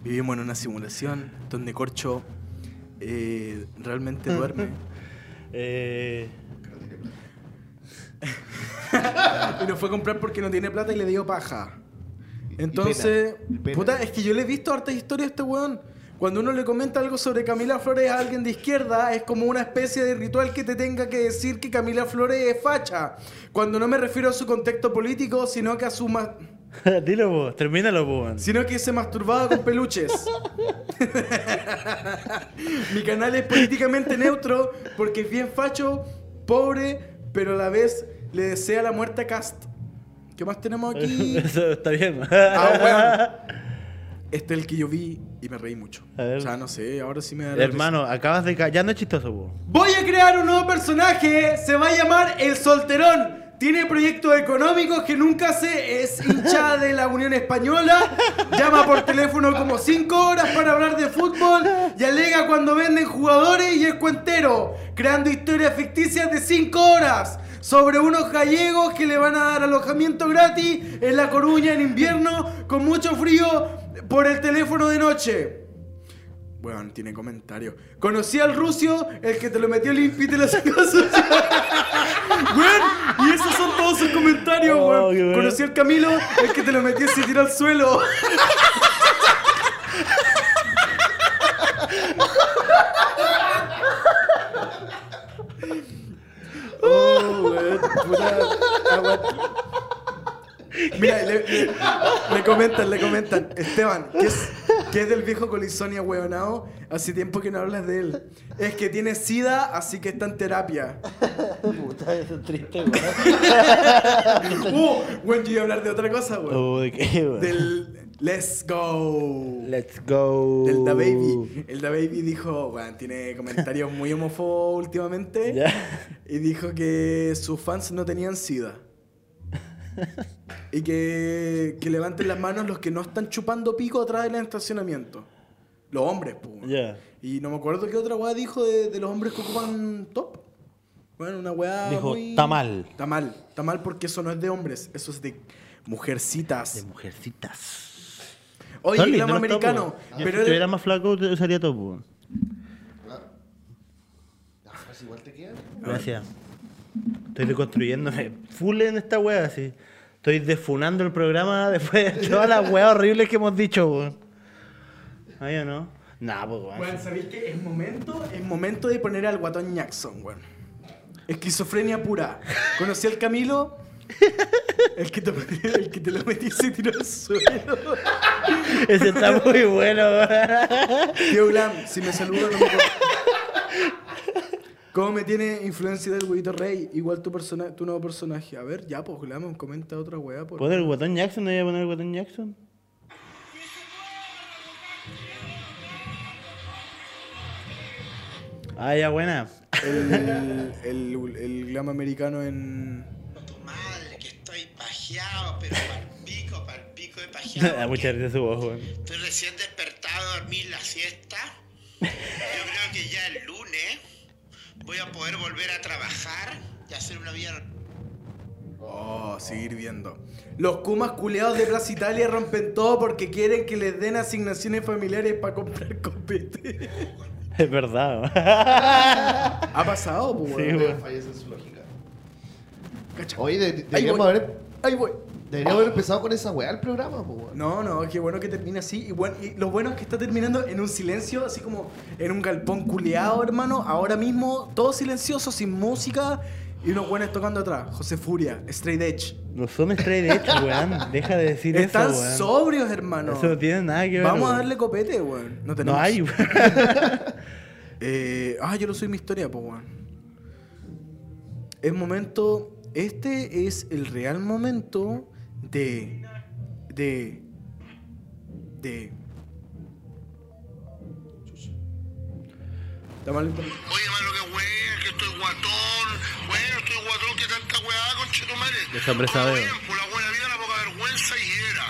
Speaker 2: Vivimos en una simulación donde Corcho eh, realmente duerme.
Speaker 1: Eh, (laughs)
Speaker 2: y lo fue a comprar porque no tiene plata y le dio paja. Entonces,
Speaker 5: pena, y pena.
Speaker 2: puta, es que yo le he visto hartas historias a este weón. Cuando uno le comenta algo sobre Camila Flores a alguien de izquierda, es como una especie de ritual que te tenga que decir que Camila Flores es facha. Cuando no me refiero a su contexto político, sino que a su ma- (laughs)
Speaker 1: Dilo vos, termínalo vos,
Speaker 2: sino que se masturbaba con peluches. (laughs) Mi canal es políticamente neutro porque es bien facho, pobre, pero a la vez le desea la muerte a Cast. ¿Qué más tenemos aquí? (laughs)
Speaker 1: Eso está bien.
Speaker 2: Ah, weón. Este es el que yo vi y me reí mucho.
Speaker 1: A ver.
Speaker 2: O sea, no sé, ahora sí me da la
Speaker 1: Hermano, acabas de. Ya no es chistoso, vos.
Speaker 2: risa. Voy a crear un nuevo personaje, se va a llamar El Solterón. Tiene proyectos económicos que nunca hace, es hincha de la Unión Española, llama por teléfono como 5 horas para hablar de fútbol y alega cuando venden jugadores y es cuentero, creando historias ficticias de 5 horas sobre unos gallegos que le van a dar alojamiento gratis en La Coruña en invierno con mucho frío por el teléfono de noche. Bueno, tiene comentario. Conocí al rucio, el que te lo metió limpio y te lo sacó sucio. (laughs) Weón, y esos son todos sus comentarios,
Speaker 1: Oh,
Speaker 2: weón. Conocí al Camilo, el que te lo metió y se tiró al suelo. Oh, weón, puta. Mira, le, le- le comentan, le comentan. Esteban, ¿qué es, qué es del viejo Colisonia hueonao? Hace tiempo que no hablas de él. Es que tiene sida, así que está en terapia.
Speaker 1: Puta, eso es triste, weón. (laughs)
Speaker 2: Uh, bueno, yo iba a hablar de otra cosa, weón.
Speaker 1: Oh, ¿de qué, weón?
Speaker 2: Del Let's Go.
Speaker 1: Let's go.
Speaker 2: Del Da Baby. El Da Baby dijo, weón, tiene comentarios muy homófobos últimamente.
Speaker 1: Ya.
Speaker 2: Y dijo que sus fans no tenían sida. (laughs) y que, que levanten las manos los que no están chupando pico atrás del estacionamiento. Los hombres, pues.
Speaker 1: Ya.
Speaker 2: Y no me acuerdo qué otra weá dijo de, de los hombres que ocupan top. Bueno, una weá.
Speaker 1: Dijo,
Speaker 2: muy...
Speaker 1: "Está mal".
Speaker 2: Está mal. Está mal porque eso no es de hombres, eso es de mujercitas.
Speaker 1: De mujercitas.
Speaker 2: Oye,
Speaker 1: los topos.
Speaker 2: americano.
Speaker 1: Yo
Speaker 2: Pero
Speaker 1: si
Speaker 2: era-
Speaker 1: estuviera más flaco, te- usaría topo. weón.
Speaker 5: Ah, pues igual te queda.
Speaker 1: Gracias. Estoy deconstruyéndome full en esta wea, así. Estoy defunando el programa después de todas las weas horribles que hemos dicho, weón. ¿Ahí o no? Nah, pues weón.
Speaker 2: Bueno, ¿sabéis qué? Es momento, es momento de poner al guatón Jackson, weón. Esquizofrenia pura. Conocí al Camilo. El que te, (laughs) el que te lo metí se tiró al suelo.
Speaker 1: Ese está muy bueno, weón.
Speaker 2: Tío Glam, si me saluda no me ¿Cómo me tiene influencia del huevito rey? Igual tu, persona, tu nuevo personaje. A ver, ya, pues Glam, comenta otra weá. Por...
Speaker 1: ¿Puedo el guatón Jackson? ¿No voy a poner el guatón Jackson? Ah, ya buena.
Speaker 2: El, el, (laughs) el glam americano en.
Speaker 8: Tu madre, que estoy pajeado, pero pal pico, pal pico de pajeado.
Speaker 1: Da (laughs) mucha risa su voz, weón.
Speaker 8: Estoy recién despertado a dormir la siesta. Yo creo que ya el lunes voy a poder volver a trabajar y hacer una vida.
Speaker 2: Oh, seguir viendo. Los Kumas culeados de Plaza Italia rompen todo porque quieren que les den asignaciones familiares para comprar copete.
Speaker 1: Es verdad.
Speaker 2: ha pasado, pues,
Speaker 1: Sí,
Speaker 2: weón.
Speaker 5: Fallece en su lógica.
Speaker 2: Cacha.
Speaker 5: Oye, de-
Speaker 2: Ahí
Speaker 5: deberíamos
Speaker 2: voy.
Speaker 5: haber,
Speaker 2: Ahí voy.
Speaker 5: Deberíamos haber empezado con esa weá el programa, po, weón.
Speaker 2: No, no, qué bueno que termine así. Y, bueno, y lo bueno es que está terminando en un silencio, así como en un galpón culeado, hermano. Ahora mismo, todo silencioso, sin música. Y unos buenos tocando atrás. José Furia, Straight Edge.
Speaker 1: No son straight edge, (laughs) weón. Deja de decir
Speaker 2: Están
Speaker 1: eso, weón.
Speaker 2: sobrios, hermano.
Speaker 1: Eso no tiene nada que ver.
Speaker 2: Vamos a darle copete, weón. No
Speaker 1: No
Speaker 2: tenemos.
Speaker 1: hay, weón. (laughs)
Speaker 2: Eh, ah, yo no soy mi historia, pues, weón. Es momento. Este es el real momento de. De. De. Está mal.
Speaker 8: Oye, mano, que weón, que estoy guatón. Bueno, estoy guatón, que tanta weá, conchetumare.
Speaker 1: Ese hombre sabe,
Speaker 8: Bien,
Speaker 1: weón.
Speaker 8: por la buena vida, la poca vergüenza y era.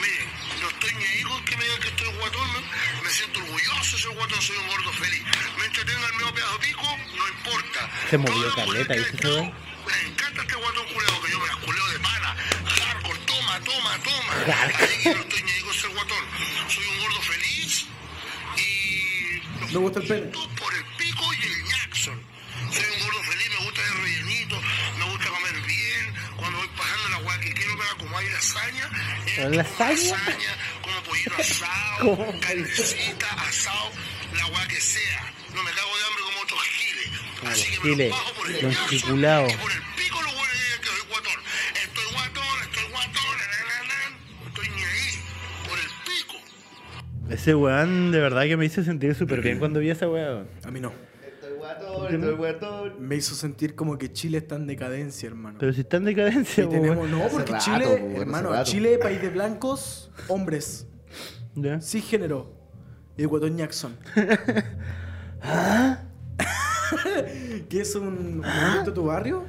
Speaker 8: Miren, no estoy ni ahí con que me digan que estoy guatón. Me, me siento orgulloso de ser guatón, soy un gordo feliz. Me entretenga el medio pedazo pico, no importa.
Speaker 1: Se movió caleta, ¿viste?
Speaker 8: Me encanta este guatón culeo, toma, toma, toma. Así que no estoy ni ahí con ser guatón. Soy un gordo feliz y...
Speaker 2: Me gusta el pene.
Speaker 8: Por el pico y el Jackson. Soy un gordo feliz, me gusta el rellenito, me gusta comer bien. Cuando voy pasando la weá que quiero como hay lasaña. eh, como
Speaker 1: ¿Lasaña?
Speaker 8: lasaña, como pollito asado, (laughs) carnecita, asado, la weá que sea. No me cago de hambre como otros giles. Así que me los bajo por el Jackson y por el
Speaker 1: Ese weón de verdad que me hizo sentir súper bien cuando vi esa weón.
Speaker 2: A mí no.
Speaker 5: Estoy guatón, estoy guatón.
Speaker 2: Me hizo sentir como que Chile está en decadencia, hermano.
Speaker 1: Pero si está en decadencia,
Speaker 2: Y tenemos, no, porque
Speaker 5: rato,
Speaker 2: Chile, hermano. Chile, país de blancos, hombres,
Speaker 1: Ya.
Speaker 2: cisgénero. Y el guatón Jackson. (laughs) (laughs) ¿Qué es un movimiento de tu barrio?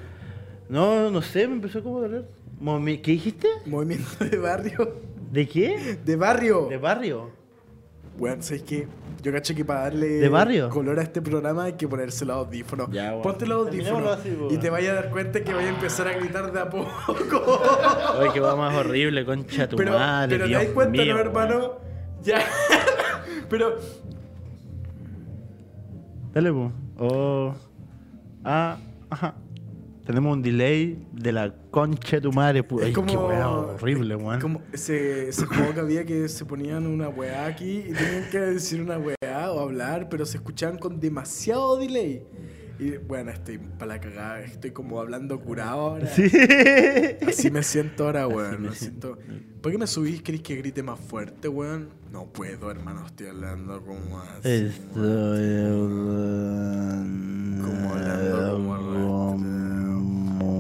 Speaker 1: No, no sé, me empezó como a doler. ¿Qué dijiste?
Speaker 2: Movimiento de barrio.
Speaker 1: ¿De qué?
Speaker 2: De barrio.
Speaker 1: ¿De barrio?
Speaker 2: Bueno, ¿sabes qué? Yo caché que para darle
Speaker 1: ¿De barrio?
Speaker 2: color a este programa hay que ponerse los audífonos.
Speaker 1: Ya, bueno.
Speaker 2: Ponte los audífonos
Speaker 1: así,
Speaker 2: y te vayas a dar cuenta que vaya a empezar a gritar de a poco.
Speaker 1: Ay, qué va más horrible, concha tu
Speaker 2: pero
Speaker 1: madre.
Speaker 2: pero
Speaker 1: Dios
Speaker 2: te das cuenta,
Speaker 1: mío,
Speaker 2: ¿no, hermano?
Speaker 1: weón.
Speaker 2: Ya. pero
Speaker 1: Dale, po. Oh. Ah, ajá. Tenemos un delay de la concha de tu madre.
Speaker 2: es
Speaker 1: Ay,
Speaker 2: como.
Speaker 1: qué weá horrible, weón.
Speaker 2: Como ese, ese juego que había que se ponían una weá aquí y tenían que decir una weá o hablar, pero se escuchaban con demasiado delay. Y bueno, estoy para la cagada, estoy como hablando curado ahora.
Speaker 1: Sí.
Speaker 2: Así me siento ahora, weón.
Speaker 1: me
Speaker 2: siento... ¿Por qué me subís? ¿Querés que grite más fuerte, weón? No puedo, hermano. Estoy hablando como así.
Speaker 1: Estoy
Speaker 2: Como hablando como
Speaker 1: como-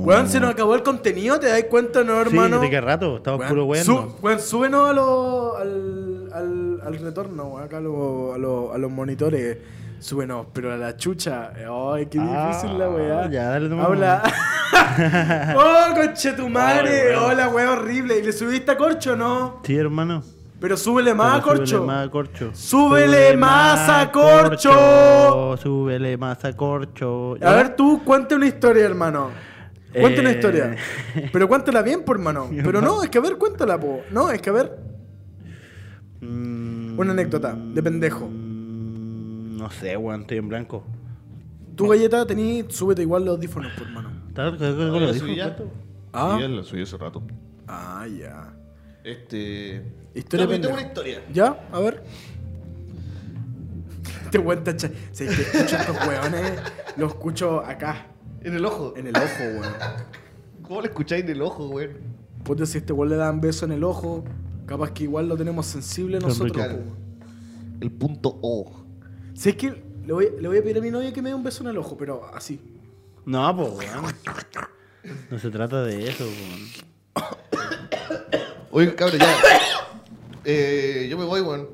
Speaker 2: Weón, se nos acabó el contenido, ¿te das cuenta, no, hermano?
Speaker 1: Sí, ¿de qué rato? Estamos
Speaker 2: Weón,
Speaker 1: puro weón.
Speaker 2: su- weón, súbenos a lo- al, al, al retorno, weón, acá a, lo- a, lo- a los monitores. Súbenos, pero a la chucha. Ay, qué
Speaker 1: Ah,
Speaker 2: difícil la weá.
Speaker 1: ya, dale nomás.
Speaker 2: Habla. (laughs) oh, conche tu madre.
Speaker 1: Weón.
Speaker 2: oh, la weá horrible. ¿Y le subiste a corcho no?
Speaker 1: Sí, hermano.
Speaker 2: Pero súbele más a corcho.
Speaker 1: Súbele más a corcho.
Speaker 2: Súbele más a corcho.
Speaker 1: Súbele más a corcho.
Speaker 2: A ver, tú, cuente una historia, hermano. Cuente una
Speaker 1: Eh.
Speaker 2: historia. (laughs) Pero cuéntala bien, por hermano. Pero no, es que a ver, cuéntala, po. No, es que a ver.
Speaker 1: Mm,
Speaker 2: Una anécdota, de pendejo.
Speaker 1: mm, No sé, weón, estoy en blanco.
Speaker 2: Tu galleta tení, súbete igual los audífonos, por hermano.
Speaker 1: ¿Está-.
Speaker 2: Ah.
Speaker 5: Sí, ya la subí hace rato.
Speaker 2: Ah, ya.
Speaker 5: Este.
Speaker 2: Historia
Speaker 5: tengo una historia.
Speaker 2: ¿Ya? A ver. (laughs) Te cuenta, cha. Si es que escucho estos weones, los escucho acá,
Speaker 5: En el ojo.
Speaker 2: en el ojo, weón. (laughs)
Speaker 5: ¿Cómo lo escucháis en el ojo, güey?
Speaker 2: Puta, si a este weón le dan beso en el ojo, capaz que igual lo tenemos sensible nosotros, weón.
Speaker 5: El punto O.
Speaker 2: Si es que le voy, le voy a pedir a mi novia que me dé un beso en el ojo, pero así.
Speaker 1: No, pues, weón. No se trata de eso, weón.
Speaker 5: Oye, cabrón, ya. Eh, yo me voy, weón.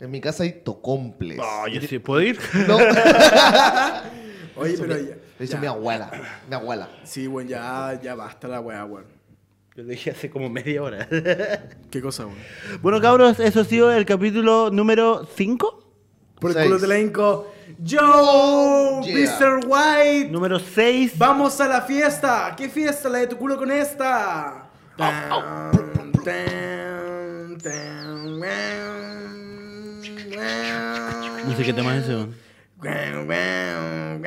Speaker 5: En mi casa hay tocomples.
Speaker 1: Oh, yo sí puedo ir.
Speaker 5: No, (laughs)
Speaker 2: Oye, pero ya.
Speaker 5: lo dice
Speaker 2: ya.
Speaker 5: mi abuela. Mi abuela.
Speaker 2: Sí, weón, ya, ya basta la weá, weón.
Speaker 1: Yo lo dije hace como media hora. (laughs)
Speaker 2: ¿Qué cosa, weón?
Speaker 1: bueno, cabros, eso ha sido el capítulo número 5.
Speaker 2: Por el
Speaker 5: Seis.
Speaker 2: culo te la hinco. Yo,
Speaker 5: Yeah.
Speaker 2: Mr. White.
Speaker 1: Número 6.
Speaker 2: Vamos a la fiesta. ¿Qué fiesta? La de tu culo con esta. Tan, tan, tan,
Speaker 1: No sé qué tema es ese. Weón.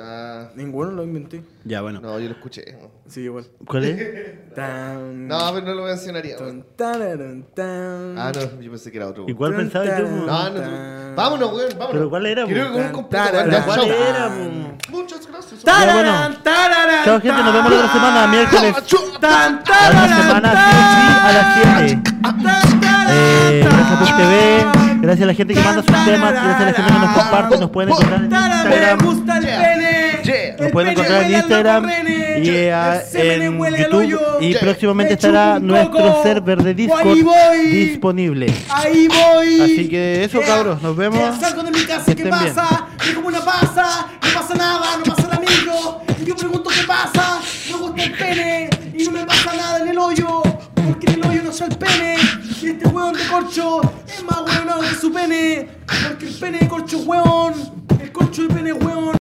Speaker 5: Ah,
Speaker 2: Ninguno lo inventé.
Speaker 1: Ya, bueno.
Speaker 5: no, yo lo escuché.
Speaker 2: Sí, igual.
Speaker 1: ¿Cuál es? (laughs)
Speaker 2: Tan,
Speaker 5: No, pero no lo mencionaría.
Speaker 2: tan, tararán, tan.
Speaker 5: Ah, no, yo pensé que era otro.
Speaker 1: ¿Y cuál pensabas tú? weón?
Speaker 5: No, no, no. Vámonos, weón, vámonos.
Speaker 1: ¿Pero cuál era, po?
Speaker 5: que un completo, weón. Ya,
Speaker 1: ¿Cuál
Speaker 5: chao.
Speaker 1: era, po?
Speaker 5: Muchas gracias.
Speaker 1: Ya, bueno.
Speaker 2: Tararán, tararán,
Speaker 1: Chao, gente. Nos vemos la otra semana, miércoles.
Speaker 2: Tan,
Speaker 1: A la
Speaker 2: tararán,
Speaker 1: semana, sí, sí, a las 7.
Speaker 2: tan, tararán,
Speaker 1: Eh, gracias por
Speaker 2: tan.
Speaker 1: TV, gracias a la gente que manda sus temas, gracias a la gente que nos comparte, nos pueden encontrar en
Speaker 2: me
Speaker 1: Instagram.
Speaker 2: gusta el pene.
Speaker 5: Yeah.
Speaker 2: El
Speaker 1: Nos pueden encontrar en Instagram y eh, en YouTube. Y
Speaker 5: Yeah.
Speaker 1: próximamente
Speaker 2: Me
Speaker 1: estará nuestro server de Discord disponible.
Speaker 2: Ahí voy.
Speaker 1: Así que eso, cabros, nos vemos.
Speaker 2: Ya salgo de mi casa,
Speaker 1: Que
Speaker 2: ¿qué
Speaker 1: estén bien.
Speaker 2: pasa? Es como una pasa, no pasa nada, no pasa el amigo. Y yo pregunto qué pasa, me gusta el pene y no me pasa nada en el hoyo. Porque el hoyo no soy el pene. Y este hueón de corcho es más hueonado que su pene. Porque el pene de corcho es hueón. El corcho de pene es hueón.